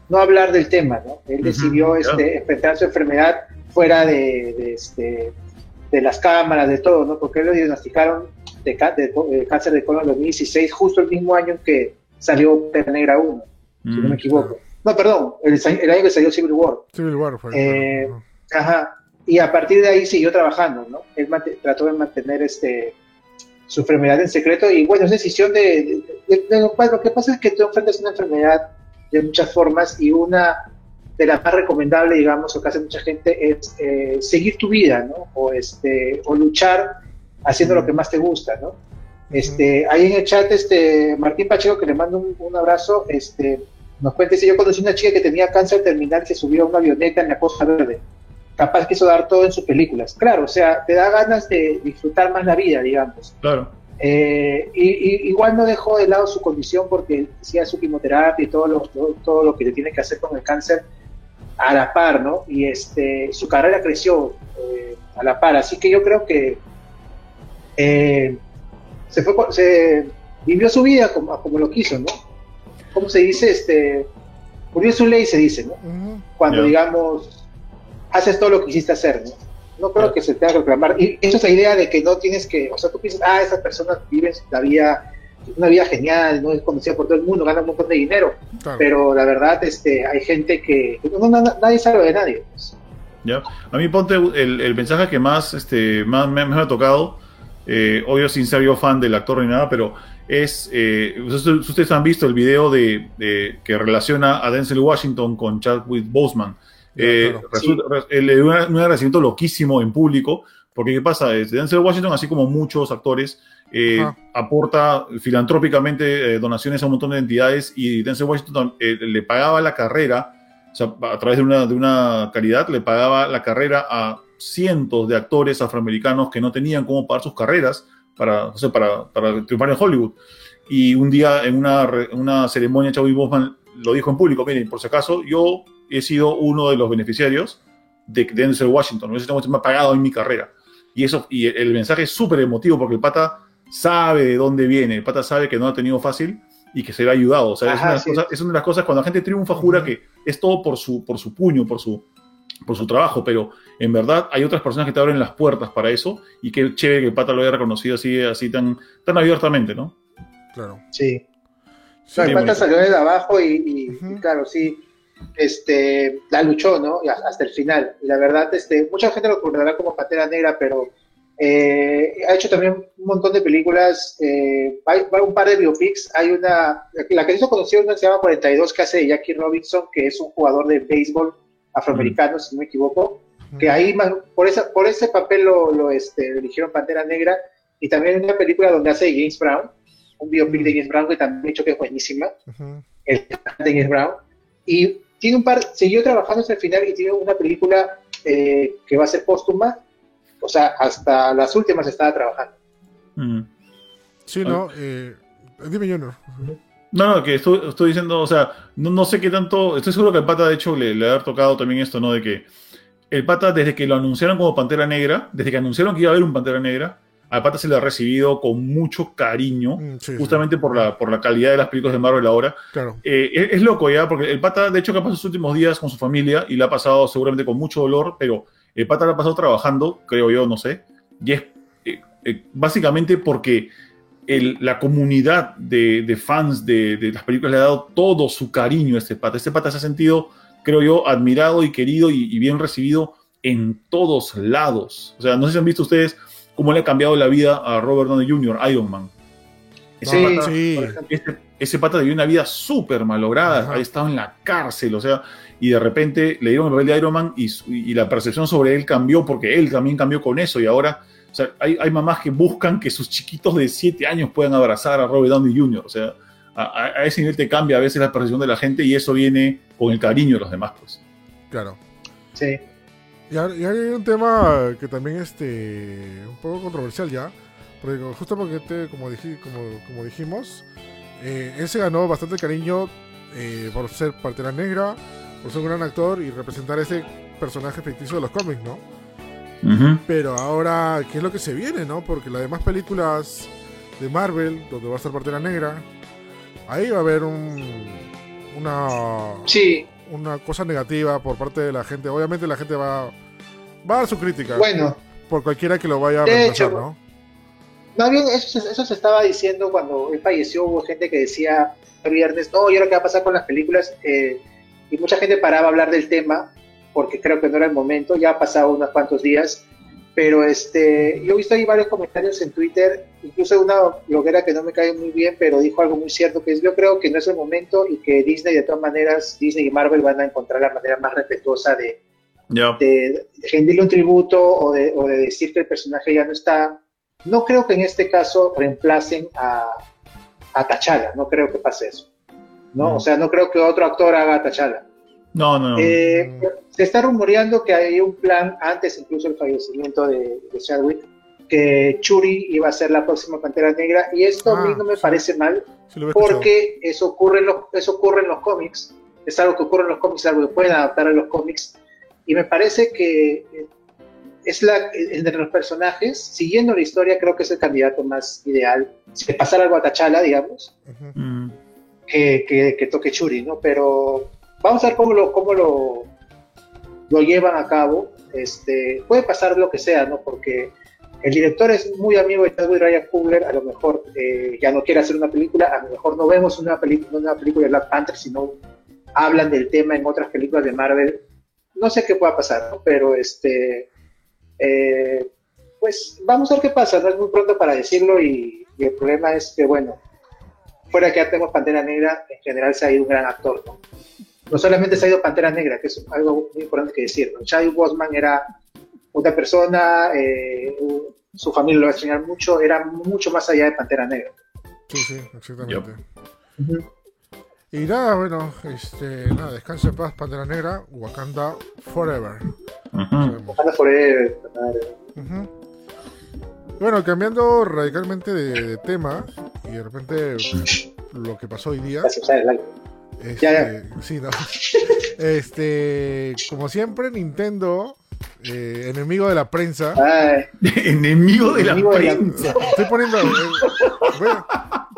no hablar del tema, ¿no? Él decidió este, enfrentar su enfermedad fuera de, de, este, de las cámaras, de todo, ¿no? Porque él lo diagnosticaron de, de- de cáncer de colon en 2016, justo el mismo año que salió Negra 1, si no me Mm. equivoco. No, perdón, el, el año que salió Civil War. Civil War fue. Eh, Ajá. Ajá. Y a partir de ahí siguió trabajando, ¿no? Él trató de mantener este su enfermedad en secreto y bueno, es decisión de, de- de- de lo cual lo que pasa es que tú enfrentas una enfermedad de muchas formas y una de las más recomendables, digamos, o que hace mucha gente es eh, seguir tu vida, ¿no? O este o luchar haciendo lo que más te gusta, ¿no? Este, ahí en el chat, este, Martín Pacheco, que le mando un, un abrazo, este, nos cuenta, dice, yo conocí una chica que tenía cáncer terminal que subió a una avioneta en la Costa Verde. Capaz quiso dar todo en sus películas. Claro, o sea, te da ganas de disfrutar más la vida, digamos. Claro. Eh, y, igual no dejó de lado su condición porque hacía su quimioterapia y todo lo, todo, lo que le tiene que hacer con el cáncer a la par, ¿no? Y este, su carrera creció eh, a la par. Así que yo creo que eh, se, fue, se vivió su vida como, como lo quiso, ¿no? ¿Cómo se dice? Este, murió su ley, se dice, ¿no? Cuando, digamos, haces todo lo que quisiste hacer, ¿no? No creo que se tenga que reclamar. Y esa es la idea de que no tienes que, o sea, tú piensas, ah, esas personas viven la vida, una vida genial, no es conocida por todo el mundo, ganan un montón de dinero. Pero la verdad, este, hay gente que, no, nadie sabe de nadie. Pues. Ya. A mí ponte el, el mensaje que más, este, más me, ha tocado, eh, obvio sin ser yo fan del actor ni nada, pero es, eh, ustedes han visto el video de, que relaciona a Denzel Washington con Chadwick Boseman. Eh, le dio un agradecimiento loquísimo en público, porque ¿qué pasa? Denzel Washington, así como muchos actores, eh, aporta filantrópicamente donaciones a un montón de entidades y Denzel Washington le pagaba la carrera, o sea, a través de una, de una caridad, le pagaba la carrera a cientos de actores afroamericanos que no tenían cómo pagar sus carreras para, para, para triunfar en Hollywood. Y un día en una, una ceremonia, Chadwick Boseman lo dijo en público, miren, por si acaso, yo he sido uno de los beneficiarios de Denzel Washington, no me ha pagado en mi carrera. Y, eso, y el, mensaje es súper emotivo porque el pata sabe de dónde viene, el pata sabe que no ha tenido fácil y que se ve ayudado. O sea, es, una es, una de las cosas, cuando la gente triunfa, jura que es todo por su, por su puño, por su, por su trabajo, pero en verdad hay otras personas que te abren las puertas para eso y qué chévere que el pata lo haya reconocido así, así tan, tan abiertamente, ¿no? Claro. Sí. el pata salió de abajo y, claro, sí, este, la luchó, ¿no? Hasta el final. Y la verdad, este, mucha gente lo recordará como Pantera Negra, pero eh, ha hecho también un montón de películas, eh, hay, un par de biopics, hay una, la que hizo conocido se llama 42, que hace de Jackie Robinson, que es un jugador de béisbol afroamericano, si no me equivoco, que ahí por, esa, por ese papel lo, lo este, eligieron Pantera Negra, y también una película donde hace James Brown, un biopic de James Brown que también he dicho que es buenísima, el de James Brown, y tiene un par, siguió trabajando hasta el final y tiene una película eh, que va a ser póstuma, o sea, hasta las últimas estaba trabajando. Sí, no, eh, dime Junior. No, no, que estoy, estoy diciendo, o sea, no, no, sé qué tanto, estoy seguro que el pata de hecho le, le ha tocado también esto, ¿no? De que el pata, desde que lo anunciaron como Pantera Negra, desde que anunciaron que iba a haber un Pantera Negra, al pata se le ha recibido con mucho cariño, mm, justamente Por, la, por la calidad de las películas de Marvel ahora. Claro. Eh, es, loco ya, porque el pata, de hecho, que ha pasado sus últimos días con su familia y la ha pasado seguramente con mucho dolor, pero el pata la ha pasado trabajando, creo yo, no sé, y es eh, eh, básicamente porque la comunidad de, fans de, de, las películas le ha dado todo su cariño a este pata. Este pata se ha sentido creo yo, admirado y querido y, bien recibido en todos lados. O sea, no sé si han visto ustedes cómo le ha cambiado la vida a Robert Downey Jr., Iron Man. Ese, pata, sí. ese, pata vivió una vida súper malograda, ha estado en la cárcel, o sea, y de repente le dieron el papel de Iron Man y, la percepción sobre él cambió porque él también cambió con eso y ahora, o sea, hay, hay mamás que buscan que sus chiquitos de 7 años puedan abrazar a Robert Downey Jr., o sea, a, ese nivel te cambia a veces la percepción de la gente y eso viene con el cariño de los demás, pues. Claro. Sí. Y, hay un tema que también este un poco controversial ya, porque justo porque este, como, como, como dijimos, eh, él se ganó bastante cariño eh, por ser partera negra, por ser un gran actor y representar ese personaje ficticio de los cómics, ¿no? Pero ahora, ¿qué es lo que se viene, no? Porque las demás películas de Marvel, donde va a estar partera negra, ahí va a haber un, una, sí. una cosa negativa por parte de la gente. Obviamente la gente va, va a dar su crítica. Bueno. Por cualquiera que lo vaya a reemplazar, ¿no? No, bien, eso, eso, se estaba diciendo cuando él falleció, hubo gente que decía el viernes, no, ¿y ahora qué va a pasar con las películas? Eh, y mucha gente paraba a hablar del tema, porque creo que no era el momento, ya ha pasado unos cuantos días, pero este, yo he visto ahí varios comentarios en Twitter, incluso una bloguera que no me cae muy bien, pero dijo algo muy cierto, que es yo creo que no es el momento y que Disney de todas maneras, Disney y Marvel van a encontrar la manera más respetuosa de, de, rendirle un tributo o de, o de, decir que el personaje ya no está. No creo que en este caso reemplacen a, a T'Challa, no creo que pase eso. ¿no? Mm. O sea, no creo que otro actor haga a T'Challa. No, no, no. Eh, se está rumoreando que hay un plan, antes incluso el fallecimiento de, de Chadwick, que Churi iba a ser la próxima Pantera Negra, y esto a mí Ah, no me sí. parece mal, Sí porque eso ocurre, en los, eso ocurre en los cómics, es algo que ocurre en los cómics, algo que pueden adaptar a los cómics, y me parece que eh, es la, de los personajes, siguiendo la historia, creo que es el candidato más ideal, si le pasara algo a T'Challa, digamos. Mm. que, que, que toque Churi, ¿no? Pero vamos a ver cómo lo, cómo lo, lo llevan a cabo. Este, puede pasar lo que sea, ¿no? Porque el director es muy amigo de Chadwick Ryan Coogler, a lo mejor eh, ya no quiere hacer una película, a lo mejor no vemos una, peli- una película de Black Panther, sino hablan del tema en otras películas de Marvel. No sé qué pueda pasar, ¿no? Pero este, eh, pues vamos a ver qué pasa, no es muy pronto para decirlo y, y el problema es que, bueno, fuera que ya tenemos Pantera Negra, en general se ha ido un gran actor, ¿no? No solamente se ha ido Pantera Negra, que es algo muy importante que decir, ¿no? Chadwick Boseman era una persona, eh, su familia lo va a extrañar mucho, era mucho más allá de Pantera Negra. Sí, sí, exactamente. Y nada, bueno, este, nada, descansa en paz, Pantera Negra, Wakanda Forever. Wakanda Forever. Bueno, cambiando radicalmente de, de tema, y de repente lo que pasó hoy día. Aire. Este, Ya, Sí, no. Este, como siempre, Nintendo, eh, enemigo de la prensa. Ay, Enemigo de la de la- prensa. Estoy poniendo. eh, voy, a,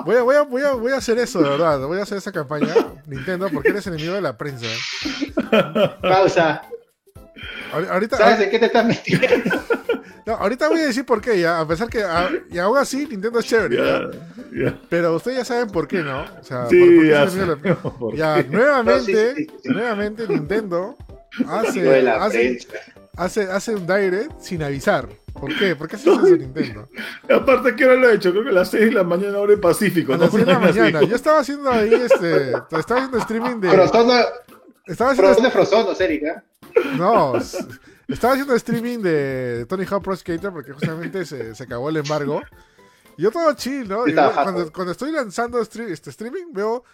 voy, a, voy, a, voy, a, voy a hacer eso, de verdad. Voy a hacer esa campaña, Nintendo, porque eres enemigo de la prensa. pausa. Ahor- Ahorita, ¿Sabes de qué te estás metiendo? no, ahorita voy a decir por qué, ya. A pesar que. a- y aún así, Nintendo es chévere. ¿ya? ya. Pero ustedes ya saben por qué, ¿no? O sea, por- por Sí, qué ya de la por Ya, qué. nuevamente, No, sí, sí, sí, sí. nuevamente Nintendo hace, hace, hace, hace un direct sin avisar. ¿Por qué? ¿Por qué hace eso Nintendo? Aparte, ¿qué hora lo he hecho? Creo que a las 6 de la mañana, hora de Pacífico. A ¿no? las 10 de la mañana. Yo estaba haciendo ahí, este, estaba haciendo streaming de... Frozono, Estaba haciendo, Frozono, Frozono, Erika. no, estaba haciendo streaming de Tony Hawk Pro Skater porque justamente se, se acabó el embargo. Y yo todo chill, ¿no? Y cuando, estoy lanzando este streaming, veo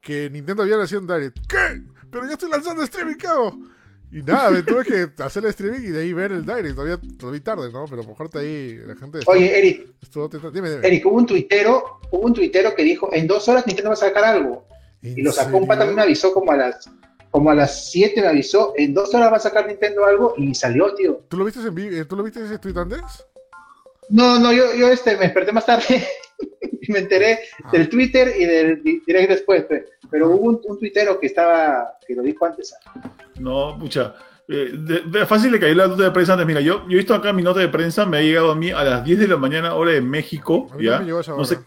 que Nintendo había lanzado un direct. ¿Qué? Pero yo estoy lanzando streaming, ¿qué hago? Y nada, me tuve que hacer el streaming y de ahí ver el direct. Todavía lo vi tarde, ¿no? Pero a lo mejor está ahí la gente estuvo, Oye, Eric, estuvo atenta. Dime, dime. Eric, hubo un tuitero, hubo un tuitero que dijo, en dos horas Nintendo va a sacar algo. Y ¿En lo sacó un pata, me avisó como a las como a las 7 me avisó, en dos horas va a sacar Nintendo algo y salió, tío. ¿Tú lo viste en vi- eh, ¿Tú lo viste ese tweet antes? No, no, yo, yo este, me desperté más tarde y me enteré Ah. del Twitter y del di- direct después, pe- pero hubo un, un tuitero que estaba, que lo dijo antes. No, pucha. Eh, de- de- fácil le cayó la nota de prensa antes. Mira, yo, yo he visto acá mi nota de prensa, me ha llegado a mí a las 10 de la mañana, hora de México, ¿ya? no me llegó esa No sé.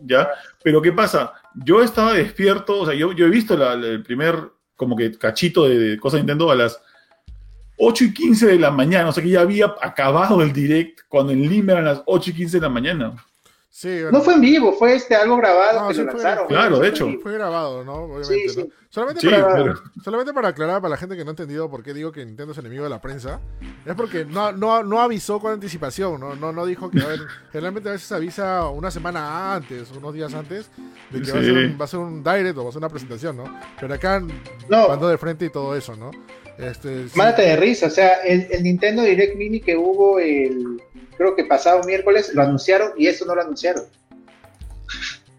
¿ya? Pero ¿qué pasa? Yo estaba despierto, o sea, yo, yo he visto la- la- el primer, como que cachito de, de cosas de Nintendo a las 8 y 15 de la mañana, o sea que ya había acabado el direct cuando en Lima eran las 8 y 15 de la mañana. Sí, bueno. No fue en vivo, fue este algo grabado No, que sí lo fue- lanzaron. Claro, de hecho. Fue grabado, ¿no? Obviamente, Sí, ¿no? sí. Solamente, Sí, para, pero- solamente para aclarar para la gente que no ha entendido por qué digo que Nintendo es enemigo de la prensa, es porque no, no, no avisó con anticipación, ¿no? No, no dijo que a ver, generalmente a veces avisa una semana antes, unos días antes, de que va, a ser un, va a ser un direct o va a ser una presentación, ¿no? Pero acá No. mandó de frente y todo eso, ¿no? Este, de risa, o sea, el, el Nintendo Direct Mini que hubo el, creo que pasado miércoles, lo anunciaron y eso no lo anunciaron.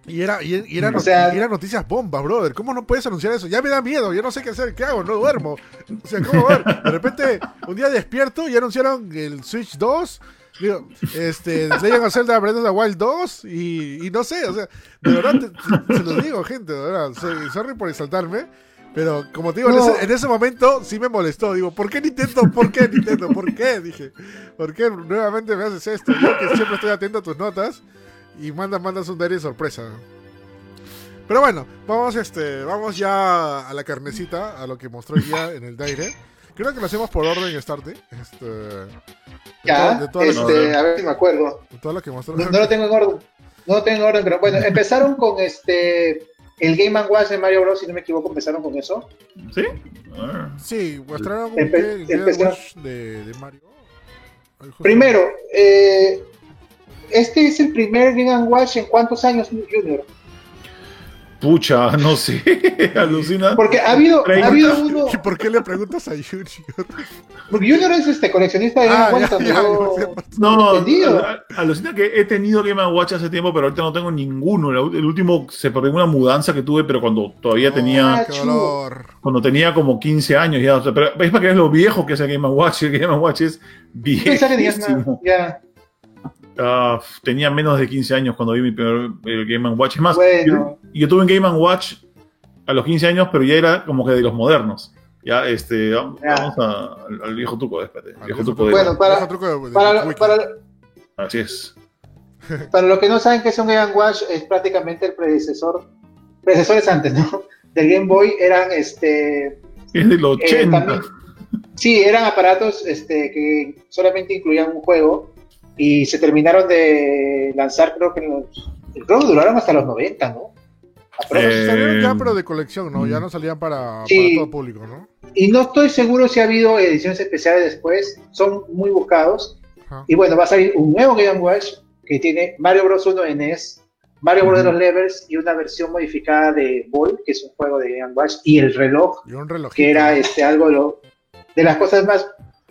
Y era, y, y era, O sea- y era noticias bomba, brother. ¿Cómo no puedes anunciar eso? Ya me da miedo, yo no sé qué hacer, ¿qué hago? No duermo. O sea, ¿cómo ver? De repente, un día despierto y anunciaron el Switch 2. Digo, este, Legend of Zelda Breath of the Wild 2 y, y no sé, o sea, de verdad, te- se los digo, gente, de verdad, soy- sorry por exaltarme, pero como te digo, en, ese, en ese momento sí me molestó, digo, ¿por qué Nintendo? ¿Por qué Nintendo? ¿Por qué? Dije, ¿por qué nuevamente me haces esto? Yo que siempre estoy atento a tus notas y mandas, mandas un diario de sorpresa. Pero bueno, vamos, este, vamos ya a la carnecita, a lo que mostró día en el Daire. Creo que lo hacemos por orden, Starte. Este, de Ya, todo- de todo lo este, a ver si me acuerdo. de todo lo que mostró. No, no lo tengo en orden. No lo tengo en orden, pero bueno, empezaron con este el Game Watch de Mario Bros. Si no me equivoco, empezaron con eso. ¿Sí? Ah. Sí, mostraron un Empe- Game- Watch de, de Mario. Primero, eh, este es el primer Game Watch en cuántos años, Junior. Pucha, no sé, alucina. Porque ha habido, ha habido uno. ¿Y por qué le preguntas a Junior? Porque Junior es este coleccionista de Ah, Game Watch, ya, No, entendido. al- alucina que he tenido Game Watch hace tiempo, pero ahorita no tengo ninguno. El, el último se perdió en una mudanza que tuve, pero cuando todavía tenía, Qué chulo. dolor. cuando tenía como 15 años ya. O sea, pero es para que veas lo viejo que es el Game Watch. El Game Watch es viejísimo. Ya. Ah, tenía menos de 15 años cuando vi mi primer el Game Watch. Es más, Bueno. yo, yo tuve un Game Watch a los 15 años, pero ya era como que de los modernos. Ya, este, vamos Ya. a- al, al viejo truco, espérate. Al viejo truco de- Bueno, para- truco de- de Para, Wiki. para, Así es. para los que no saben qué es un Game Watch, es prácticamente el predecesor, predecesores antes, ¿no? Del Game Boy eran este Es del 80. también- Sí, eran aparatos este, que solamente incluían un juego y se terminaron de lanzar, creo que en los. Creo que duraron hasta los 90, ¿no? Eh, Salieron ya, pero de colección, ¿no? Ya mm. no salían para, Sí. para todo público, ¿no? Y no estoy seguro si ha habido ediciones especiales después, son muy buscados. Ajá. Y bueno, va a salir un nuevo Game Watch que tiene Mario Bros. 1 en NES, Mario Bros. de los Levels y una versión modificada de Ball, que es un juego de Game Watch, y el reloj, Y un reloj. que era este algo lo- de las cosas más,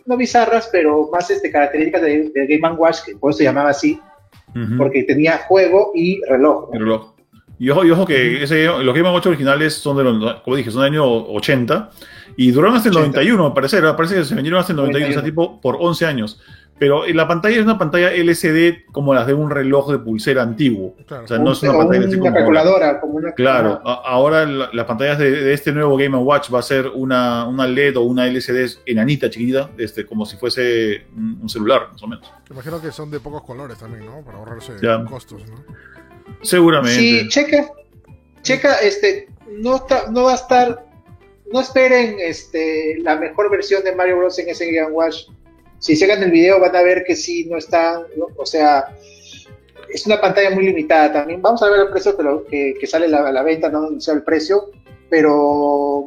no bizarras, pero más este, características del del Game Watch, que por eso se llamaba así, porque tenía juego y reloj. ¿no? El reloj. Y ojo, y ojo que ese, los Game Watch originales son de los, como dije, son del año 80 y duraron hasta el 80. 91, me parece. Me parece que se vendieron hasta el 91, o sea, 91. tipo por 11 años. Pero la pantalla es una pantalla LCD como las de un reloj de pulsera antiguo. Claro. O sea, no es una pantalla así una como. calculadora, como una Claro, a- ahora la- las pantallas de, de este nuevo Game Watch va a ser una, una LED o una LCD enanita, chiquitita, este, como si fuese un, un celular, más o menos. Imagino que son de pocos colores también, ¿no? Para ahorrarse Ya. costos, ¿no? Seguramente. Sí, checa, checa, este, no, está- no va a estar, no esperen este, la mejor versión de Mario Bros. en ese Game Watch. Si llegan el video van a ver que sí, no está, no- o sea, es una pantalla muy limitada también. Vamos a ver el precio que, lo- que, que sale la- a la venta, no anunciar el precio, pero,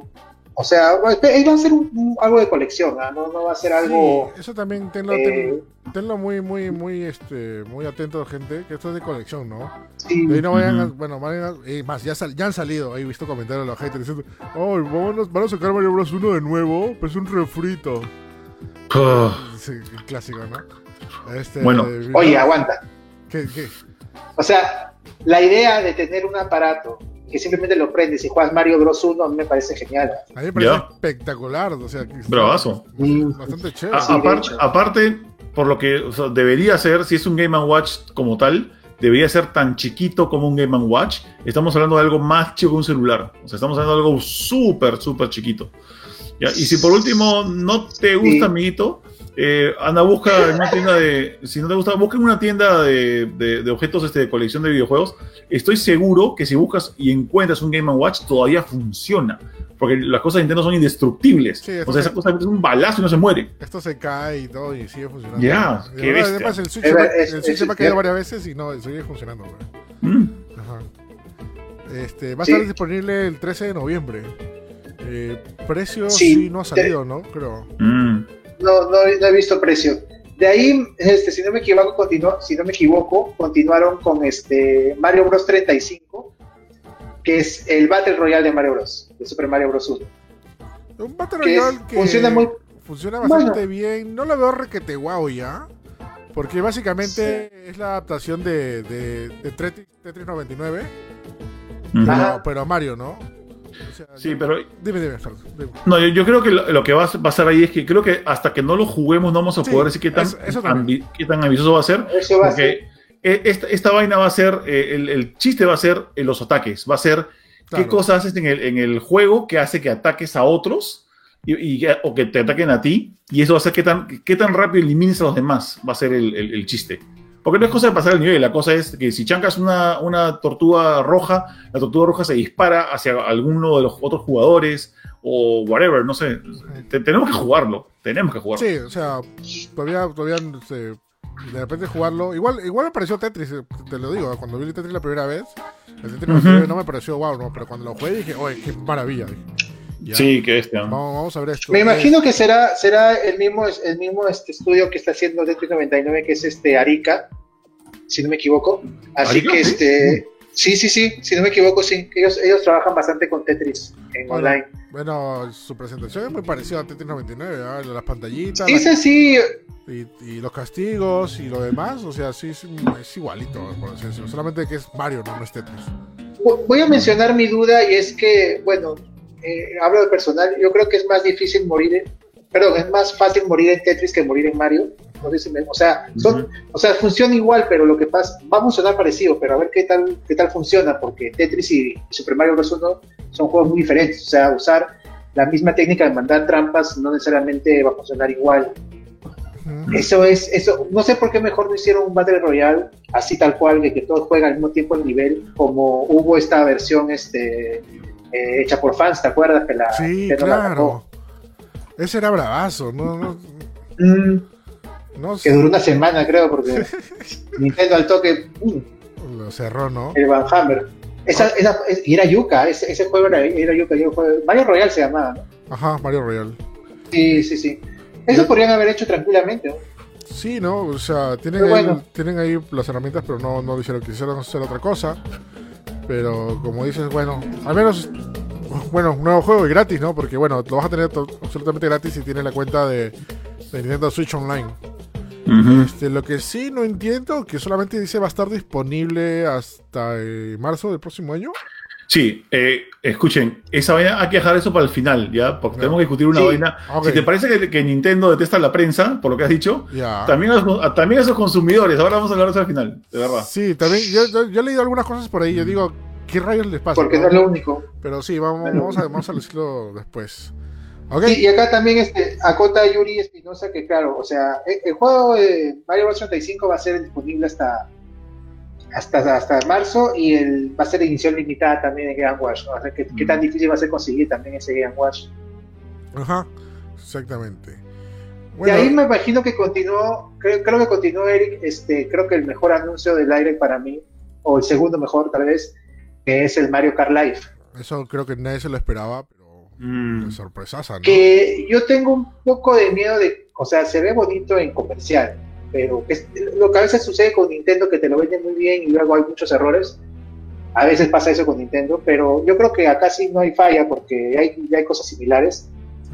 o sea, va va a ser un- un- algo de colección, ¿ah? no, no va a ser algo... Sí, eso también tenlo, eh, ten- tenlo muy, muy, muy, este, muy atento, gente, que esto es de colección, ¿no? sí. De ahí no vayan, a- bueno, vayan a- eh, más, ya, sal- ya han salido, he visto comentarios de los haters diciendo, oh, vamos, van a sacar Mario Bros 1 de nuevo, pues un refrito. El clásico, ¿no? Este, Bueno. eh, Oye, aguanta. ¿qué, qué? O sea, la idea de tener un aparato que simplemente lo prendes y juegas Mario Bros. 1 a mí me parece genial. A mí me parece Ya. espectacular, o sea, bravazo. Bastante chévere. A- Sí, de apar- hecho. aparte, por lo que o sea, debería ser, si es un Game Watch como tal, debería ser tan chiquito como un Game Watch. Estamos hablando de algo más chico que un celular. O sea, estamos hablando de algo súper, súper chiquito. ¿Ya? Y si por último no te gusta, Sí. amiguito, eh, anda, busca en una tienda de. Si no te gusta, busca en una tienda de, de- de objetos este, de colección de videojuegos. Estoy seguro que si buscas y encuentras un Game Watch, todavía funciona. Porque las cosas de Nintendo son indestructibles. Sí, o sea, esa cosa es un balazo y no se muere. Esto se cae y todo y sigue funcionando. Ya, Y qué además- bestia. Además, el Switch, se me- ver- es- el Switch es- se me ha caído es- varias veces y no, sigue funcionando. güey. Mm. Ajá. Este, va a Sí. estar disponible el 13 de noviembre. Eh, precio Sí. sí, no ha salido, ¿no? Creo. Mm. No, no, no he visto precio. De ahí, este, si no me equivoco, continuó, si no me equivoco, continuaron con este Mario Bros 35, que es el Battle Royale de Mario Bros, de Super Mario Bros 1. Un Battle Que es- Royale que funciona muy- funciona bastante Bueno. bien. No lo veo requete guau ya. Porque básicamente es la adaptación de, de, de Tetris, Tetris 99. Mm. Ajá. Pero, pero Mario, ¿no? O sea, Sí, yo- pero Dime, dime, Fer, dime. no, yo, yo creo que lo, lo que va a pasar ahí es que creo que hasta que no lo juguemos no vamos a Sí, poder decir qué tan, eso- eso también. ambi- qué tan ambicioso va a ser. Eso va a ser. Porque eh, esta, esta vaina va a ser, eh, el, el chiste va a ser eh, los ataques, va a ser qué cosas haces en el, en el juego que hace que ataques a otros y, o que te ataquen a ti y eso va a ser qué tan, qué tan rápido elimines a los demás, va a ser el, el- el chiste. Porque no es cosa de pasar el nivel, la cosa es que si chancas una, una tortuga roja, la tortuga roja se dispara hacia alguno de los otros jugadores o whatever, no sé. Te- tenemos que jugarlo, tenemos que jugarlo. Sí, o sea, todavía, todavía este, de repente jugarlo. Igual, igual me pareció Tetris, eh, te lo digo, cuando vi el Tetris la primera vez, el Tetris Ujú. 99 no me pareció wow, no, pero cuando lo jugué dije, oye, qué maravilla. dije. Ya, Sí, que este. Vamos, vamos a ver esto. Me imagino que será, será el mismo, el mismo este estudio que está haciendo Tetris 99, que es este Arica, si no me equivoco. Así ¿Arica? que este, Sí, sí, sí, si no me equivoco, sí. Ellos, ellos trabajan bastante con Tetris en Bueno, online. Bueno, su presentación es muy parecida a Tetris 99, ¿ah? las pantallitas Sí, sí, sí. y, y los castigos y lo demás, o sea, sí, es, es igualito, por así decirlo. Solamente que es Mario, no, no es Tetris. Voy a mencionar mi duda y es que, bueno, eh, hablo de personal, yo creo que es más difícil morir, en- perdón, es más fácil morir en Tetris que morir en Mario. No sé si me- o sea, son, o sea, funciona igual, pero lo que pasa, va a funcionar parecido, pero a ver qué tal, qué tal funciona, porque Tetris y Super Mario Bros. 1 son juegos muy diferentes, o sea, usar la misma técnica de mandar trampas no necesariamente va a funcionar igual. Eso es, eso, no sé por qué mejor no hicieron un Battle Royale así tal cual, de que todos juegan al mismo tiempo el nivel, como hubo esta versión este eh, hecha por fans, ¿te acuerdas? Que la, Sí, que no la claro. Ese era bravazo, no, no. Mm, no que duró una semana, creo, porque Nintendo al toque, mm, lo cerró, ¿no? el Van Hammer. Esa, esa, es- y era Yuka, ese, ese juego era, era Yuka, juego- Mario Royale se llamaba, ¿no? Ajá, Mario Royal. Sí, sí, sí. Eso podrían haber hecho tranquilamente, ¿no? Sí, ¿no? O sea, tienen, ahí, tienen ahí las herramientas, pero no, no hicieron, quisieron hacer otra cosa. Pero como dices, bueno, al menos, bueno, un nuevo juego y gratis, ¿no? Porque bueno, lo vas a tener absolutamente gratis si tienes la cuenta de, de Nintendo Switch Online. Este, lo que sí no entiendo, que solamente dice va a estar disponible hasta eh, marzo del próximo año. Sí, eh, escuchen, esa vaina hay que dejar eso para el final, ¿ya? Porque tenemos que discutir una Sí. vaina. Ok. Si te parece que, que Nintendo detesta la prensa, por lo que has dicho, también, a los, a- también a esos consumidores. Ahora vamos a hablar de eso al final, de verdad. Sí, también, yo, yo- yo he leído algunas cosas por ahí, yo digo, ¿qué rayos les pasa? Porque no es lo único. Pero sí, vamos, vamos, a, vamos a decirlo después. Ok. Sí, y acá también este, acota Yuri Espinosa que claro, o sea, el, el juego de Mario Bros 35 va a ser disponible hasta hasta, hasta marzo y el, va a ser edición limitada también en Game Watch, ¿no? O sea, ¿qué, qué tan difícil va a ser conseguir también ese Game Watch? Ajá, exactamente. y Bueno, ahí me imagino que continuó, creo, creo que continuó Eric, este, creo que el mejor anuncio del aire para mí, o el segundo mejor tal vez, que es el Mario Kart Live. eso creo que nadie se lo esperaba, pero Mm. de sorpresaza, ¿no? que yo tengo un poco de miedo de, o sea, se ve bonito en comercial, pero es, lo que a veces sucede con Nintendo que te lo venden muy bien y luego hay muchos errores. A veces pasa eso con Nintendo, pero yo creo que acá sí no hay falla porque hay, ya hay cosas similares.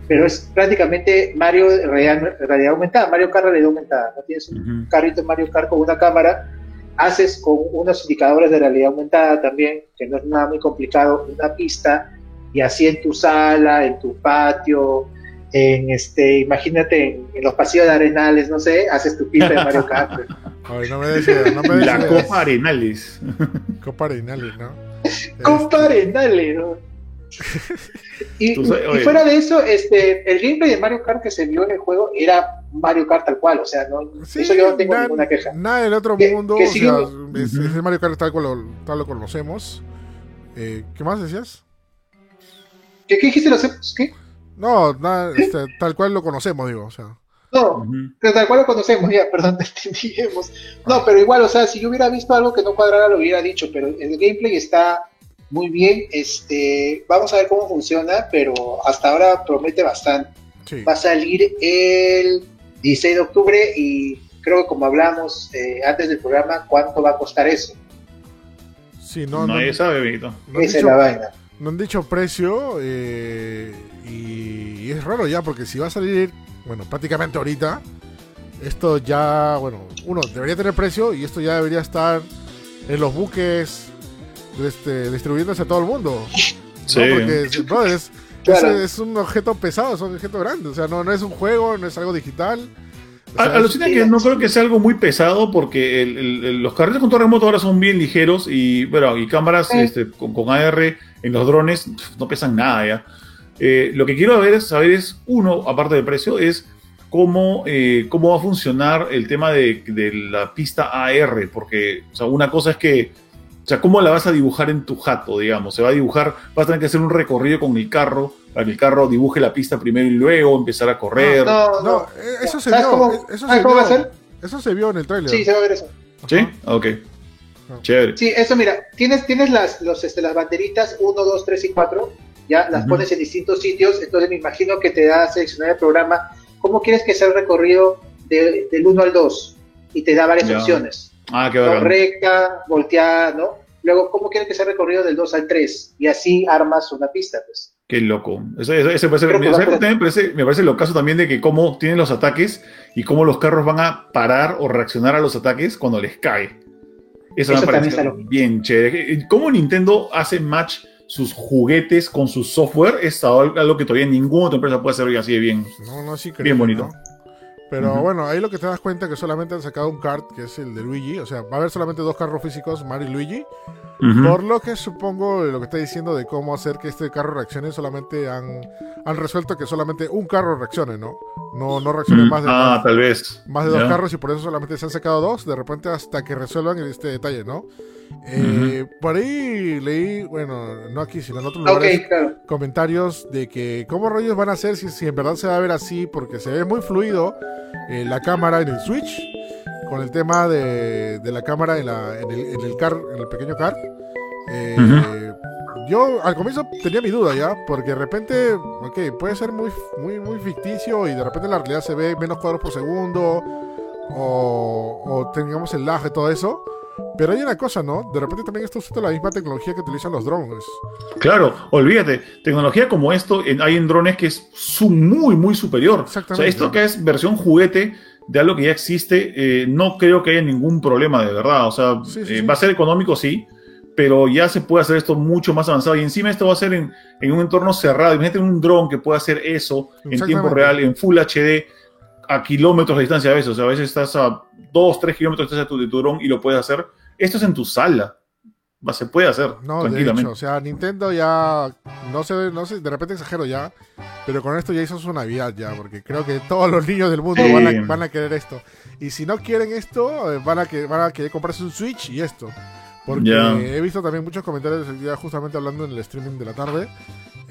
Pero es prácticamente Mario realidad, realidad aumentada, Mario Kart realidad aumentada. No tienes un Ujú. carrito Mario Kart con una cámara, haces con unos indicadores de realidad aumentada también, que no es nada muy complicado, una pista, y así en tu sala, en tu patio, en este, imagínate en, los pasillos de arenales, no sé, haces tu pista de Mario Kart. Ay, no me des ideas, no me La. Copa Arenales. Copa Arenales, ¿no? Copa arenales, ¿no? Y, sabes, fuera de eso, este, el gameplay de Mario Kart que se vio en el juego era Mario Kart tal cual, o sea, no, Sí, eso yo no tengo na- ninguna queja. Nada del otro Que- mundo, que o sigue- sea, es, Ujú. es el Mario Kart tal cual lo, tal lo conocemos. Eh, ¿Qué más decías? ¿Qué, qué dijiste los ¿Qué? No, nada, este, tal cual lo conocemos, digo, o sea. No. Pero tal cual lo conocemos, ya, perdón, te entendíamos. No, pero igual, o sea, si yo hubiera visto algo que no cuadrara, lo hubiera dicho, pero el gameplay está muy bien. Este, vamos a ver cómo funciona, pero hasta ahora promete bastante. Sí. Va a salir el 16 de octubre y creo que como hablamos eh, antes del programa, ¿cuánto va a costar eso? Sí, no, no, sabe, Benito. no han Esa es dicho, la vaina. no han dicho precio eh, y, y es raro ya, porque si va a salir, bueno, prácticamente ahorita, esto ya, bueno, uno, debería tener precio y esto ya debería estar en los buques este, distribuyéndose a todo el mundo. ¿no? Sí. Porque, es, Claro. es, es un objeto pesado, es un objeto grande. O sea, no, no es un juego, no es algo digital. O sea, A- Alucina que no creo que sea algo muy pesado porque el- el- el- los carritos con todo remoto ahora son bien ligeros y bueno y cámaras Sí. este, con, con AR en los drones no pesan nada ya. Eh, lo que quiero ver es, saber es, uno, aparte del precio, es cómo, eh, cómo va a funcionar el tema de, de la pista AR, porque o sea, una cosa es que, o sea, cómo la vas a dibujar en tu jato, digamos, se va a dibujar, vas a tener que hacer un recorrido con el carro, para que el carro dibuje la pista primero y luego empezar a correr. No, no, no, eh, eso se ¿Sabes vio. cómo, eso ¿sabes se cómo va a ser? Eso se vio en el trailer. Sí, se va a ver eso. ¿Sí? Ok. Chévere. Sí, eso mira, tienes, tienes las, los, este, las banderitas 1, 2, 3 y 4, ya las pones en distintos sitios, entonces me imagino que te da a seleccionar el programa, ¿cómo quieres que sea el recorrido de- del 1 al 2? Y te da varias opciones, Ah, qué ¿no? bacán. recta, volteada, ¿no? Luego, ¿cómo quieren que sea recorrido del 2 al 3? Y así armas una pista, pues. Qué loco. Parece- que me, parece, me parece lo caso también de que cómo tienen los ataques y cómo los carros van a parar o reaccionar a los ataques cuando les cae. Eso, Eso me también parece bien chévere. ¿Cómo Nintendo hace match sus juguetes con su software? Es algo que todavía ninguna otra empresa puede hacer así de bien. No, no, sí, Bien bonito. Pero bueno, ahí lo que te das cuenta que solamente han sacado un kart, que es el de Luigi. O sea, va a haber solamente dos carros físicos, Mario y Luigi. Por lo que supongo lo que está diciendo de cómo hacer que este carro reaccione, solamente han, han resuelto que solamente un carro reaccione, ¿no? No, no reaccione Mm, más de, ah, más, tal vez. más de dos carros y por eso solamente se han sacado dos, de repente hasta que resuelvan este detalle, ¿no? Eh, Por ahí leí, bueno, no aquí, sino en otros lugares, Ok, claro. comentarios de que cómo rayos van a hacer si, si en verdad se va a ver así, porque se ve muy fluido eh, la cámara en el Switch, con el tema de, de la cámara en, la, en, el, en el car, en el pequeño car. Eh, Yo al comienzo tenía mi duda ya, porque de repente, ok, puede ser muy, muy, muy ficticio y de repente en la realidad se ve menos cuadros por segundo, o, o tengamos el lag y todo eso. Pero hay una cosa, ¿no? De repente también está usando la misma tecnología que utilizan los drones. Claro, olvídate, tecnología como esto en- hay en drones que es su- muy, muy superior. O sea, Exactamente. esto que es versión juguete de algo que ya existe, eh, no creo que haya ningún problema de verdad. O sea, Sí, sí, eh, sí. va a ser económico, sí, pero ya se puede hacer esto mucho más avanzado. Y encima esto va a ser en, en un entorno cerrado. Imagínate un dron que pueda hacer eso en tiempo Exactamente. real, en Full HD, a kilómetros de distancia a veces. O sea, a veces estás a 2, 3 kilómetros de tu, de tu dron y lo puedes hacer. Esto es en tu sala. Se puede hacer No, de hecho, o sea, Nintendo ya, no sé, no sé, de repente exagero ya, pero con esto ya hizo su Navidad ya, porque creo que todos los niños del mundo Sí. van, a, van a querer esto. Y si no quieren esto, eh, van a, que, van a querer comprarse un Switch y esto. Porque Ya. he visto también muchos comentarios día justamente hablando en el streaming de la tarde,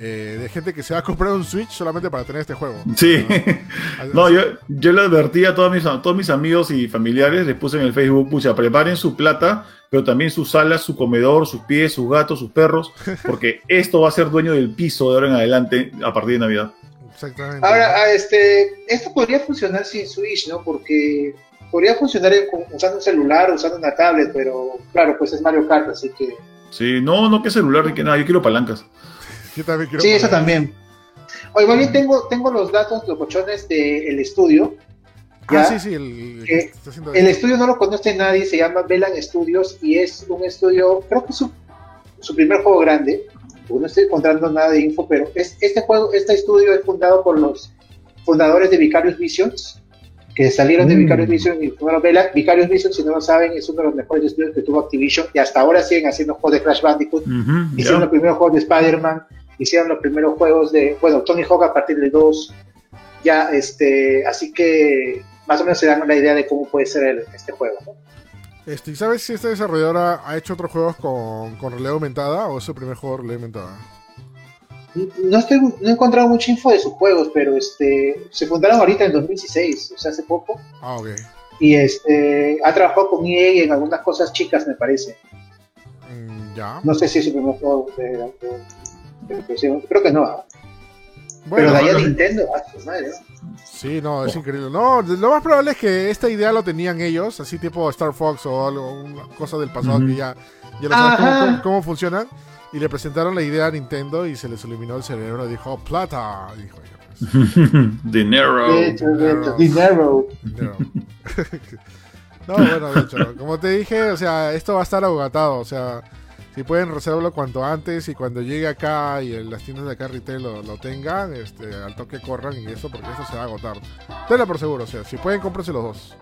eh, de gente que se va a comprar un Switch solamente para tener este juego. Sí. No, yo, yo le advertí a todos mis, a todos mis amigos y familiares, les puse en el Facebook, pucha, preparen su plata, pero también sus salas, su comedor, sus pies, sus gatos, sus perros, porque esto va a ser dueño del piso de ahora en adelante a partir de Navidad. Exactamente. Ahora, ah, este, esto podría funcionar sin Switch, ¿no? Porque podría funcionar usando un celular, usando una tablet, pero claro, pues es Mario Kart, así que... Sí, no, no que celular ni que nada, yo quiero palancas. Yo también quiero Sí, eso poner- también. Oye, yo tengo, tengo los datos, los cochones del estudio. Ah, ¿ya? sí, sí, el, el que Que está haciendo El estudio no lo conoce nadie, se llama Velan Studios y es un estudio, creo que es su, su primer juego grande, porque no estoy encontrando nada de info, pero es, este juego, este estudio es fundado por los fundadores de Vicarious Visions, que salieron de Mm. Vicarious Visions y fundaron Velan. Vicarious Visions, si no lo saben, es uno de los mejores estudios que tuvo Activision y hasta ahora siguen haciendo juegos de Crash Bandicoot, Ujú, hicieron ya. los primeros juegos de Spider-Man, hicieron los primeros juegos de, bueno, Tony Hawk a partir del 2, ya, este, así que más o menos se dan la idea de cómo puede ser el- este juego, ¿no? Este, ¿y ¿Sabes si esta desarrolladora ha hecho otros juegos con, con realidad aumentada o es su primer juego de realidad aumentada? No, estoy, no he encontrado mucha info de sus juegos, pero este, se fundaron ahorita en 2016, o sea, hace poco, Ah, ok. y este, ha trabajado con EA en algunas cosas chicas, me parece. Mm, ya. No sé si es su primer juego de, de- creo que no. Bueno, pero de ahí a bueno. Nintendo, ah, pues madre, ¿no? sí, no, es increíble. No, lo más probable es que esta idea lo tenían ellos, así tipo Star Fox o algo, una cosa del pasado que ya, ya lo sabes cómo, cómo- cómo funcionan. Y le presentaron la idea a Nintendo y se les iluminó el cerebro. Dijo, "Oh, plata. Dijo ella, pues. Dinero. De hecho, de hecho, Dinero. Dinero. no, bueno, de hecho, como te dije, o sea, esto va a estar agotatado. O sea, si pueden reservarlo cuanto antes y cuando llegue acá y en las tiendas de acá retail lo, lo tengan, este, al toque corran y eso, porque esto se va a agotar. Tenlo por seguro, o sea, si pueden, cómprense los dos.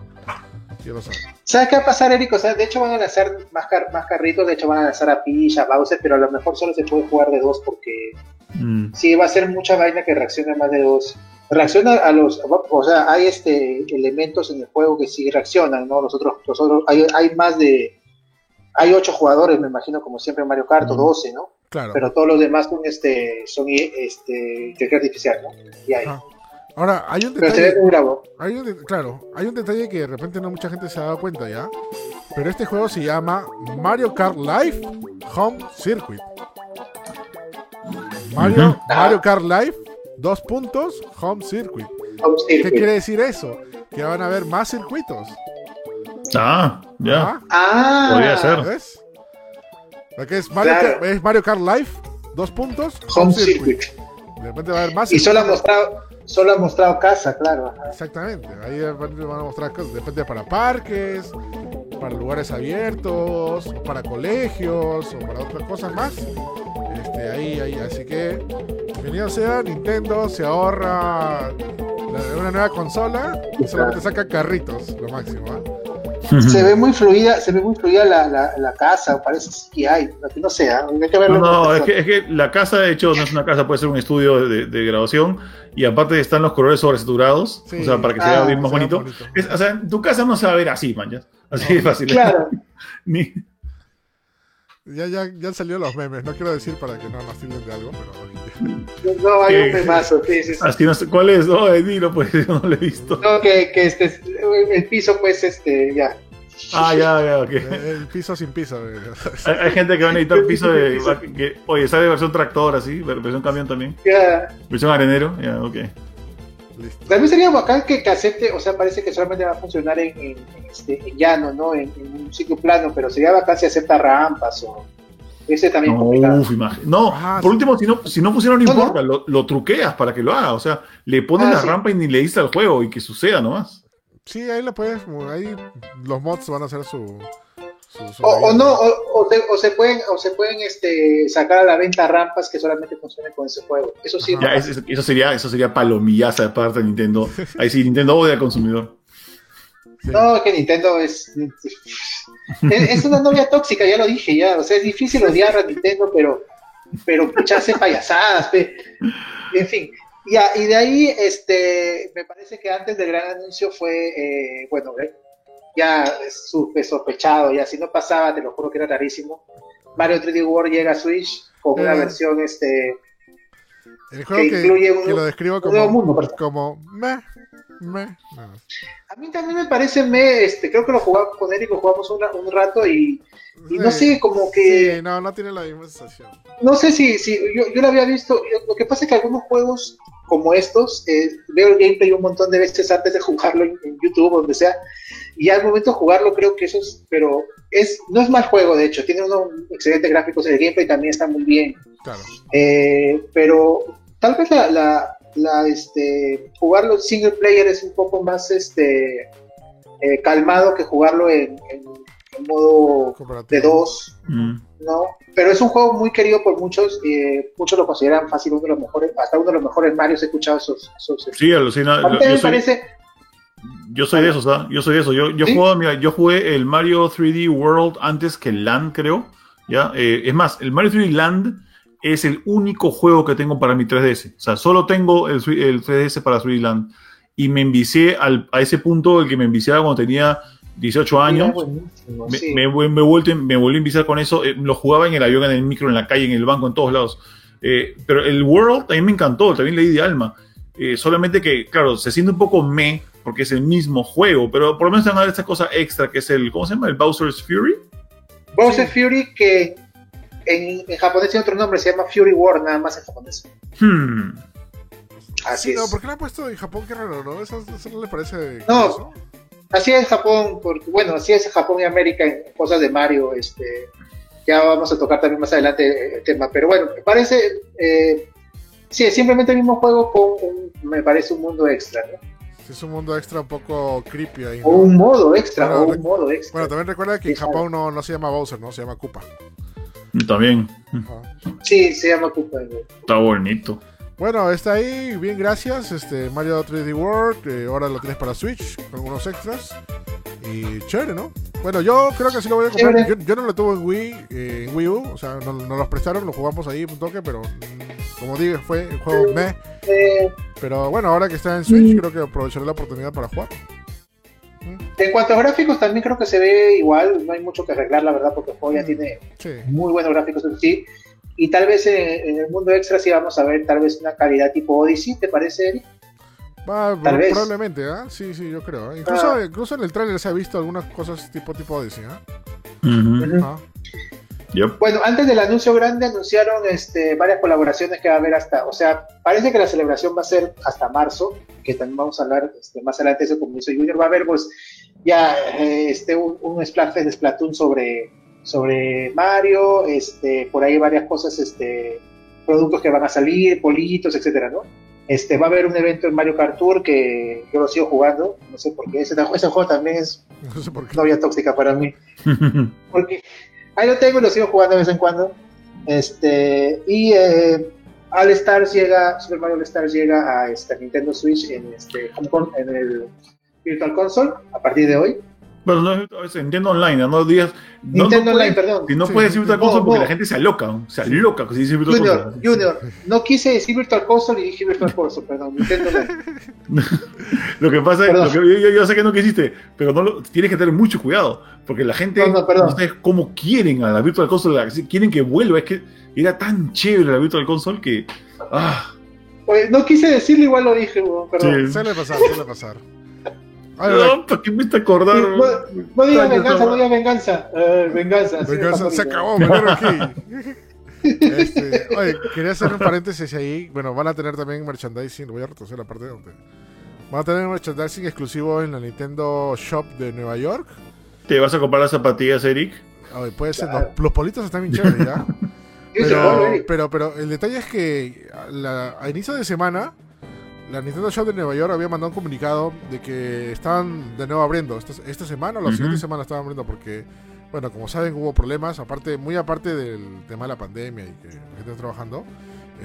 Yo lo sé. ¿Sabes qué va a pasar, Eric? O sea, de hecho van a lanzar más, car- más carritos, de hecho van a lanzar a Peach, a Bowser, pero a lo mejor solo se puede jugar de dos porque Mm. sí va a ser mucha vaina que reacciona más de dos. Reacciona a los, o sea, hay este elementos en el juego que sí reaccionan, ¿no? Los otros, los otros, hay, hay más de, hay ocho jugadores, me imagino, como siempre en Mario Kart, o Ujú. 12, ¿no? Claro. Pero todos los demás son este, son este, inteligencia artificial, ¿no? Y. Ajá. Ahora, hay un Pero se ve detalle. muy bravo. Hay un de- claro, hay un detalle que de repente no mucha gente se ha dado cuenta ya. Pero este juego se llama Mario Kart Live Home Circuit. Mario. Mario Kart Live, dos puntos, Home Circuit. A ir, ¿Qué quiere decir eso? Que van a haber más circuitos. Ah, ya. Ah, Podría ser. ¿Ves? Aquí es Mario, Claro. Es Mario Kart Live, dos puntos, Home Circuit. De repente va a haber más. Y solo ha mostrado, solo ha mostrado casa, claro. Exactamente, ahí de repente van a mostrar cosas, depende para parques, para lugares abiertos, o para colegios, o para otras cosas más. Este, ahí, ahí, así que bienvenido sea, Nintendo se ahorra la- una nueva consola y solamente saca carritos, lo máximo. ¿Ah? Se ve muy fluida, se ve muy fluida la, la, la casa, parece que no sea, hay que verlo. No, no, es que, es que la casa, de hecho, no es una casa, puede ser un estudio de, de grabación. Y aparte están los colores sobresaturados, Sí. o sea, para que se Ah, vea bien más se bonito. bonito. Es- o sea, tu casa no se va a ver así, man, ya. Así de fácil. Claro, Ni- Ya, ya, ya han salido los memes, no quiero decir para que no nos tilden de algo, pero no hay un memazo, sí, sí, sí. así no sé cuál es. No, dilo, pues, yo no lo he visto. No, que, que este, el piso, pues, este, ya. Ah, ya, ya, ok. el piso sin piso. eh. Hay, hay gente que va a necesitar piso de. Que, oye, sale versión tractor así, versión camión también. ya. Versión arenero, ya, ok. Listo. También sería bacán que, acepte, o sea, parece que solamente va a funcionar en, en, en este, en llano, ¿no? En, en un sitio plano, pero sería bacán si acepta rampas o. Ese también No, complicado. uf, no Ah, por sí. último, si no, si no funciona, no No, no. importa, Lo, lo truqueas para que lo haga. O sea, le pones Ah, la sí. rampa y ni le dices al juego y que suceda nomás. Sí, ahí lo puedes, ahí los mods van a hacer su... su- su O, no, o, o te- o se pueden, o se pueden este, sacar a la venta rampas que solamente funcionen con ese juego. Eso sí. Ya, es- es- eso sería, eso sería palomillaza de parte de Nintendo. Ahí sí, Nintendo odia al consumidor. Sí. No, es que Nintendo es, es. es una novia tóxica, ya lo dije, ya. O sea, es difícil odiar a Nintendo, pero. Pero pucha, hace payasadas, pe. En fin. Ya, y de ahí, este. Me parece que antes del gran anuncio fue. eh, bueno, eh, ya sospechado, ya. Si no pasaba, te lo juro que era rarísimo. Mario 3D World llega a Switch con una Eh. versión, este. El juego que que, incluye un- que lo describo un como, mundo, como meh, meh. No. A mí también me parece, me, este, creo que lo jugamos con Eric, lo jugamos un, un rato y, y no sé, como que. Sí, no, no tiene la misma sensación. No sé si, si yo, yo lo había visto. yo- lo que pasa es que algunos juegos como estos, eh, veo el gameplay un montón de veces antes de jugarlo en, en YouTube o donde sea, y al momento de jugarlo creo que eso es, pero es no es mal juego, de hecho, tiene unos excelentes gráficos, el gameplay también está muy bien, Claro. eh, pero tal vez la, la, la, este, jugarlo single player es un poco más este, eh, calmado que jugarlo en, en- en modo de dos. Mm. ¿no? Pero es un juego muy querido por muchos, eh, muchos lo consideran fácil uno de los mejores, hasta uno de los mejores Mario, he escuchado esos. esos Sí, alucina. a mí Yo también me soy, parece, yo soy de esos, ¿ah? Yo soy de esos. Yo, yo, ¿Sí? juego, mira, yo jugué el Mario 3D World antes que el Land, creo. ¿ya? Eh, es más, el Mario 3D Land es el único juego que tengo para mi 3DS. O sea, solo tengo el, 3- el 3DS para 3D Land. Y me envicié al- a ese punto el que me enviciaba cuando tenía 18 años. Me, sí. me, me vuelto, me volví a enviciar con eso. eh, lo jugaba en el avión, en el micro, en la calle, en el banco, en todos lados. Eh, pero el World también me encantó, también le di de alma. Eh, solamente que, claro, se siente un poco me, porque es el mismo juego, pero por lo menos te van a dar esta cosa extra que es el, ¿cómo se llama? El Bowser's Fury. Bowser Fury que en, en japonés tiene otro nombre, se llama Fury War, nada más en japonés. Hmm. Así Sí, no, es. ¿por qué lo han puesto en Japón? Qué raro, ¿no? ¿Eso, eso no le parece No. curioso? Así es Japón, porque, bueno, así es Japón y América en cosas de Mario, este, ya vamos a tocar también más adelante el tema, pero bueno, me parece, eh, sí, es simplemente el mismo juego con, un, me parece, un mundo extra, ¿no? Sí, es un mundo extra un poco creepy ahí. ¿no? O un modo extra, Bueno, o un modo extra. Bueno, también recuerda que en Japón no, no se llama Bowser, ¿no? Se llama Koopa. También. Ajá. Sí, se llama Koopa. ¿no? Está bonito. Bueno, está ahí, bien, gracias. Este Mario 3D World, eh, ahora lo tienes para Switch, con unos extras. Y chévere, ¿no? Bueno, yo creo que sí lo voy a comprar. Yo, no lo tuve en Wii, eh, en Wii U, o sea, no- nos los prestaron, lo jugamos ahí un toque, pero como dije, fue el juego meh. Eh, Pero bueno, ahora que está en Switch, Mm. creo que aprovecharé la oportunidad para jugar. en cuanto a gráficos, también creo que se ve igual, no hay mucho que arreglar, la verdad, porque el juego ya Mm. tiene Sí. muy buenos gráficos en sí. Y tal vez en, en el mundo extra sí vamos a ver tal vez una calidad tipo Odyssey, ¿te parece, Eric? Tal vez. probablemente, ¿ah? Sí, sí, yo creo. ¿eh? Incluso, Ah. incluso en el tráiler se ha visto algunas cosas tipo tipo Odyssey, ¿ah? Ujú. Ah. Yep. Bueno, antes del anuncio grande anunciaron este, varias colaboraciones que va a haber hasta, o sea, parece que la celebración va a ser hasta marzo, que también vamos a hablar este, más adelante de eso como dice Junior, va a haber pues ya eh, este, un, un Splatfest de Splatoon sobre, sobre Mario, este, por ahí varias cosas, este, productos que van a salir, politos, etcétera, ¿no? Este, va a haber un evento en Mario Kart Tour que yo lo sigo jugando, no sé por qué, ese, ese juego también es No sé por qué. novia tóxica para mí, porque ahí lo tengo y lo sigo jugando de vez en cuando, este, y eh, All Stars llega, Super Mario All Stars llega a este, Nintendo Switch en, este, Home Con- en el Virtual Console a partir de hoy. Bueno, no es Nintendo Online, no digas. no- Nintendo no Online, perdón. Si no Sí, puedes decir Virtual. Console No, porque la gente se aloca, se aloca si dice Virtual Junior, Console. Junior, no quise decir Virtual Console y dije Virtual Console, perdón, Nintendo Online. Lo que pasa es lo que, yo, yo- yo sé que no quisiste, pero no lo- tienes que tener mucho cuidado, porque la gente No, no, perdón. sabes cómo quieren a la Virtual Console, la- quieren que vuelva, es que era tan chévere la Virtual Console que ah, Oye, no quise decirlo, igual lo dije, perdón. Sí. Suele pasar, suele pasar. Ay, la- no, ¿para qué me está acordar? No, no diga Años venganza, no diga venganza. Eh, venganza. Venganza, se acabó, me quedo aquí. Este, oye, quería hacer un paréntesis ahí. Bueno, van a tener también merchandising. Voy a retroceder la parte donde. Van a tener merchandising exclusivo en la Nintendo Shop de Nueva York. ¿Te vas a comprar las zapatillas, Eric? Oye, puede ser. Claro. Los, los politos están bien chéveres, ¿ya? Pero, pero, pero el detalle es que la- a inicio de semana, la Nintendo Shop de Nueva York había mandado un comunicado de que estaban de nuevo abriendo. Esta, esta semana o la Ujú. siguiente semana estaban abriendo porque, bueno, como saben, hubo problemas, aparte muy aparte del tema de la pandemia y que la gente está trabajando.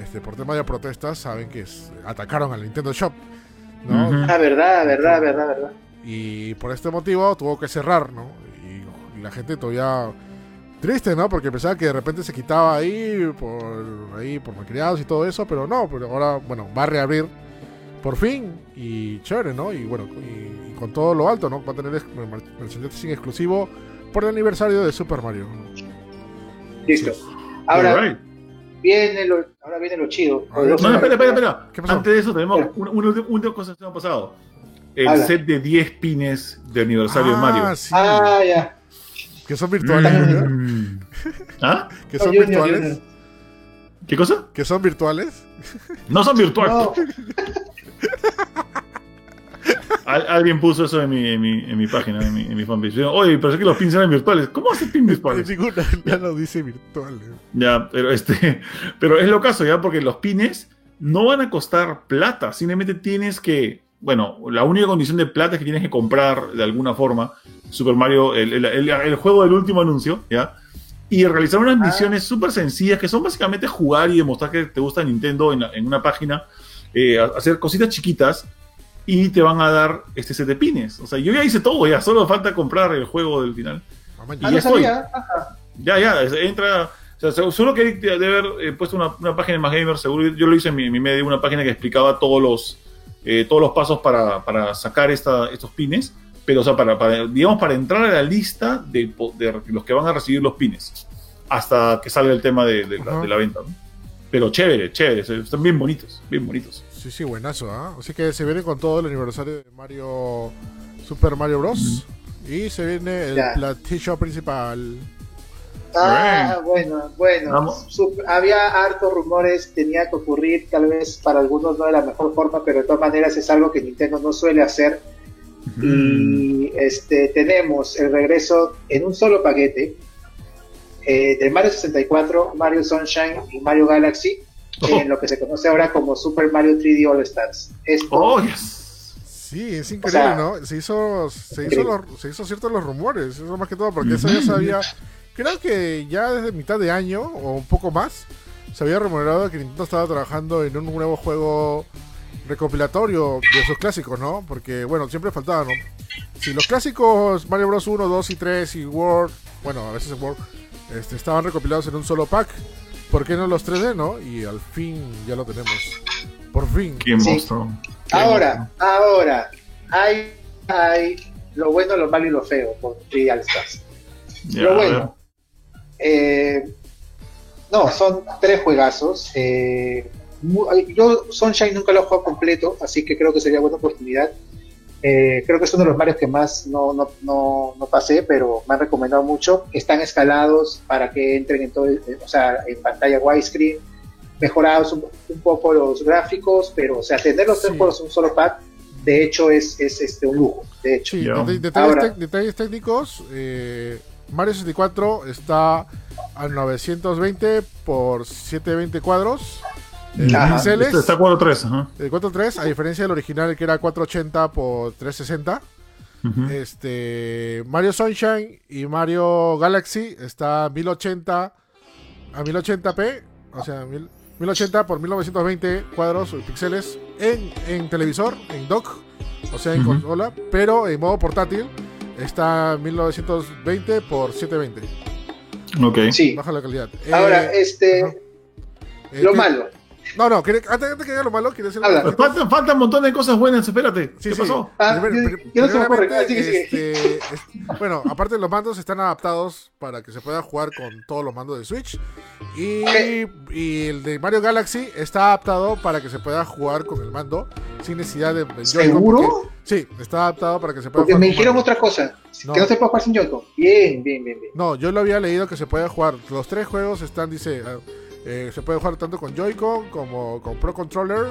Este, por tema de protestas, saben que es- atacaron a la Nintendo Shop. ¿no? Ujú. Ah, verdad, verdad, verdad, verdad. Y por este motivo tuvo que cerrar, ¿no? Y, y la gente todavía triste, ¿no? Porque pensaba que de repente se quitaba ahí por ahí por malcriados y todo eso, pero no, pero ahora, bueno, va a reabrir por fin y chévere, ¿no? Y bueno, y, y con todo lo alto, ¿no? Va a tener merchandising exclusivo por el aniversario de Super Mario. Listo. Ahora viene lo, ahora viene lo chido. Ver, No, no, espera, espera, espera. ¿Qué pasó? Antes de eso tenemos una, cosa que nos ha pasado. El Habla. set de 10 pines de aniversario de Mario. Ah, sí, Ah, ya. que son virtuales. Mm. ¿Ah? Que son virtuales. ¿Qué cosa? que son virtuales. No son virtuales. No, Al- alguien puso eso en mi, en mi, en mi página, en mi, en mi fanpage. Digo, Oye, pero es que los pins eran virtuales. ¿Cómo hace pins virtuales? Ya lo dice virtuales. Ya, pero este, pero es lo caso, ya, porque los pines no van a costar plata. Simplemente tienes que, bueno, la única condición de plata es que tienes que comprar de alguna forma Super Mario, el, el- el- el juego del último anuncio, ya. Y realizar unas Ah. misiones súper sencillas que son básicamente jugar y demostrar que te gusta Nintendo en, la- en una página, eh, hacer cositas chiquitas y te van a dar este set de pines. O sea, yo ya hice todo, ya solo falta comprar el juego del final. Mamá, Y ah, ya no estoy. Ya, ya, entra. O sea, se- seguro que debe haber eh, puesto una, una página en Más Gamer, seguro. Yo lo hice en mi, en mi medio, una página que explicaba todos los, eh, todos los pasos para, para sacar esta, estos pines. Pero, o sea, para, para, digamos, para entrar a la lista de, po- de los que van a recibir los pines. Hasta que salga el tema de, de la, de la venta. ¿no? Pero chévere, chévere. Están bien bonitos, bien bonitos. Sí, sí, buenazo, ¿ah? Así que se viene con todo el aniversario de Mario Super Mario Bros. Y se viene el platillo principal. Ah, bueno, bueno. Vamos. Había hartos rumores, tenía que ocurrir, tal vez para algunos no de la mejor forma, pero de todas maneras es algo que Nintendo no suele hacer. Y este, tenemos el regreso en un solo paquete eh, de Mario 64, Mario Sunshine y Mario Galaxy, Oh. en lo que se conoce ahora como Super Mario 3D All Stars. Esto, Oh, yes. Sí, es increíble, sea, ¿no? Se hizo, se hizo, los, se hizo ciertos los rumores, eso más que todo, porque eso ya sabía. Creo que ya desde mitad de año o un poco más se había rumorado que Nintendo estaba trabajando en un nuevo juego recopilatorio de sus clásicos, ¿no? Porque, bueno, siempre faltaba, ¿no? Si los clásicos Mario Bros. 1, 2 y 3 y World, bueno, a veces World, este, estaban recopilados en un solo pack, ¿por qué no los 3D, no? Y al fin ya lo tenemos. Por fin. Qué Sí. monstruo. Qué Ahora, ahora, hay, hay lo bueno, lo malo y lo feo con 3D All Stars. Lo bueno, eh, no, son tres juegazos. eh, yo Sunshine nunca lo he jugado completo, así que creo que sería buena oportunidad. Eh, creo que es uno de los Marios que más no, no, no, no pasé, pero me han recomendado mucho. Están escalados para que entren en todo, el- o sea, en pantalla widescreen, mejorados un, un poco los gráficos, pero o sea, tener los tres Sí. juegos en un solo pack, de hecho es, es este un lujo. De hecho, Sí, detalles, Ahora. detalles técnicos. eh, Mario 64 está a 920 por 720 cuadros. Píxeles. Este está 4-3. Ajá. El 4.3, a diferencia del original que era 480 por 360. Ujú. Este Mario Sunshine y Mario Galaxy está a 1080 a 1080p, o sea, mil- 1080 por 1920 cuadros o píxeles en, en televisor, en dock, o sea, en Ujú. consola, pero en modo portátil está a 1920 por 720. Ok. Sí. Baja la calidad. Ahora, Eh, este. Eh, lo malo. No, no, antes, antes que diga lo malo, quiere decir Faltan, faltan un montón de cosas buenas, espérate. Sí, ¿Qué sí. pasó? Ah, yo- yo no Ah, este, bueno, aparte los mandos están adaptados para que se pueda jugar con todos los mandos de Switch. Y, y el de Mario Galaxy está adaptado para que se pueda jugar con el mando sin necesidad de. ¿Seguro? porque- Sí, está adaptado para que se pueda Porque jugar me con dijeron mando. otra cosa. No. Que no se puede jugar sin Joy-Con. Bien, bien, bien, bien. No, yo lo había leído que se puede jugar. Los tres juegos están, dice, eh, se puede jugar tanto con Joy-Con como con Pro Controller.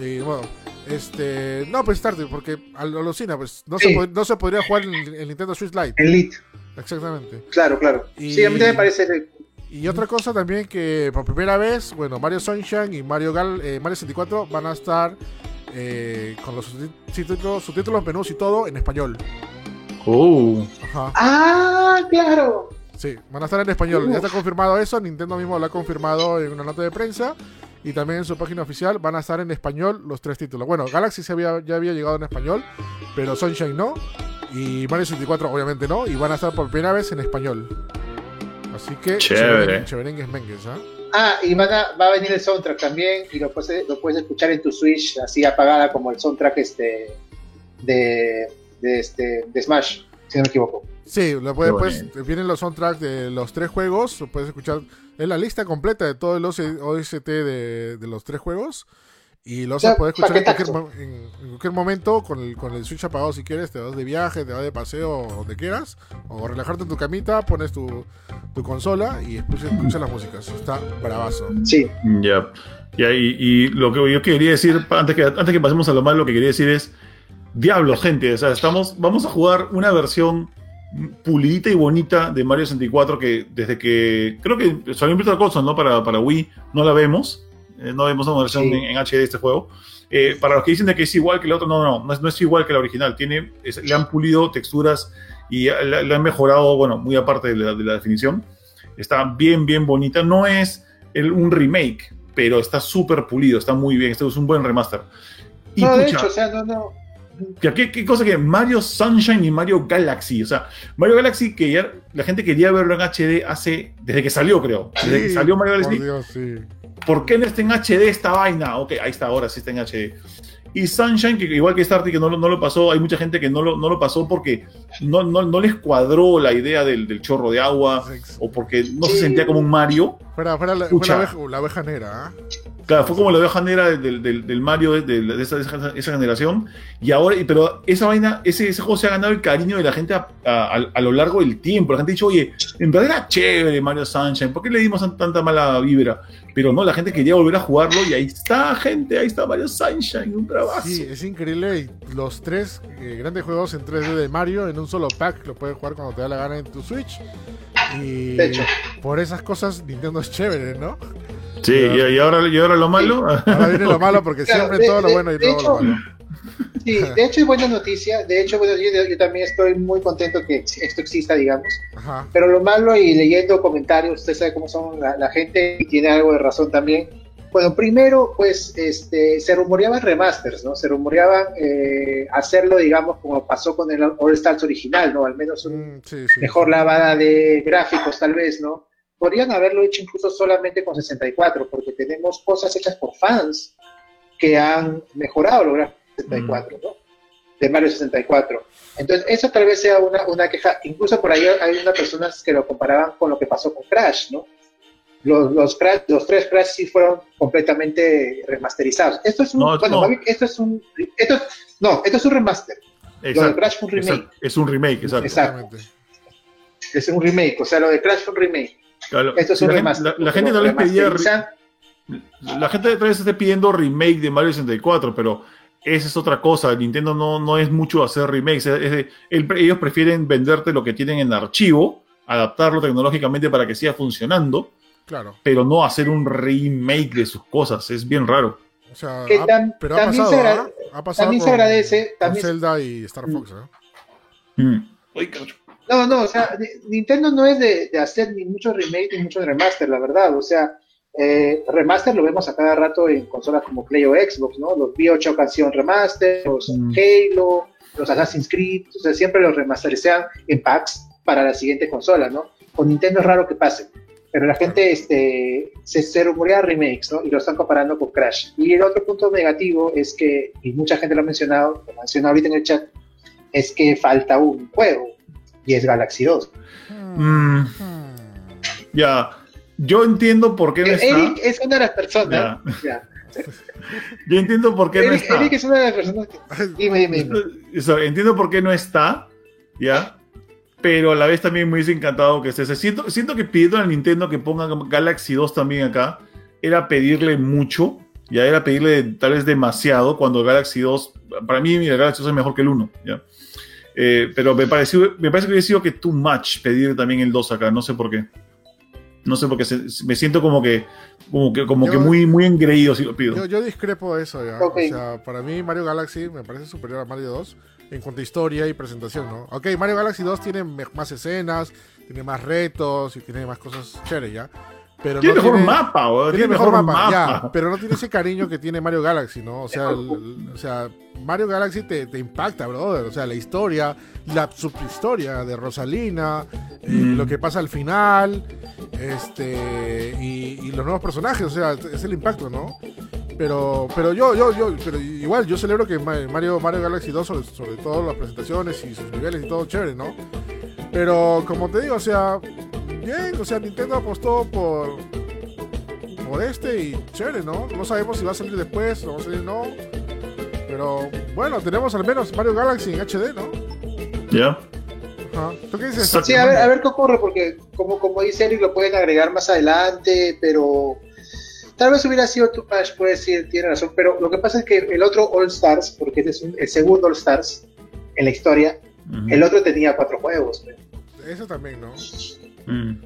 Y bueno, este. No, pues tarde, porque alucina, pues no, Sí. se, no se podría jugar en el, Nintendo Switch Lite. En Lit. Exactamente. Claro, claro. Y- Sí, a mí también me parece. Y otra cosa también que por primera vez, bueno, Mario Sunshine y Mario Gal, eh, Mario 64 van a estar eh, con los subtítulos, subtítulos, menús y todo en español. Oh. Ajá. Ah, claro. Sí, van a estar en español. Ya está confirmado eso. Nintendo mismo lo ha confirmado en una nota de prensa. Y también en su página oficial van a estar en español los tres títulos. Bueno, Galaxy se había, ya había llegado en español, pero Sunshine no. Y Mario 64 obviamente no. Y van a estar por primera vez en español. Así que Chévere. Mengues, ¿ah? Ah, y van a- va a venir el soundtrack también y lo puedes, lo puedes escuchar en tu Switch así apagada como el soundtrack este de, de, este, de Smash, si no me equivoco. Sí, lo puedes, Qué pues, vienen los soundtracks de los tres juegos. Lo puedes escuchar. Es la lista completa de todo el OST de, de los tres juegos. Y lo vas a poder escuchar en cualquier, en, en cualquier momento con el, con el Switch apagado si quieres. Te vas de viaje, te vas de paseo, donde quieras. O relajarte en tu camita, pones tu, tu consola y escuchas, escuchas las músicas. Está bravazo. Sí, Ya. Ya, y, y lo que yo quería decir, antes que, antes que pasemos a lo malo, lo que quería decir es, diablo, gente, o sea, estamos, vamos a jugar una versión pulidita y bonita de Mario 64 que desde que, creo que salió en Virtual Console, ¿no? Para, para Wii, no la vemos, eh, no vemos una versión Sí. en, en HD de este juego. Eh, para los que dicen de que es igual que la otra, no, no, no es, no es igual que la original, tiene, es- le han pulido texturas y le, le han mejorado, bueno, muy aparte de la, de la definición, está bien, bien bonita, no es el- un remake, pero está súper pulido, está muy bien, este es un buen remaster. Y no, de hecho, o sea, no, no. ¿Qué, qué cosa que Mario Sunshine y Mario Galaxy, o sea, Mario Galaxy que ya la gente quería verlo en HD hace, desde que salió creo, desde que salió Mario por Galaxy, Dios, sí. ¿por qué no está en HD esta vaina? Ok, ahí está, ahora sí está en HD. Y Sunshine, que igual que Starty, que no, lo- no lo pasó, hay mucha gente que no lo, no lo pasó porque no, no, no les cuadró la idea del, del chorro de agua o porque no se sentía como un Mario. Fuera, fuera la, fue la, oveja, la oveja negra. ¿ah? Claro, fue como la oveja negra del, del, del Mario de, de- de esa, de esa- generación. Y ahora, pero esa vaina, ese, ese juego se ha ganado el cariño de la gente a, a- a- lo largo del tiempo. La gente ha dicho, oye, en verdad era chévere Mario Sunshine, ¿por qué le dimos tan- tanta mala vibra? Pero no, la gente quería volver a jugarlo y ahí está, gente, ahí está Mario Sunshine, un bravazo. Sí, es increíble. Los tres eh, grandes juegos en 3D de Mario en un solo pack lo puedes jugar cuando te da la gana en tu Switch. Y De hecho. por esas cosas Nintendo es chévere, ¿no? Sí, y, y ahora, y ahora lo malo. Ahora viene lo malo porque Claro, siempre de- todo lo bueno y todo lo malo. Sí, de hecho es buena noticia. De hecho, bueno, yo, yo también estoy muy contento que esto exista, digamos. Ajá. Pero lo malo y leyendo comentarios, usted sabe cómo son la, la gente y tiene algo de razón también. Bueno, primero, pues este, se rumoreaban remasters, ¿no? Se rumoreaban eh, hacerlo, digamos, como pasó con el All Stars original, ¿no? Al menos un, Mm, sí, sí. mejor lavada de gráficos, tal vez, ¿no? Podrían haberlo hecho incluso solamente con 64, porque tenemos cosas hechas por fans que han mejorado los gráficos de 64, ¿no? De Mario 64. Entonces, eso tal vez sea una, una queja. Incluso por ahí hay unas personas que lo comparaban con lo que pasó con Crash, ¿no? Los, los, Crash, los tres Crash sí fueron completamente remasterizados. Esto es un, No, bueno, no. más bien, esto es un, esto, no, esto es un remaster. Lo de Exacto, Crash fue un remake. exacto, es un remake, exacto. Exacto. Exactamente. Es un remake, o sea, lo de Crash fue un remake. Claro, Esto es si un la, remaster. la- la gente no les pedía. La gente está pidiendo remake de Mario 64, pero esa es otra cosa. Nintendo no, no es mucho hacer remakes. es- es de- el- ellos prefieren venderte lo que tienen en archivo adaptarlo tecnológicamente para que siga funcionando, Claro. pero no hacer un remake de sus cosas. Es bien raro. O sea, Que ha- pero ha también pasado, se agra- ¿ah? Ha pasado también se agradece, con también- Zelda y Star Fox, ¿eh? Mm. No, no, o sea, Ni- Nintendo no es de, de hacer ni muchos remake ni muchos remaster, la verdad. O sea, eh, remaster lo vemos a cada rato en consolas como Play o Xbox, ¿no? Los Biochock han sido un remaster, los Mm. Halo, los Assassin's Creed, o sea, siempre los remasterizean en packs para la siguiente consola, ¿no? Con Nintendo es raro que pase. Pero la gente este, se, se rumorea remakes, ¿no? Y lo están comparando con Crash. Y el otro punto negativo es que, y mucha gente lo ha mencionado, lo menciona ahorita en el chat, es que falta un juego, y es Galaxy 2. Mm, Hmm. ya. Yo entiendo por qué no está. Eric es una de las personas. Yo entiendo por qué no Eric, está. Eric es una de las personas que. Dime, dime, dime. Eso, entiendo por qué no está, ¿ya? Pero a la vez también me hubiese encantado que esté. Siento, siento que pidiendo a Nintendo que ponga Galaxy 2 también acá, era pedirle mucho, ya era pedirle tal vez demasiado, cuando Galaxy 2, para mí mira, Galaxy 2 es mejor que el 1, ¿ya? Eh, pero me, pareció, me parece que hubiese sido que too much pedir también el 2 acá, no sé por qué. No sé por qué, se- me siento como que, como que, como Yo- que muy, muy engreído si lo pido. Yo, yo discrepo de eso ya. Ok. O sea, para mí Mario Galaxy me parece superior a Mario 2 en cuanto a historia y presentación, ¿no? Ok, Mario Galaxy 2 tiene más escenas, tiene más retos y tiene más cosas chéveres ya. Pero tiene no mejor tiene, mapa, weón, tiene mejor mapa, ya, pero no tiene ese cariño que tiene Mario Galaxy, ¿no? O sea, el- o sea Mario Galaxy te, te impacta, brother. O sea, la historia, la subhistoria de Rosalina, eh, Mm. lo que pasa al final, este, y, y los nuevos personajes, o sea, es el impacto, ¿no? Pero, pero yo, yo, yo, pero igual, yo celebro que Ma- Mario, Mario Galaxy 2, sobre, sobre todo las presentaciones y sus niveles y todo chévere, ¿no? Pero como te digo, o sea, bien, o sea, Nintendo apostó por, por este y chévere, ¿no? No sabemos si va a salir después o va a salir no. Pero bueno, tenemos al menos Mario Galaxy en HD, ¿no? ¿Ya? Ajá. ¿Tú qué dices? Sí, a ver, a ver qué ocurre, porque como, como dice Eric, lo pueden agregar más adelante, pero tal vez hubiera sido tu patch, puede decir, tiene razón, pero lo que pasa es que el otro All Stars, porque este es un- el segundo All Stars en la historia, el otro tenía cuatro juegos. Eso también, ¿no? Mm.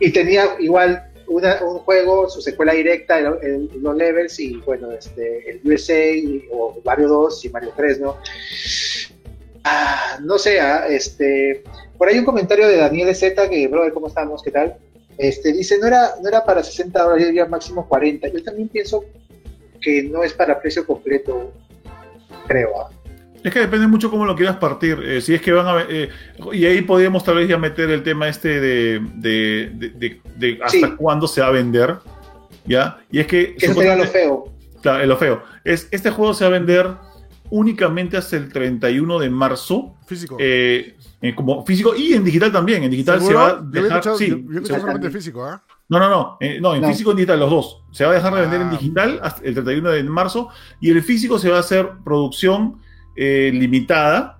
y tenía igual una- un juego, su secuela directa, el- el- los levels, y bueno, este, el USA, y- o Mario 2 y Mario 3, ¿no? Ah, no sé, ah, este, por ahí un comentario de Daniel Z, que, brother, ¿cómo estamos? ¿Qué tal? Este, dice, no era, no era para 60 dólares, yo diría máximo 40. Yo también pienso que no es para precio completo, creo. ah. Es que depende mucho cómo lo quieras partir. Eh, si es que van a. eh, y ahí podríamos tal vez ya meter el tema este de, de, de- de- de hasta Sí. cuándo se va a vender. ¿Ya? Y es que. Eso sería lo feo. Claro, lo feo. Es, este juego se va a vender únicamente hasta el 31 de marzo. Físico. eh, eh, como físico y en digital también. En digital se va a dejar. sí, yo- se- solamente físico, ¿ah? no, no, no. eh, no, en No. físico y en digital, los dos. Se va a dejar de vender en Ah. digital hasta el 31 de marzo. Y el físico se va a hacer producción eh, limitada.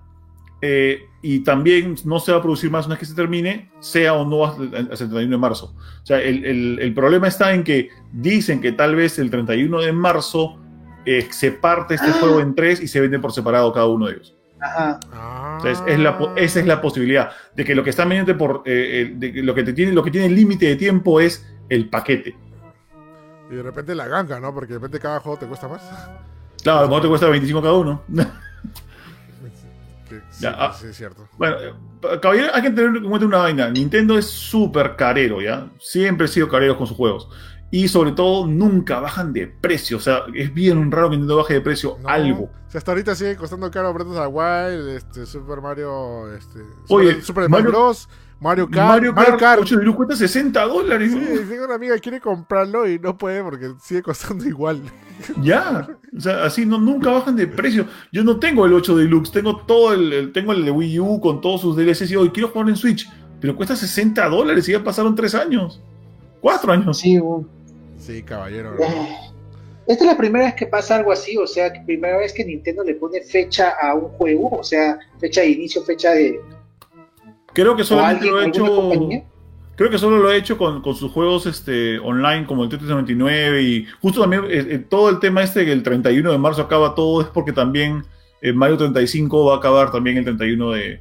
eh, y también no se va a producir más una vez que se termine, sea o no hasta el hasta el 31 de marzo. O sea, el, el- el problema está en que dicen que tal vez el 31 de marzo eh, se parte este Ah. juego en tres y se vende por separado cada uno de ellos. Ajá. Ah. Entonces, es la, po- esa es la posibilidad de que lo que está mediante por eh, el- de que lo que te tiene lo que tiene límite de tiempo es el paquete. Y de repente la ganga, ¿no? Porque de repente cada juego te cuesta más. Claro, a lo mejor te cuesta 25 cada uno. Que sí, Ya, ah. sí, es cierto. bueno, eh, caballero, hay que tener en cuenta una vaina. Nintendo es súper carero, ¿ya? Siempre ha sido carero con sus juegos. Y sobre todo, nunca bajan de precio. O sea, es bien raro que Nintendo baje de precio No, algo. O sea, hasta ahorita sigue costando caro Breath of the Wild, este, Super Mario, este, Oye, Super, Super Mario- Mario Bros, Mario Kart, Mario Kart, Mario Kart. 8 de luz cuesta 60 dólares. Sí, ¿no? tengo una amiga que quiere comprarlo y no puede porque sigue costando igual. Ya, o sea, así no, nunca bajan de precio. Yo no tengo el 8 Deluxe, tengo todo el, el- tengo el de Wii U con todos sus DLCs y hoy quiero jugar en Switch, pero cuesta 60 dólares y ya pasaron 3 años, 4 años. Sí, uh. Sí, caballero. Eh, Esta es la primera vez que pasa algo así, o sea, que primera vez que Nintendo le pone fecha a un juego, o sea, fecha de inicio, fecha de Creo que solamente alguien, lo he alguna hecho, compañía. creo que solo lo he hecho con, con sus juegos este, online como el Tetris 99 y justo también eh, eh, todo el tema este que el 31 de marzo acaba todo es porque también eh, Mario 35 va a acabar también el 31 de,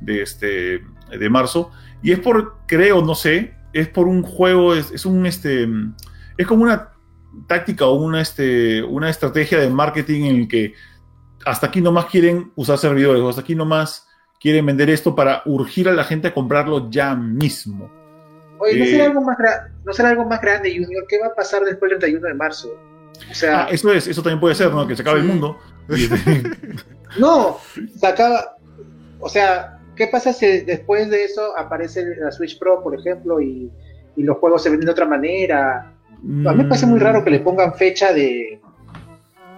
de este de marzo. Y es por, creo, no sé, es por un juego, es, es un, este, es como una táctica o una, este, una estrategia de marketing en el que hasta aquí nomás quieren usar servidores, o hasta aquí nomás quieren vender esto para urgir a la gente a comprarlo ya mismo. Oye, ¿no, Eh, será algo más ¿no será algo más grande, Junior? ¿Qué va a pasar después del 31 de marzo? O sea, Ah, eso es, eso también puede ser, ¿no? Que se acabe el mundo. Este, no, se acaba. O sea, ¿qué pasa si después de eso aparece la Switch Pro, por ejemplo, y, y los juegos se venden de otra manera? A mí me parece muy raro que le pongan fecha de,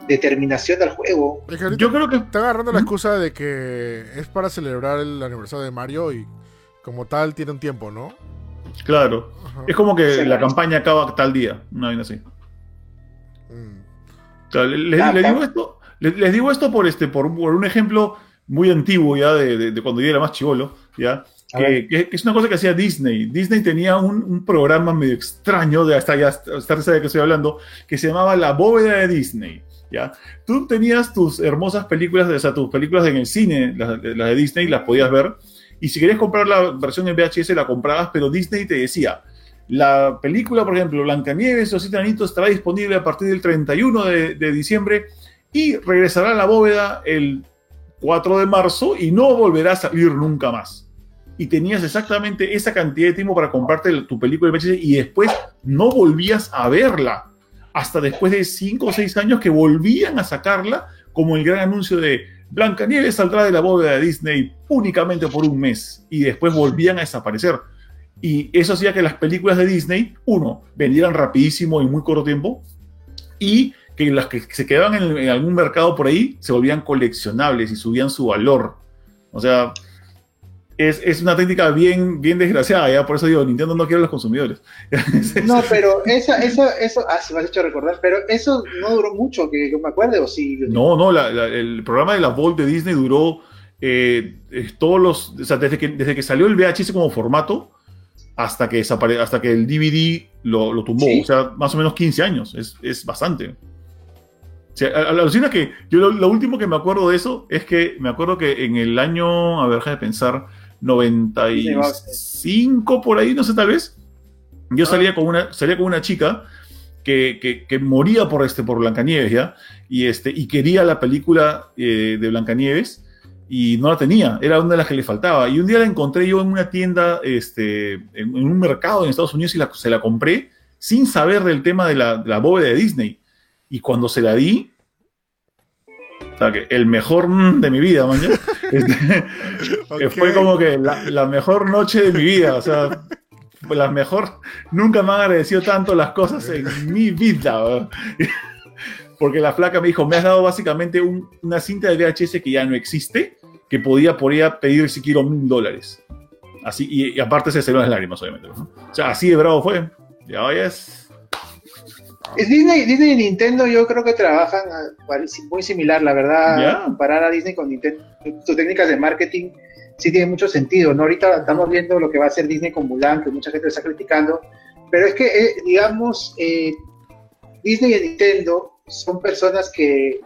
de terminación del juego. Es que ahorita Yo creo que está agarrando la ¿Mm? excusa de que es para celebrar el aniversario de Mario y como tal tiene un tiempo, ¿no? Claro. Ajá. Es como que Sí, la claro. campaña acaba tal día, una vaina así. Mm. Ah, les, digo esto, les digo esto por este, por, un- por un ejemplo muy antiguo ya de, de- de cuando yo era más chivolo, ya. Que, es una cosa que hacía Disney. Disney tenía un, programa medio extraño, de hasta ya hasta de que estoy hablando, que se llamaba La Bóveda de Disney. ¿ya? Tú tenías tus hermosas películas, o sea, tus películas en el cine, las, de Disney, las podías ver. Y si querías comprar la versión en VHS, la comprabas, pero Disney te decía, la película, por ejemplo, Blancanieves los siete anitos estará disponible a partir del 31 de, de diciembre y regresará a la bóveda el 4 de marzo y no volverá a salir nunca más. Y tenías exactamente esa cantidad de tiempo para comprarte tu película de VHS y después no volvías a verla. Hasta después de 5 o 6 años que volvían a sacarla como el gran anuncio de Blancanieves saldrá de la bóveda de Disney únicamente por un mes y después volvían a desaparecer. Y eso hacía que las películas de Disney, uno, vendieran rapidísimo en muy corto tiempo y que las que se quedaban en, en algún mercado por ahí se volvían coleccionables y subían su valor. O sea, es, es una técnica bien, bien desgraciada, ¿ya? Por eso digo, Nintendo no quiere a los consumidores. No, pero esa, esa, eso, ah, se me has hecho recordar, pero eso no duró mucho, que yo me acuerde, o sí. No, no, la- la- el programa de la Vault de Disney duró eh, todos los. O sea, desde que, desde que salió el VHS como formato hasta que, desapare- hasta que el DVD lo, lo tumbó. Sí. O sea, más o menos 15 años. Es, es bastante. O sea, alucina que yo lo, lo último que me acuerdo de eso es que me acuerdo que en el año, a ver, déjame pensar, 95 por ahí, no sé, tal vez. Yo salía con una, salía con una chica que, que- que moría por, este, por Blancanieves, ¿ya? Y, este, y quería la película eh, de Blancanieves y no la tenía, era una de las que le faltaba. Y un día la encontré yo en una tienda, este, en, en un mercado en Estados Unidos y la- se la compré sin saber del tema de la, de la bóveda de Disney. Y cuando se la di, o sea, que el mejor mm, de mi vida, man, ¿ya? Este, fue como que la, la mejor noche de mi vida, o sea, la mejor, nunca me han agradecido tanto las cosas en mi vida, porque la flaca me dijo, me has dado básicamente un- una cinta de VHS que ya no existe, que podía, podía pedir si quiero mil dólares. Así, y, y aparte se salieron las lágrimas, obviamente. ¿no? O sea, así de bravo fue. Ya vayas. Es Disney, Disney y Nintendo yo creo que trabajan ah, muy similar, la verdad, Ya. comparar a Disney con Nintendo, sus técnicas de marketing sí tienen mucho sentido, ¿no? Ahorita estamos viendo lo que va a hacer Disney con Mulan, que mucha gente está criticando, pero es que, eh, digamos, eh, Disney y Nintendo son personas que,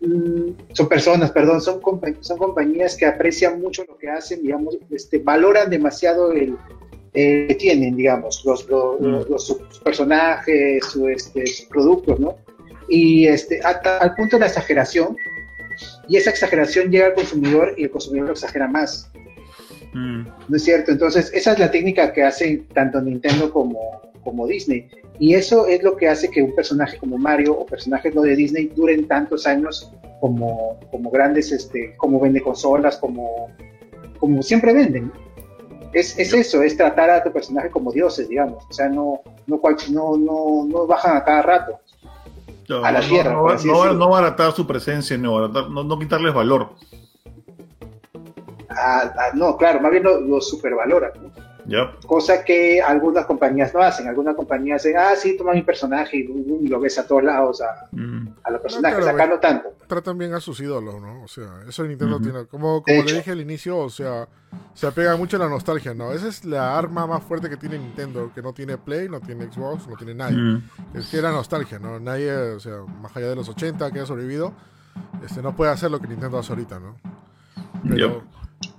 mm, son personas, perdón, son, compa- son compañías que aprecian mucho lo que hacen, digamos, este, valoran demasiado el, eh, tienen, digamos, los, los, Mm. los- sus personajes, su, este, sus productos, ¿no? Y este, hasta al punto de la exageración, y esa exageración llega al consumidor y el consumidor lo exagera más, Mm, ¿no es cierto? Entonces, esa es la técnica que hacen tanto Nintendo como, como Disney. Y eso es lo que hace que un personaje como Mario o personajes no de Disney duren tantos años como, como grandes, este, como vende consolas, como, como siempre venden. Es, es eso, es tratar a tu personaje como dioses, digamos. O sea, no, no, no, no, no bajan a cada rato. no, A la no, tierra, no, no, no, decirlo. no baratar su presencia, no, baratar- no, no quitarles valor. Ah, ah, no, claro, más bien lo, lo supervaloran. ¿no? Cosa que algunas compañías no hacen. Algunas compañías dicen, ah, sí, toma mi personaje y, lo ves a todos lados a, Mm. a los personajes, claro, acá no tanto. Tratan bien a sus ídolos, ¿no? O sea, eso Nintendo tiene. Como, como le dije al inicio, o sea, se apega mucho a la nostalgia, ¿no? Esa es la arma más fuerte que tiene Nintendo, que no tiene Play, no tiene Xbox, no tiene nadie. Mm. Es que la nostalgia, ¿no? Nadie, o sea, más allá de los 80 que ha sobrevivido, este, no puede hacer lo que Nintendo hace ahorita, ¿no? Pero, Yep.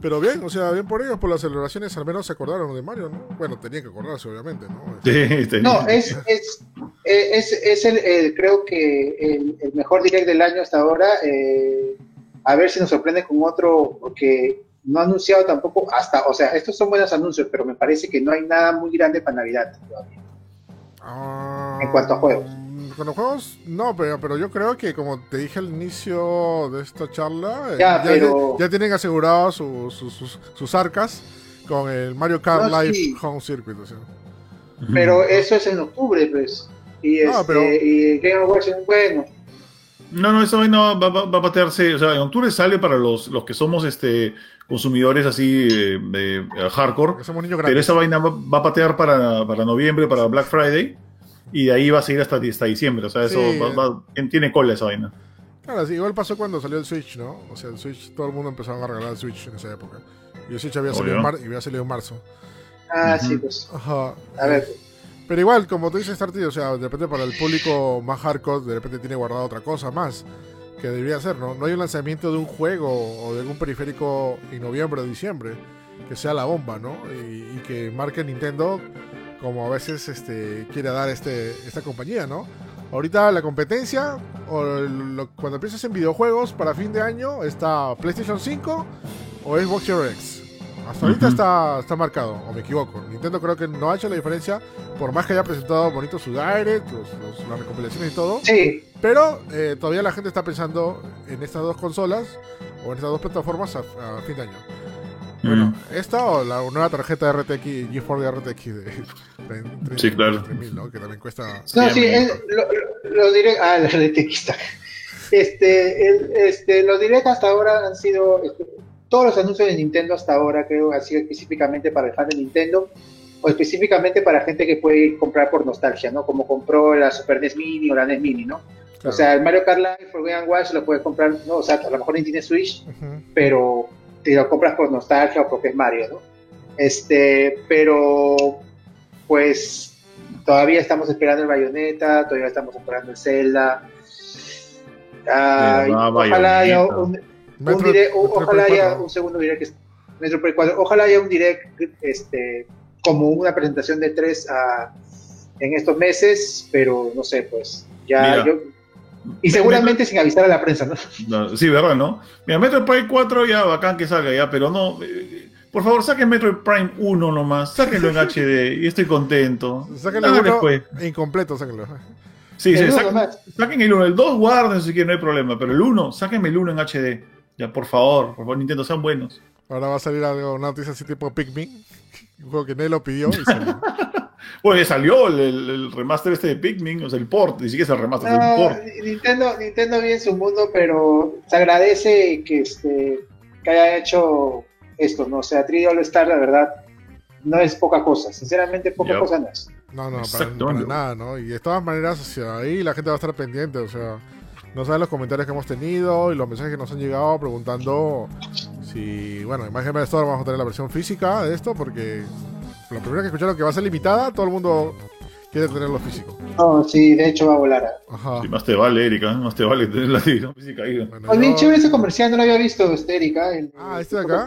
Pero bien, o sea, bien por ellos, por las celebraciones al menos se acordaron de Mario, ¿no? Bueno, tenían que acordarse, obviamente, ¿no? Sí, tenía- No, es, es, es, es el, el- creo que el, el mejor direct del año hasta ahora. eh, a ver si nos sorprende con otro, porque no ha anunciado tampoco hasta, o sea, estos son buenos anuncios, pero me parece que no hay nada muy grande para Navidad todavía. Ah, En cuanto a juegos. Con los juegos, no, pero, pero yo creo que como te dije al inicio de esta charla, eh, Ya, pero- ya, tienen asegurados su- su- sus, sus arcas con el Mario Kart No, Live sí. Home Circuit. o sea. Pero eso es en octubre, pues. Y, No, este, pero- y Game Awards es bueno. No, no, esa vaina va, va- va a patearse. O sea, en octubre sale para los, los que somos este consumidores así eh, de, eh, hardcore. Que somos niños Pero esa vaina va, va a patear para, para noviembre, para Black Friday. Y de ahí va a seguir hasta, hasta diciembre. O sea, eso Sí. va- va- tiene cola esa vaina. Claro, sí, igual pasó cuando salió el Switch, ¿no? O sea, el Switch, todo el mundo empezó a regalar el Switch en esa época. Y el Switch había salido, en, mar- y había salido en marzo. Ah, sí, pues. Ajá. A ver. Pero igual, como tú dices, Tarty, o sea, de repente para el público más hardcore, de repente tiene guardado otra cosa más que debería ser, ¿no? No hay un lanzamiento de un juego o de algún periférico en noviembre o diciembre que sea la bomba, ¿no? Y, y que marque Nintendo como a veces este, quiere dar este, esta compañía, ¿no? Ahorita la competencia, o lo- cuando piensas en videojuegos para fin de año, está PlayStation 5 o Xbox Series X. Hasta ahorita está, está marcado, o me equivoco. Nintendo creo que no ha hecho la diferencia, por más que haya presentado bonito su direct, los- los- las recopilaciones y todo. Sí, Pero eh, todavía la gente está pensando en estas dos consolas o en estas dos plataformas a, a fin de año. Bueno, Mm. esta o la nueva tarjeta RTX, GeForce RTX de, de- de- Sí, claro. 3000, ¿no? Que también cuesta... No, Sí, es- lo, lo- ah, los RTX. Este, el- este, los direct hasta ahora han sido, este, todos los anuncios de Nintendo hasta ahora creo han sido específicamente para el fan de Nintendo o específicamente para gente que puede ir comprar por nostalgia, ¿no? Como compró la Super NES Mini o la NES Mini, ¿no? O sea, el Mario Kart Live por Game Watch lo puedes comprar, ¿no? O sea, a lo mejor ni tiene Switch, pero te lo compras por nostalgia o porque es Mario, ¿no? Este, pero pues todavía estamos esperando el Bayonetta, todavía estamos esperando el Zelda. Ay, Ah, ojalá haya un, un Metro- direct- o- Metro ojalá Prime haya 4. un segundo direct, que- Metro Prime 4, ojalá haya un direct este, como una presentación de tres a- en estos meses, pero no sé, pues ya Mira. yo... Y seguramente sin avisar a la prensa, ¿no? No, sí, ¿verdad? ¿No? Mira, Metroid Prime 4 ya bacán que salga ya, pero no. eh, por favor, saquen Metroid Prime 1 nomás. Sáquenlo en HD y estoy contento. Sáquenle Nada uno después. incompleto, sáquenlo. Sí, sí, El uno saquen, saquen el 1. El 2 guarden si quieren, no hay problema. Pero el 1, sáquenme el 1 en HD. Ya, por favor, por favor, Nintendo, sean buenos. Ahora va a salir algo, una noticia así tipo Pikmin, un juego que nadie lo pidió y salió. Oye, salió el, el- el remaster este de Pikmin, o sea, el port, ni siquiera es el remaster, es el No, port. Nintendo, Nintendo vive en su mundo, pero se agradece que este que haya hecho esto, ¿no? O sea, 3D All Star, la verdad, no es poca cosa. Sinceramente, poca cosa no es. No, no, para, para ¿no? nada, ¿no? Y de todas maneras, o sea, ahí la gente va a estar pendiente, o sea, no saben los comentarios que hemos tenido y los mensajes que nos han llegado preguntando si, bueno, en Game Store vamos a tener la versión física de esto, porque lo primero que escucharon que va a ser limitada, todo el mundo quiere tenerlo físico. No, sí, de hecho va a volar. Ajá. Sí, más te vale, Erika, más te vale tener la división física ahí. Bueno, Oye, bien yo- chévere ese comercial, no lo había visto, este, Erika. el- Ah, ¿este de acá?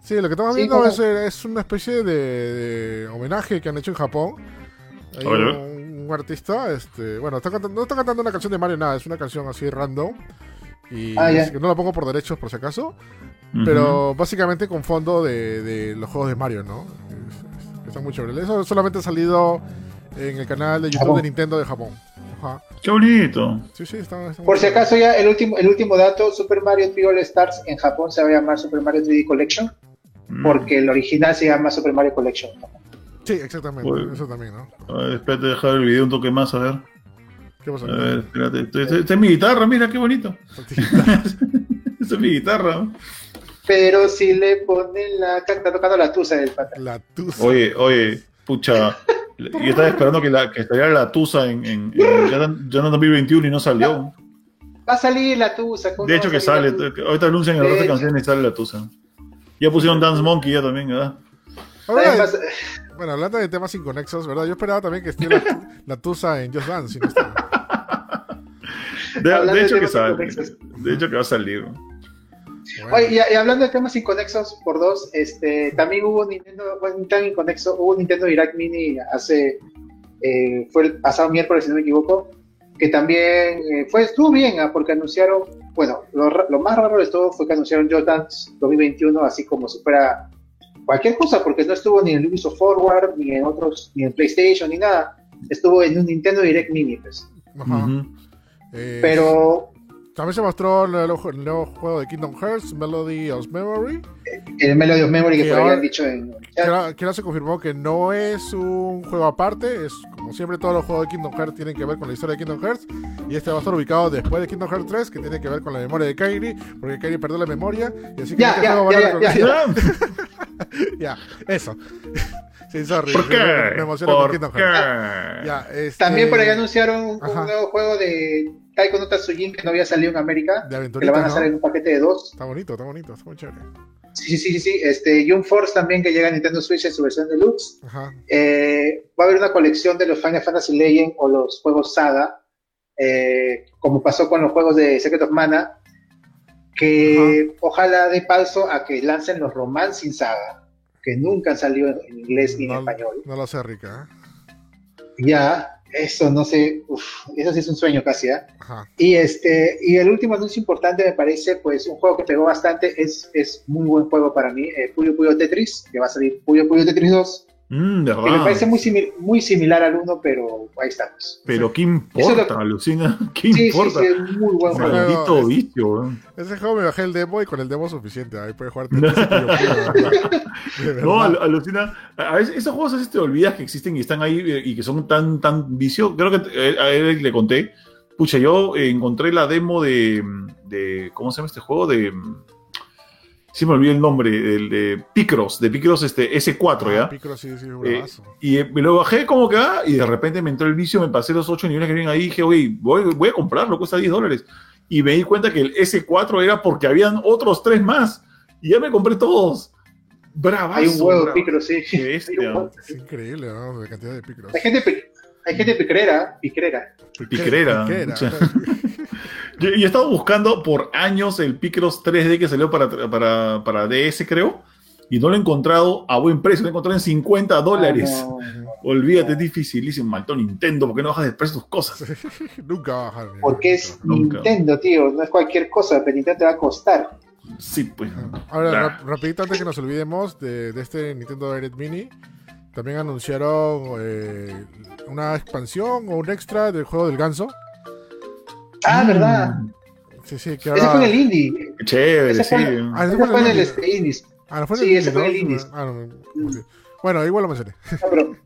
Sí, lo que estamos Sí, viendo eh, es una especie de, de homenaje que han hecho en Japón. Hay A ver, a ver. un, un artista, este, bueno, está cantando- no está cantando una canción de Mario, nada, es una canción así random. Y Ah, ya. así que no la pongo por derechos por si acaso. Pero básicamente con fondo de, de los juegos de Mario, ¿no? Es- es- Está muy chévere. Eso solamente ha salido en el canal de YouTube Japón. de Nintendo de Japón. Ajá. Qué bonito. Sí, sí, está, Por si acaso, ya el último, el último dato: Super Mario 3D All Stars en Japón se va a llamar Super Mario 3D Collection, Mm. porque el original se llama Super Mario Collection. Sí, exactamente. Eso también, ¿no? A ver, espérate, dejar el video un toque más, a ver. ¿Qué pasa? A ver, espérate. Esta es mi guitarra, mira qué bonito. Esta es mi guitarra. Pero si le ponen la. Está tocando la tusa del pata. La tusa. Oye, oye, pucha. Yo estaba esperando que, la, que saliera la Tusa en, en, en en 2021 y no salió. Va a salir la tusa. ¿cómo De no hecho que sale. Ahorita anuncian el resto de canciones y sale la Tusa. Ya pusieron Dance Monkey ya también, ¿verdad? Ahora, Además, Bueno, hablando de temas inconexos, ¿verdad? Yo esperaba también que esté la, la Tusa en Just Dance. y no está. De, hecho que sale. De hecho que va a salir. Bueno. Oye, y, y hablando de temas inconexos por dos, este, también hubo Nintendo, bueno, tan inconexo, hubo Nintendo Direct Mini hace, eh, fue el pasado miércoles, si no me equivoco, que también eh, fue, estuvo bien, ah, porque anunciaron, bueno, lo, más raro de todo fue que anunciaron Just Dance 2021, así como si fuera cualquier cosa, porque no estuvo ni en Ubisoft Forward, ni en otros, ni en PlayStation, ni nada, estuvo en un Nintendo Direct Mini, pues. Ajá. Eh, Pero También se mostró el nuevo, el nuevo juego de Kingdom Hearts, Melody of Memory. el Melody of Memory que Que por ahora- han dicho en Que ahora, que ahora se confirmó que no es un juego aparte, es como siempre todos los juegos de Kingdom Hearts tienen que ver con la historia de Kingdom Hearts y este va a estar ubicado después de Kingdom Hearts 3 que tiene que ver con la memoria de Kairi, porque Kairi perdió la memoria y así que Ya, este ya, juego va a ya, ya, ya. Ya, eso. sí, sorry. ¿Por me- qué? Me emociona con ¿Por Kingdom qué? Hearts. Ya, este, También por ahí anunciaron un, nuevo juego de Taiko no Tatsujin que no había salido en América, De que aventurita, van a ¿no? hacer en un paquete de dos. Está bonito, está bonito, está muy chévere. Sí, sí, sí, sí. Este, y un Force también que llega a Nintendo Switch en su versión deluxe. Ajá. Eh, va a haber una colección de los Final Fantasy Legend o los juegos Saga, eh, como pasó con los juegos de Secret of Mana, que ojalá dé paso a que lancen los Romancing Saga, que nunca han salido en, inglés ni en español. no lo sé, Rica. ¿eh? Ya, eso no sé, uf, eso sí es un sueño casi. Ajá. Y este, y el último anuncio importante me parece, pues, un juego que pegó bastante, es, es muy buen juego para mí, eh, Puyo Puyo Tetris, que va a salir Puyo Puyo Tetris 2, Mm, de que me parece muy, simil- muy similar al 1, pero ahí estamos. Pero ¿qué importa, es lo- alucina? ¿Qué Sí, sí, importa? sí, es muy buen juego. Maldito vicio, weón. Ese juego me bajé el demo y con el demo es suficiente. Ahí puedes jugar. No, al- alucina. A veces esos juegos a veces te olvidas que existen y están ahí eh, y que son tan, tan vicio. Creo que eh, a él le conté. Pucha, yo eh, encontré la demo de, de. ¿Cómo se llama este juego? De. Sí, me olvidé el nombre. El de Picross, de Picross este, S4, ¿ya? Ah, Picro sí, sí, un Eh, bravazo. Y eh, me lo bajé como que, ah, y de repente me entró el vicio, me pasé los 8 niveles que vienen ahí y dije, oye, voy, voy a comprarlo, cuesta 10 dólares. Y me di cuenta que el S4 era porque habían otros tres más. Y ya me compré todos. Bravazo. Hay un huevo de bravazo. picro, sí. Es increíble, ¿no? La cantidad de Picros. hay gente, hay gente picrera, picrera. Piquerera. Piquera. Yo, yo he estado buscando por años el Picross 3D que salió para, para, para DS, creo. Y no lo he encontrado a buen precio, lo he encontrado en 50 dólares. Ah, no. Olvídate, es dificilísimo, maldito Nintendo, ¿por qué no bajas de precio tus cosas? Nunca va a bajar. ni- Porque es Nunca. Nintendo, tío, no es cualquier cosa, pero Nintendo te va a costar. Sí, pues. Ahora, Nah. rap- rapidito antes que nos olvidemos de, de este Nintendo Direct Mini, también anunciaron eh, una expansión o un extra del juego del ganso. Ah, ¿verdad? Sí, sí, que Ese fue en el indie. Chévere, Ese sí. fue- Ah, ese Ese fue en el este, indies. Ah, no fue en Sí, el ese indie, fue ¿no? el indie. Ah, no, no, ok. Bueno, igual lo mencioné. No, pero,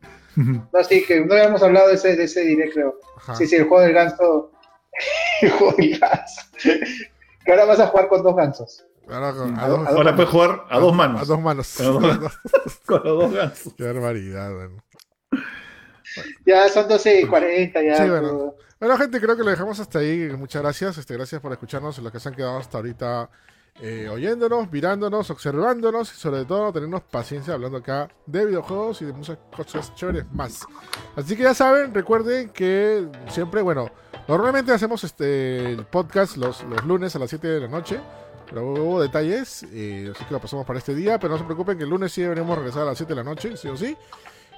no, sí, que no habíamos hablado de ese, de ese direct, creo. Ajá. Sí, sí, el juego del ganso. El juego del ganso. Que ahora vas a jugar con dos gansos. Ahora, con- A a dos, a Ahora puedes jugar a dos manos. A dos manos. A dos manos. Con los dos gansos. Qué barbaridad, bueno. Ya son 12 y 40, ya. Sí, bueno. Bueno, gente, creo que lo dejamos hasta ahí. Muchas gracias. Este, gracias por escucharnos, los que se han quedado hasta ahorita eh, oyéndonos, mirándonos, observándonos y sobre todo tenernos paciencia hablando acá de videojuegos y de muchas cosas chéveres más. Así que ya saben, recuerden que siempre, bueno, normalmente hacemos este el podcast los, los lunes a las 7 de la noche. Pero hubo detalles, eh, así que lo pasamos para este día. Pero no se preocupen que el lunes sí deberemos regresar a las 7 de la noche, sí o sí.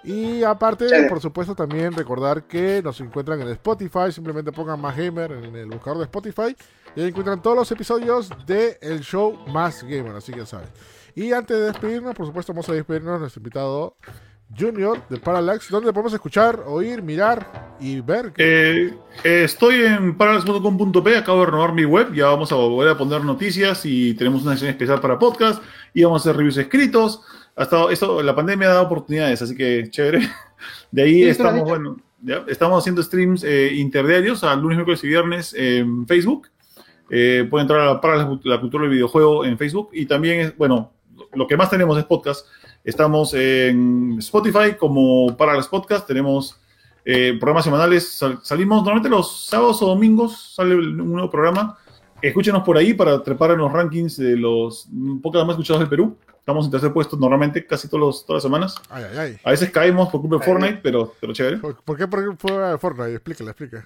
Y aparte, Chévere. por supuesto, también recordar que nos encuentran en Spotify. Simplemente pongan Más Gamer en el buscador de Spotify. Y ahí encuentran todos los episodios de el show Más Gamer. Así que ya saben. Y antes de despedirnos, por supuesto, vamos a despedirnos de nuestro invitado Junior del Parallax. Donde podemos escuchar, oír, mirar y ver. Eh, eh, estoy en parallax.com.p, acabo de renovar mi web, ya vamos a volver a poner noticias y tenemos una sección especial para podcast y vamos a hacer reviews escritos. Hasta esto, la pandemia ha dado oportunidades, así que chévere. De ahí estamos, bueno, ya, estamos haciendo streams eh, interdiarios, a lunes, miércoles y viernes en Facebook. Eh, pueden entrar a para la, la cultura del videojuego en Facebook y también, bueno, lo que más tenemos es podcast. Estamos en Spotify como para los podcasts, tenemos eh, programas semanales. Sal- salimos normalmente los sábados o domingos, sale un nuevo programa. Escúchenos por ahí para trepar en los rankings de los podcasts más escuchados del Perú. Estamos en tercer puesto normalmente, casi todos los- todas las semanas. Ay, ay, ay. A veces caemos por culpa de. Fortnite, pero, pero chévere. ¿Por, por qué, por Fortnite? Explícale, explica.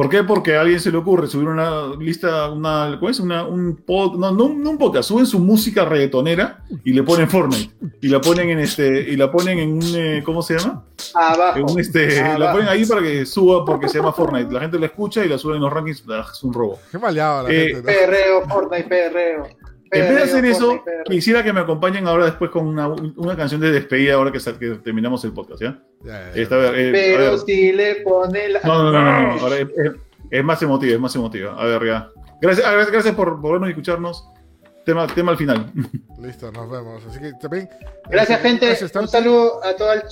¿Por qué? Porque a alguien se le ocurre subir una lista, una, ¿cómo es? Una, un pod, no, no, no un podcast, suben su música reggaetonera y le ponen Fortnite. Y la ponen en este, y la ponen en un, eh, ¿cómo se llama? Abajo. En un, este, Abajo. la ponen ahí para que suba porque se llama Fortnite. La gente la escucha y la sube en los rankings, ah, es un robo. Qué maleado la Eh, gente. ¿no? Perreo, Fortnite, perreo. En vez de Perreo, hacer eso, quisiera que me acompañen ahora después con una, una canción de despedida ahora que, terminamos el podcast, ¿ya? Ya, ya, ya. Esta, a ver, eh, a Pero ver. si le pone la. No, no, no, no, no, ahora es, más emotiva, es más emotiva. A ver, ya. Gracias, ah, gracias, gracias por, por vernos y escucharnos. Tema, tema al final. Listo, nos vemos. Así que también. Gracias, eh, gente. gracias, un saludo a todo el.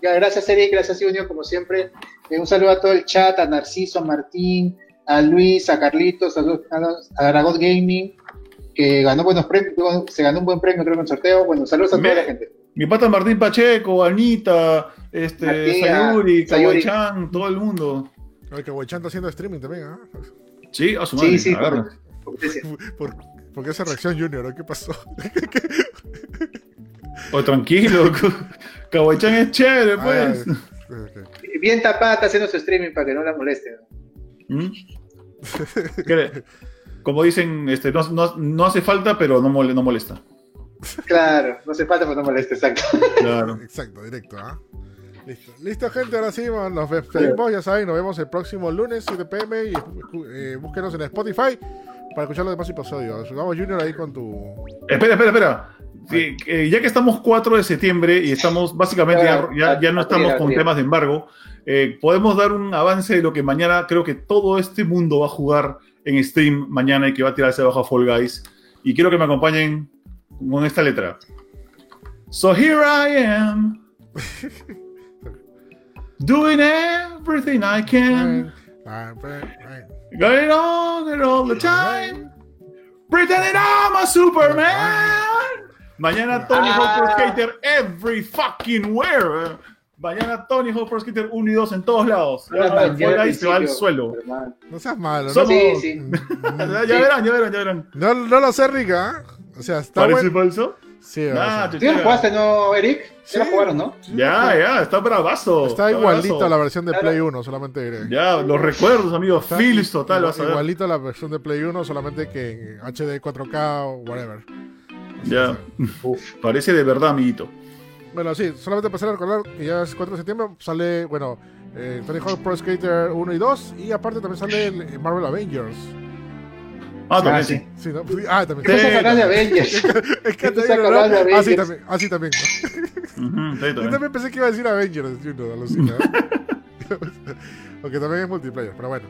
Gracias, Eric. Gracias, Junior, como siempre. Eh, un saludo a todo el chat, a Narciso, a Martín, a Luis, a Carlitos, a, a Aragón Gaming, que ganó buenos premios. Se ganó un buen premio, creo, en el sorteo. Bueno, saludos a toda la gente. Mi pata Martín Pacheco, Anita, este, Martín, Sayuri, Sayuri. Kawai-chan, todo el mundo. Que Boichan está haciendo streaming también, ¿ah? Sí, a su madre. Sí, sí, agarra. por-. ¿Por, por qué esa reacción, Junior? ¿Qué pasó? Oh, tranquilo. Kawai-chan es chévere, pues. Ah, ok. Bien tapada está haciendo su streaming para que no la molesten. ¿Mm? ¿Qué? Como dicen, este, no, no- no hace falta, pero no, mole- no molesta. Claro, no hace falta que no moleste, exacto. Claro. Exacto, directo, ¿ah? Listo. Listo, gente, ahora sí, nos despedimos, ya saben, nos vemos el próximo lunes, 7 pm, y eh, búsquenos en Spotify para escuchar los demás episodios. Vamos, Junior, ahí con tu... Espera, espera, espera. Sí, eh, ya que estamos 4 de septiembre y estamos básicamente ya, ya- ya no estamos con temas de embargo, eh, podemos dar un avance de lo que mañana creo que todo este mundo va a jugar en stream mañana y que va a tirarse abajo a Fall Guys. Y quiero que me acompañen con esta letra. So here I am, doing everything I can, Ah, right. going on it all the time, pretending I'm a Superman. Mañana Tony Hawk Pro Skater every fucking where. Mañana Tony Hawk Pro Skater 1 y 2 en todos lados. Ya, Ah, ya Guys se va al suelo. hermano. No seas malo, ¿no? Somos- Sí, sí. Ya, verán, ya verán, ya verán. No, no lo sé, Rica. ¿ah? O sea, está ¿Parece falso? Sí, o Ah, sea, ¿Sí lo jugaste, no, Eric? ¿Sí lo jugaron, no? Ya, ya, está bravazo. está igualito bravazo. a la versión de Claro. Play 1, solamente diré. Ya, los recuerdos, amigos. Está Feels total, vas a ver. Igualito a la versión de Play 1, solamente que en HD 4K o whatever. Ya. Parece de verdad, amiguito. Bueno, sí, solamente pasar a recordar que ya es 4 de septiembre, sale, bueno, eh, Tony Hawk Pro Skater 1 y 2, y aparte también sale el Marvel Avengers. Ah, también Ah, sí. sí. Sí, ¿no? Sí, Ah, también. ¿Qué Sí. sacas de Avengers? Es que ¿Qué te digo, de ¿no? Ah, sí, Avengers? también. Ah, sí, también. Sí, Yo también. pensé que iba a decir Avengers, Junior, alucina. Aunque también es multiplayer, pero bueno.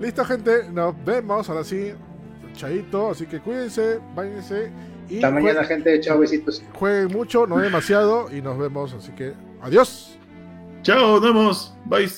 Listo, gente, nos vemos, ahora sí, chaito, así que cuídense, váyanse y Hasta mañana, jue- gente. Chao, besitos. jueguen mucho, no demasiado, y nos vemos, así que adiós. Chao, nos vemos. Bye.